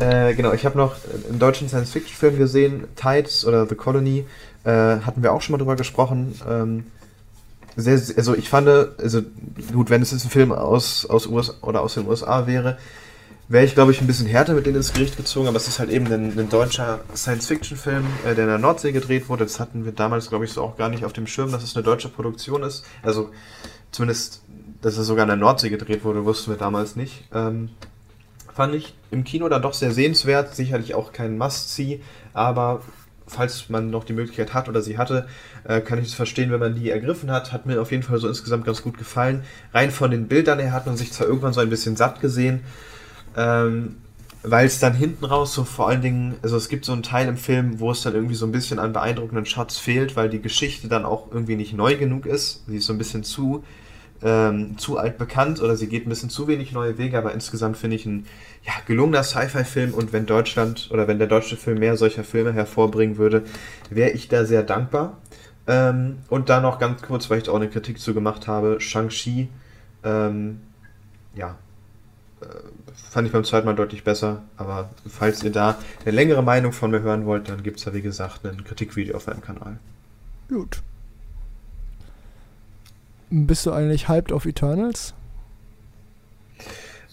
Äh, genau, ich habe noch einen deutschen Science-Fiction-Film gesehen, Tides oder The Colony. Äh, hatten wir auch schon mal drüber gesprochen. Ähm, sehr, also ich fand, also gut, wenn es jetzt ein Film aus, aus USA oder aus den USA wäre, wäre ich, glaube ich, ein bisschen härter mit denen ins Gericht gezogen, aber es ist halt eben ein, ein deutscher Science-Fiction-Film, äh, der in der Nordsee gedreht wurde. Das hatten wir damals, glaube ich, so auch gar nicht auf dem Schirm, dass es eine deutsche Produktion ist. Also zumindest, dass es sogar in der Nordsee gedreht wurde, wussten wir damals nicht. Ähm, fand ich im Kino dann doch sehr sehenswert, sicherlich auch kein Must-See, aber falls man noch die Möglichkeit hat oder sie hatte, äh, kann ich es verstehen, wenn man die ergriffen hat. Hat mir auf jeden Fall so insgesamt ganz gut gefallen. Rein von den Bildern her hat man sich zwar irgendwann so ein bisschen satt gesehen, ähm, weil es dann hinten raus so vor allen Dingen, also es gibt so einen Teil im Film, wo es dann irgendwie so ein bisschen an beeindruckenden Shots fehlt, weil die Geschichte dann auch irgendwie nicht neu genug ist. Sie ist so ein bisschen zu, ähm, zu alt bekannt oder sie geht ein bisschen zu wenig neue Wege, aber insgesamt finde ich ein ja, gelungener Sci-Fi-Film und wenn Deutschland oder wenn der deutsche Film mehr solcher Filme hervorbringen würde, wäre ich da sehr dankbar. Ähm, und dann noch ganz kurz, weil ich da auch eine Kritik zu gemacht habe, Shang-Chi, ähm, ja, äh, fand ich beim zweiten Mal deutlich besser, aber falls ihr da eine längere Meinung von mir hören wollt, dann gibt es da wie gesagt ein Kritikvideo auf meinem Kanal. Gut. Bist du eigentlich hyped auf Eternals?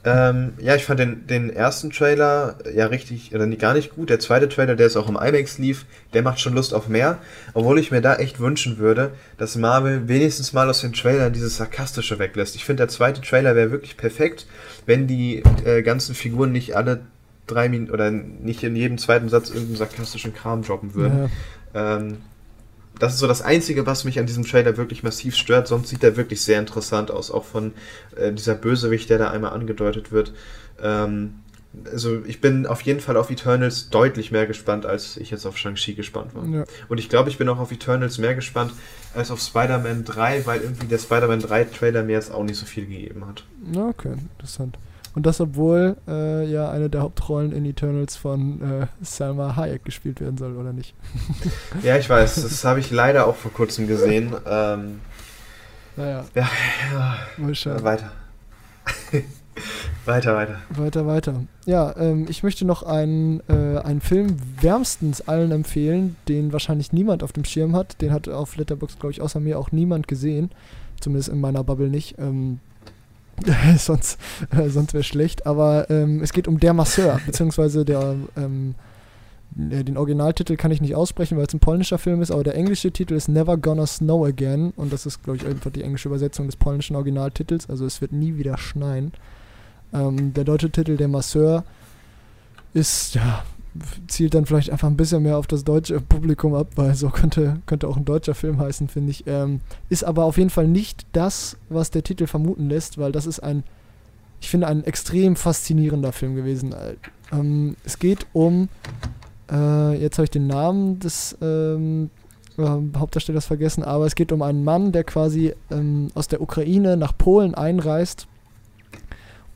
Ähm, ja, ich fand den, den ersten Trailer ja richtig, oder nie, gar nicht gut. Der zweite Trailer, der jetzt auch im IMAX lief, der macht schon Lust auf mehr. Obwohl ich mir da echt wünschen würde, dass Marvel wenigstens mal aus den Trailern dieses Sarkastische weglässt. Ich finde, der zweite Trailer wäre wirklich perfekt, wenn die äh, ganzen Figuren nicht alle drei Minuten oder nicht in jedem zweiten Satz irgendeinen sarkastischen Kram droppen würden. Ja. Ähm, das ist so das Einzige, was mich an diesem Trailer wirklich massiv stört. Sonst sieht er wirklich sehr interessant aus, auch von äh, dieser Bösewicht, der da einmal angedeutet wird. Ähm, also ich bin auf jeden Fall auf Eternals deutlich mehr gespannt, als ich jetzt auf Shang-Chi gespannt war. ja. Und ich glaube, ich bin auch auf Eternals mehr gespannt als auf Spider-Man 3, weil irgendwie der Spider-Man 3 Trailer mir jetzt auch nicht so viel gegeben hat. Okay, interessant. Und das, obwohl äh, ja eine der Hauptrollen in Eternals von äh, Salma Hayek gespielt werden soll, oder nicht? Ja, ich weiß, das habe ich leider auch vor kurzem gesehen. Ähm, Naja, ja, ja, weiter. weiter, weiter. Weiter, weiter. Ja, ähm, ich möchte noch einen, äh, einen Film wärmstens allen empfehlen, den wahrscheinlich niemand auf dem Schirm hat. Den hat auf Letterboxd, glaube ich, außer mir auch niemand gesehen. Zumindest in meiner Bubble nicht. Ähm, sonst äh, sonst wäre schlecht. Aber ähm, es geht um Der Masseur, beziehungsweise der, ähm, äh, den Originaltitel kann ich nicht aussprechen, weil es ein polnischer Film ist, aber der englische Titel ist Never Gonna Snow Again und das ist, glaube ich, einfach die englische Übersetzung des polnischen Originaltitels, also es wird nie wieder schneien. Ähm, der deutsche Titel, der Masseur, ist, ja, zielt dann vielleicht einfach ein bisschen mehr auf das deutsche Publikum ab, weil so könnte, könnte auch ein deutscher Film heißen, finde ich. Ähm, ist aber auf jeden Fall nicht das, was der Titel vermuten lässt, weil das ist ein, ich finde, ein extrem faszinierender Film gewesen. Ähm, es geht um, äh, jetzt habe ich den Namen des ähm, äh, Hauptdarstellers vergessen, aber es geht um einen Mann, der quasi ähm, aus der Ukraine nach Polen einreist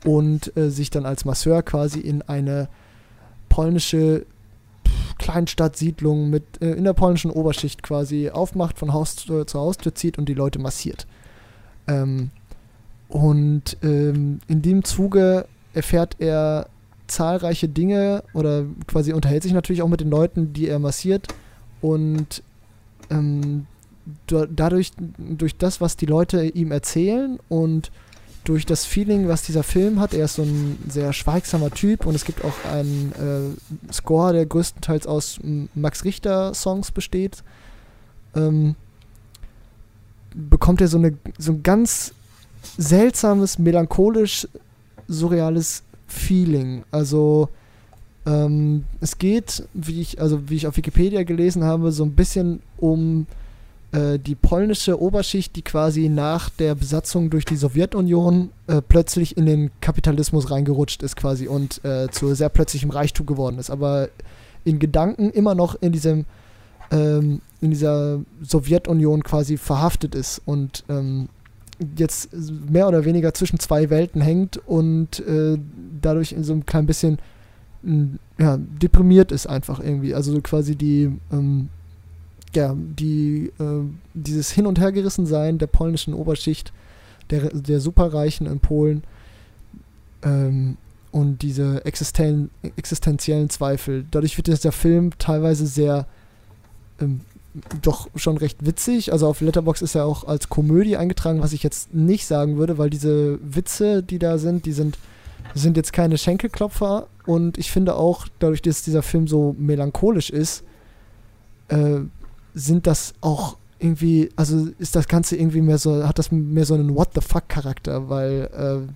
und äh, sich dann als Masseur quasi in eine polnische Kleinstadtsiedlung mit äh, in der polnischen Oberschicht quasi aufmacht, von Haus zu, zu Haustür zieht und die Leute massiert. Ähm, und ähm, in dem Zuge erfährt er zahlreiche Dinge oder quasi unterhält sich natürlich auch mit den Leuten, die er massiert und ähm, dadurch, durch das, was die Leute ihm erzählen und durch das Feeling, was dieser Film hat. Er ist so ein sehr schweigsamer Typ und es gibt auch einen äh, Score, der größtenteils aus Max Richter-Songs besteht. Ähm, bekommt er so, eine, so ein ganz seltsames, melancholisch, surreales Feeling. Also ähm, es geht, wie ich, also wie ich auf Wikipedia gelesen habe, so ein bisschen um äh, die polnische Oberschicht, die quasi nach der Besatzung durch die Sowjetunion äh, plötzlich in den Kapitalismus reingerutscht ist quasi und äh, zu sehr plötzlichem Reichtum geworden ist, aber in Gedanken immer noch in diesem ähm, in dieser Sowjetunion quasi verhaftet ist und ähm, jetzt mehr oder weniger zwischen zwei Welten hängt und äh, dadurch in so ein klein bisschen ja, deprimiert ist einfach irgendwie. Also quasi die ähm, ja, die, äh, dieses Hin- und Hergerissensein der polnischen Oberschicht, der, der Superreichen in Polen ähm, und diese existen existenziellen Zweifel. Dadurch wird der Film teilweise sehr ähm, doch schon recht witzig. Also auf Letterbox ist er auch als Komödie eingetragen, was ich jetzt nicht sagen würde, weil diese Witze, die da sind, die sind, sind jetzt keine Schenkelklopfer. Und ich finde auch, dadurch, dass dieser Film so melancholisch ist, äh, sind das auch irgendwie, also ist das Ganze irgendwie mehr so, hat das mehr so einen What the fuck Charakter, weil äh,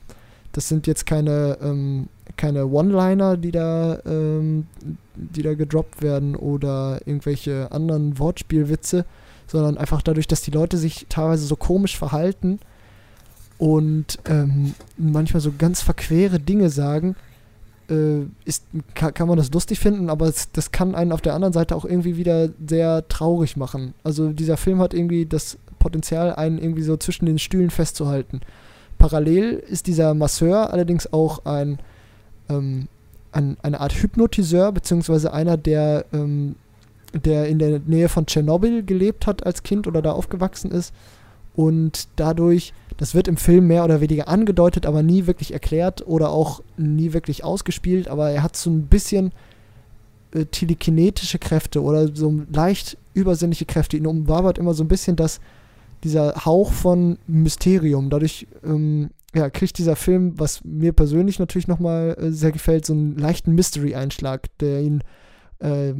das sind jetzt keine, ähm, keine One-Liner, die da, ähm, die da gedroppt werden oder irgendwelche anderen Wortspielwitze, sondern einfach dadurch, dass die Leute sich teilweise so komisch verhalten und ähm, manchmal so ganz verquere Dinge sagen, ist, kann, kann, man das lustig finden, aber es, das kann einen auf der anderen Seite auch irgendwie wieder sehr traurig machen. Also dieser Film hat irgendwie das Potenzial, einen irgendwie so zwischen den Stühlen festzuhalten. Parallel ist dieser Masseur allerdings auch ein, ähm, ein eine Art Hypnotiseur, beziehungsweise einer, der, ähm, der in der Nähe von Tschernobyl gelebt hat als Kind oder da aufgewachsen ist und dadurch das wird im Film mehr oder weniger angedeutet, aber nie wirklich erklärt oder auch nie wirklich ausgespielt. Aber er hat so ein bisschen äh, telekinetische Kräfte oder so leicht übersinnliche Kräfte. Ihn umwabert immer so ein bisschen das, dieser Hauch von Mysterium. Dadurch ähm, ja, kriegt dieser Film, was mir persönlich natürlich nochmal äh, sehr gefällt, so einen leichten Mystery-Einschlag, der ihn äh,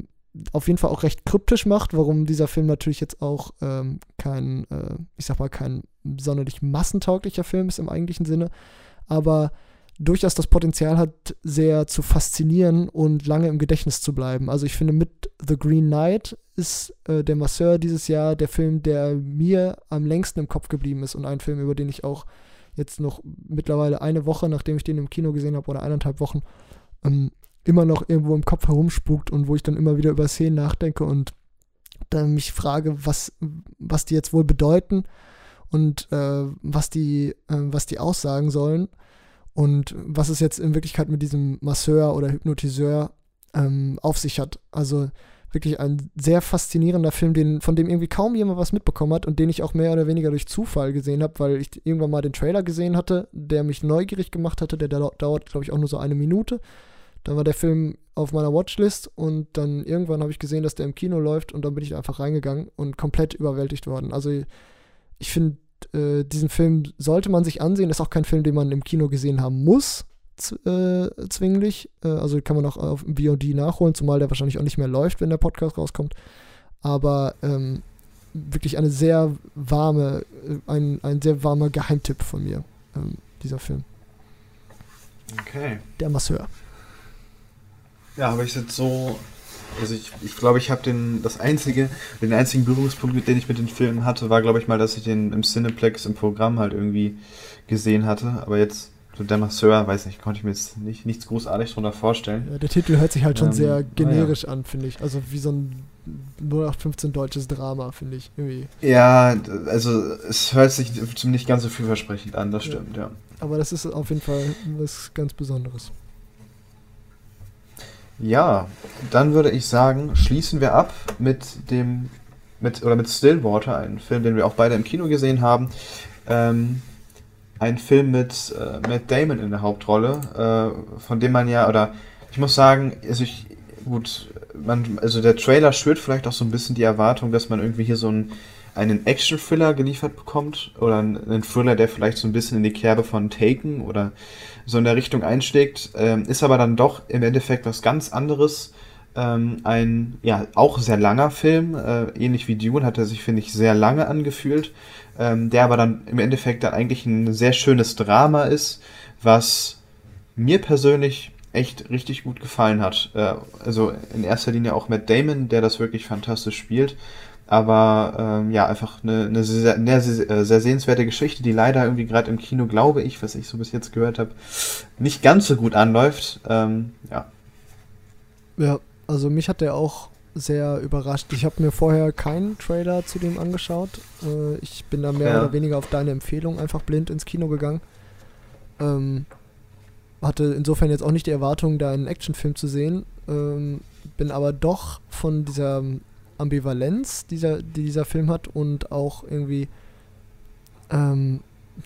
auf jeden Fall auch recht kryptisch macht, warum dieser Film natürlich jetzt auch ähm, kein, äh, ich sag mal, kein sonderlich massentauglicher Film ist im eigentlichen Sinne, aber durchaus das Potenzial hat, sehr zu faszinieren und lange im Gedächtnis zu bleiben. Also ich finde, mit The Green Knight ist äh, der Masseur dieses Jahr der Film, der mir am längsten im Kopf geblieben ist und ein Film, über den ich auch jetzt noch mittlerweile eine Woche, nachdem ich den im Kino gesehen habe, oder eineinhalb Wochen, ähm, immer noch irgendwo im Kopf herumspukt und wo ich dann immer wieder über Szenen nachdenke und dann mich frage, was, was die jetzt wohl bedeuten und äh, was, die, äh, was die aussagen sollen und was es jetzt in Wirklichkeit mit diesem Masseur oder Hypnotiseur ähm, auf sich hat. Also wirklich ein sehr faszinierender Film, den, von dem irgendwie kaum jemand was mitbekommen hat und den ich auch mehr oder weniger durch Zufall gesehen habe, weil ich irgendwann mal den Trailer gesehen hatte, der mich neugierig gemacht hatte. Der dauert, glaube ich, auch nur so eine Minute. Dann war der Film auf meiner Watchlist und dann irgendwann habe ich gesehen, dass der im Kino läuft und dann bin ich einfach reingegangen und komplett überwältigt worden. Also ich finde, äh, diesen Film sollte man sich ansehen. Das ist auch kein Film, den man im Kino gesehen haben muss. äh, zwinglich. Äh, also kann man auch auf VOD nachholen, zumal der wahrscheinlich auch nicht mehr läuft, wenn der Podcast rauskommt. Aber ähm, wirklich eine sehr warme, äh, ein, ein sehr warmer Geheimtipp von mir, ähm, dieser Film. Okay. Der Masseur. Ja, aber ich jetzt so. Also ich, ich glaube, ich habe den das einzige, den einzigen Berührungspunkt, den ich mit den Filmen hatte, war, glaube ich mal, dass ich den im Cineplex im Programm halt irgendwie gesehen hatte. Aber jetzt so der Masseur, weiß nicht, konnte ich mir jetzt nicht, nichts großartig drunter vorstellen. Ja, der Titel hört sich halt schon ähm, sehr generisch ja. an, finde ich. Also wie so ein 0815 deutsches Drama, finde ich. Irgendwie. Ja, also es hört sich nicht ganz so vielversprechend an, das stimmt, ja. ja. Aber das ist auf jeden Fall was ganz Besonderes. Ja, dann würde ich sagen, schließen wir ab mit dem, mit, oder mit Stillwater, einem Film, den wir auch beide im Kino gesehen haben. Ähm, ein Film mit äh, Matt Damon in der Hauptrolle, äh, von dem man ja, oder ich muss sagen, also ich, gut, man, also der Trailer schürt vielleicht auch so ein bisschen die Erwartung, dass man irgendwie hier so einen, einen Action-Thriller geliefert bekommt oder einen Thriller, der vielleicht so ein bisschen in die Kerbe von Taken oder so in der Richtung einschlägt, ähm, ist aber dann doch im Endeffekt was ganz anderes. Ähm, ein, ja, auch sehr langer Film, äh, ähnlich wie Dune hat er sich, finde ich, sehr lange angefühlt, ähm, der aber dann im Endeffekt dann eigentlich ein sehr schönes Drama ist, was mir persönlich echt richtig gut gefallen hat. Äh, also in erster Linie auch Matt Damon, der das wirklich fantastisch spielt. Aber ähm, ja, einfach eine, eine sehr, sehr, sehr, sehenswerte Geschichte, die leider irgendwie gerade im Kino, glaube ich, was ich so bis jetzt gehört habe, nicht ganz so gut anläuft. Ähm, ja. Ja, also mich hat der auch sehr überrascht. Ich habe mir vorher keinen Trailer zu dem angeschaut. Äh, ich bin da mehr ja. oder weniger auf deine Empfehlung einfach blind ins Kino gegangen. Ähm, hatte insofern jetzt auch nicht die Erwartung, da einen Actionfilm zu sehen. Ähm, bin aber doch von dieser Ambivalenz, dieser, die dieser Film hat und auch irgendwie ähm,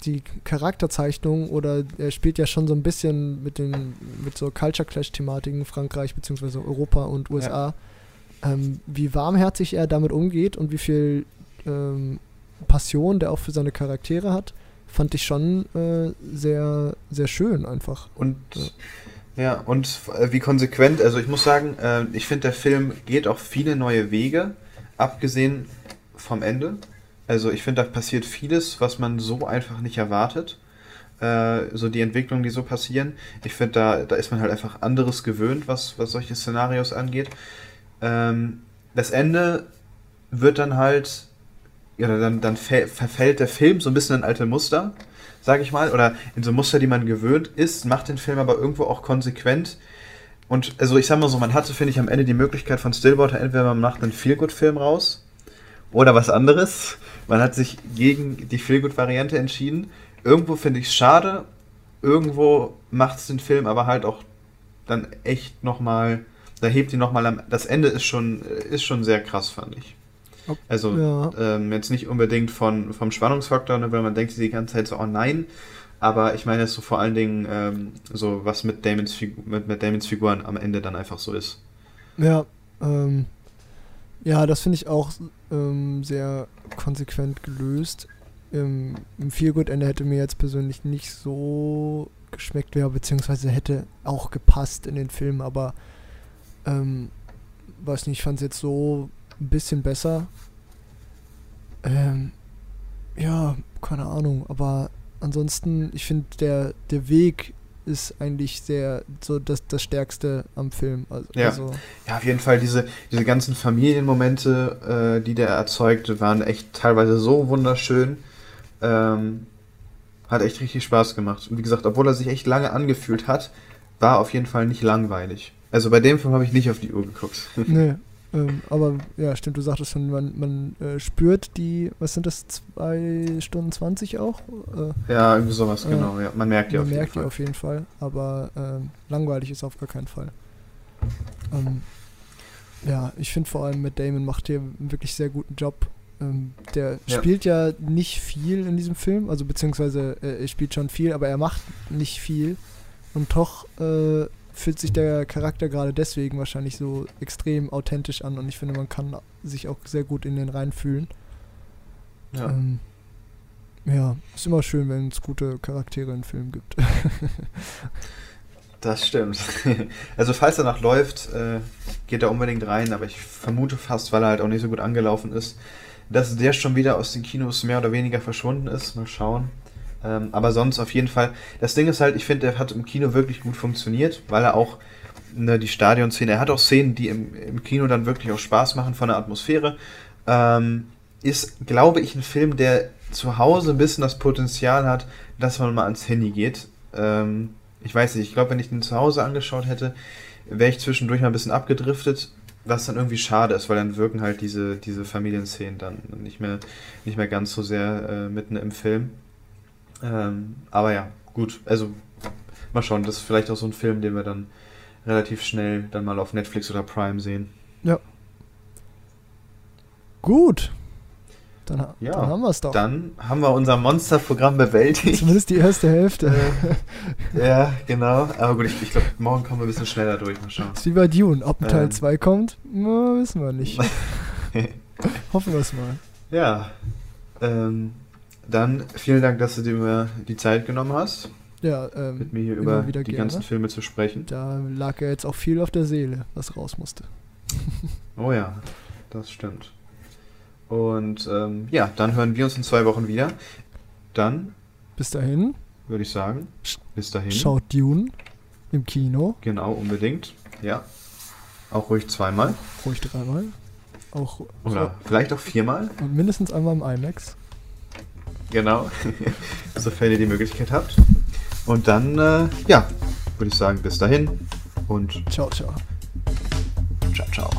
die Charakterzeichnung oder er spielt ja schon so ein bisschen mit den mit so Culture Clash Thematiken Frankreich bzw. Europa und USA. Ja. Ähm, wie warmherzig er damit umgeht und wie viel ähm, Passion der auch für seine Charaktere hat, fand ich schon äh, sehr sehr schön einfach. Und ja. Ja, und äh, wie konsequent, also ich muss sagen, äh, ich finde, der Film geht auch viele neue Wege, abgesehen vom Ende. Also ich finde, da passiert vieles, was man so einfach nicht erwartet. Äh, so die Entwicklungen, die so passieren. Ich finde, da, da ist man halt einfach anderes gewöhnt, was, was solche Szenarios angeht. Ähm, das Ende wird dann halt, ja, dann, dann verfällt der Film so ein bisschen in alte Muster sage ich mal, oder in so Muster, die man gewöhnt ist, macht den Film aber irgendwo auch konsequent. Und also ich sag mal so, man hatte, finde ich, am Ende die Möglichkeit von Stillwater, entweder man macht einen Feelgood-Film raus oder was anderes. Man hat sich gegen die Feelgood-Variante entschieden. Irgendwo finde ich es schade, irgendwo macht es den Film aber halt auch dann echt nochmal, da hebt ihn nochmal am. Das Ende ist schon, ist schon sehr krass, fand ich. Also ja. ähm, jetzt nicht unbedingt von, vom Spannungsfaktor, ne, weil man denkt die ganze Zeit so, oh nein. Aber ich meine jetzt so vor allen Dingen ähm, so, was mit Damons, mit, mit Damons Figuren am Ende dann einfach so ist. Ja, ähm, ja, das finde ich auch ähm, sehr konsequent gelöst. Im, im Feelgood-Ende hätte mir jetzt persönlich nicht so geschmeckt wäre, beziehungsweise hätte auch gepasst in den Film, aber ähm, weiß nicht, ich fand es jetzt so ein bisschen besser. Ähm, ja, keine Ahnung, aber ansonsten, ich finde, der, der Weg ist eigentlich sehr so das, das Stärkste am Film. Also, ja. Also ja, auf jeden Fall diese, diese ganzen Familienmomente, äh, die der erzeugte, waren echt teilweise so wunderschön. Ähm, hat echt richtig Spaß gemacht. Und wie gesagt, obwohl er sich echt lange angefühlt hat, war auf jeden Fall nicht langweilig. Also bei dem Film habe ich nicht auf die Uhr geguckt. Nee, ähm, aber ja, stimmt, du sagtest schon, man, man äh, spürt die, was sind das, 2 Stunden 20 auch? Äh, ja, irgendwie sowas, äh, genau. Ja, man merkt die man auf merkt jeden Fall. auf jeden Fall, aber ähm, langweilig ist auf gar keinen Fall. Ähm, ja, ich finde vor allem, Matt Damon macht hier einen wirklich sehr guten Job. Ähm, der ja. spielt ja nicht viel in diesem Film, also beziehungsweise äh, er spielt schon viel, aber er macht nicht viel. Und doch äh, fühlt sich der Charakter gerade deswegen wahrscheinlich so extrem authentisch an und ich finde, man kann sich auch sehr gut in den reinfühlen. Ja. Ähm, ja, ist immer schön, wenn es gute Charaktere in Filmen gibt. Das stimmt. Also falls er noch läuft, äh, geht er unbedingt rein, aber ich vermute fast, weil er halt auch nicht so gut angelaufen ist, dass der schon wieder aus den Kinos mehr oder weniger verschwunden ist. Mal schauen. Ähm, aber sonst auf jeden Fall. Das Ding ist halt, ich finde, er hat im Kino wirklich gut funktioniert, weil er auch ne, die Stadionszene, er hat auch Szenen, die im, im Kino dann wirklich auch Spaß machen von der Atmosphäre. Ähm, ist, glaube ich, ein Film, der zu Hause ein bisschen das Potenzial hat, dass man mal ans Handy geht. Ähm, ich weiß nicht, ich glaube, wenn ich den zu Hause angeschaut hätte, wäre ich zwischendurch mal ein bisschen abgedriftet, was dann irgendwie schade ist, weil dann wirken halt diese, diese Familienszenen dann nicht mehr, nicht mehr ganz so sehr äh, mitten im Film. Ähm, aber ja, gut, also mal schauen, das ist vielleicht auch so ein Film, den wir dann relativ schnell dann mal auf Netflix oder Prime sehen. Ja. Gut. Dann, Ja, dann haben wir es doch. Dann haben wir unser Monsterprogramm bewältigt. Zumindest die erste Hälfte. ja, genau. Aber gut, ich, ich glaube, morgen kommen wir ein bisschen schneller durch. Mal schauen. ist wie bei Dune. Ob ein Teil Ähm. 2 kommt, na, wissen wir nicht. Hoffen wir es mal. Ja. Ähm, dann vielen Dank, dass du dir die Zeit genommen hast, Ja, ähm, mit mir hier über die gerne. ganzen Filme zu sprechen. Da lag ja jetzt auch viel auf der Seele, was raus musste. Oh ja, das stimmt. Und ähm, ja, dann hören wir uns in zwei Wochen wieder. Dann Bis dahin, würde ich sagen, bis dahin. schaut Dune im Kino, Genau, unbedingt. Ja. Auch ruhig zweimal. ruhig dreimal. Auch Oder vielleicht auch viermal. und mindestens einmal im IMAX. Genau. Sofern ihr die Möglichkeit habt. Und dann, äh, ja, würde ich sagen, bis dahin und Ciao, ciao. ciao, ciao.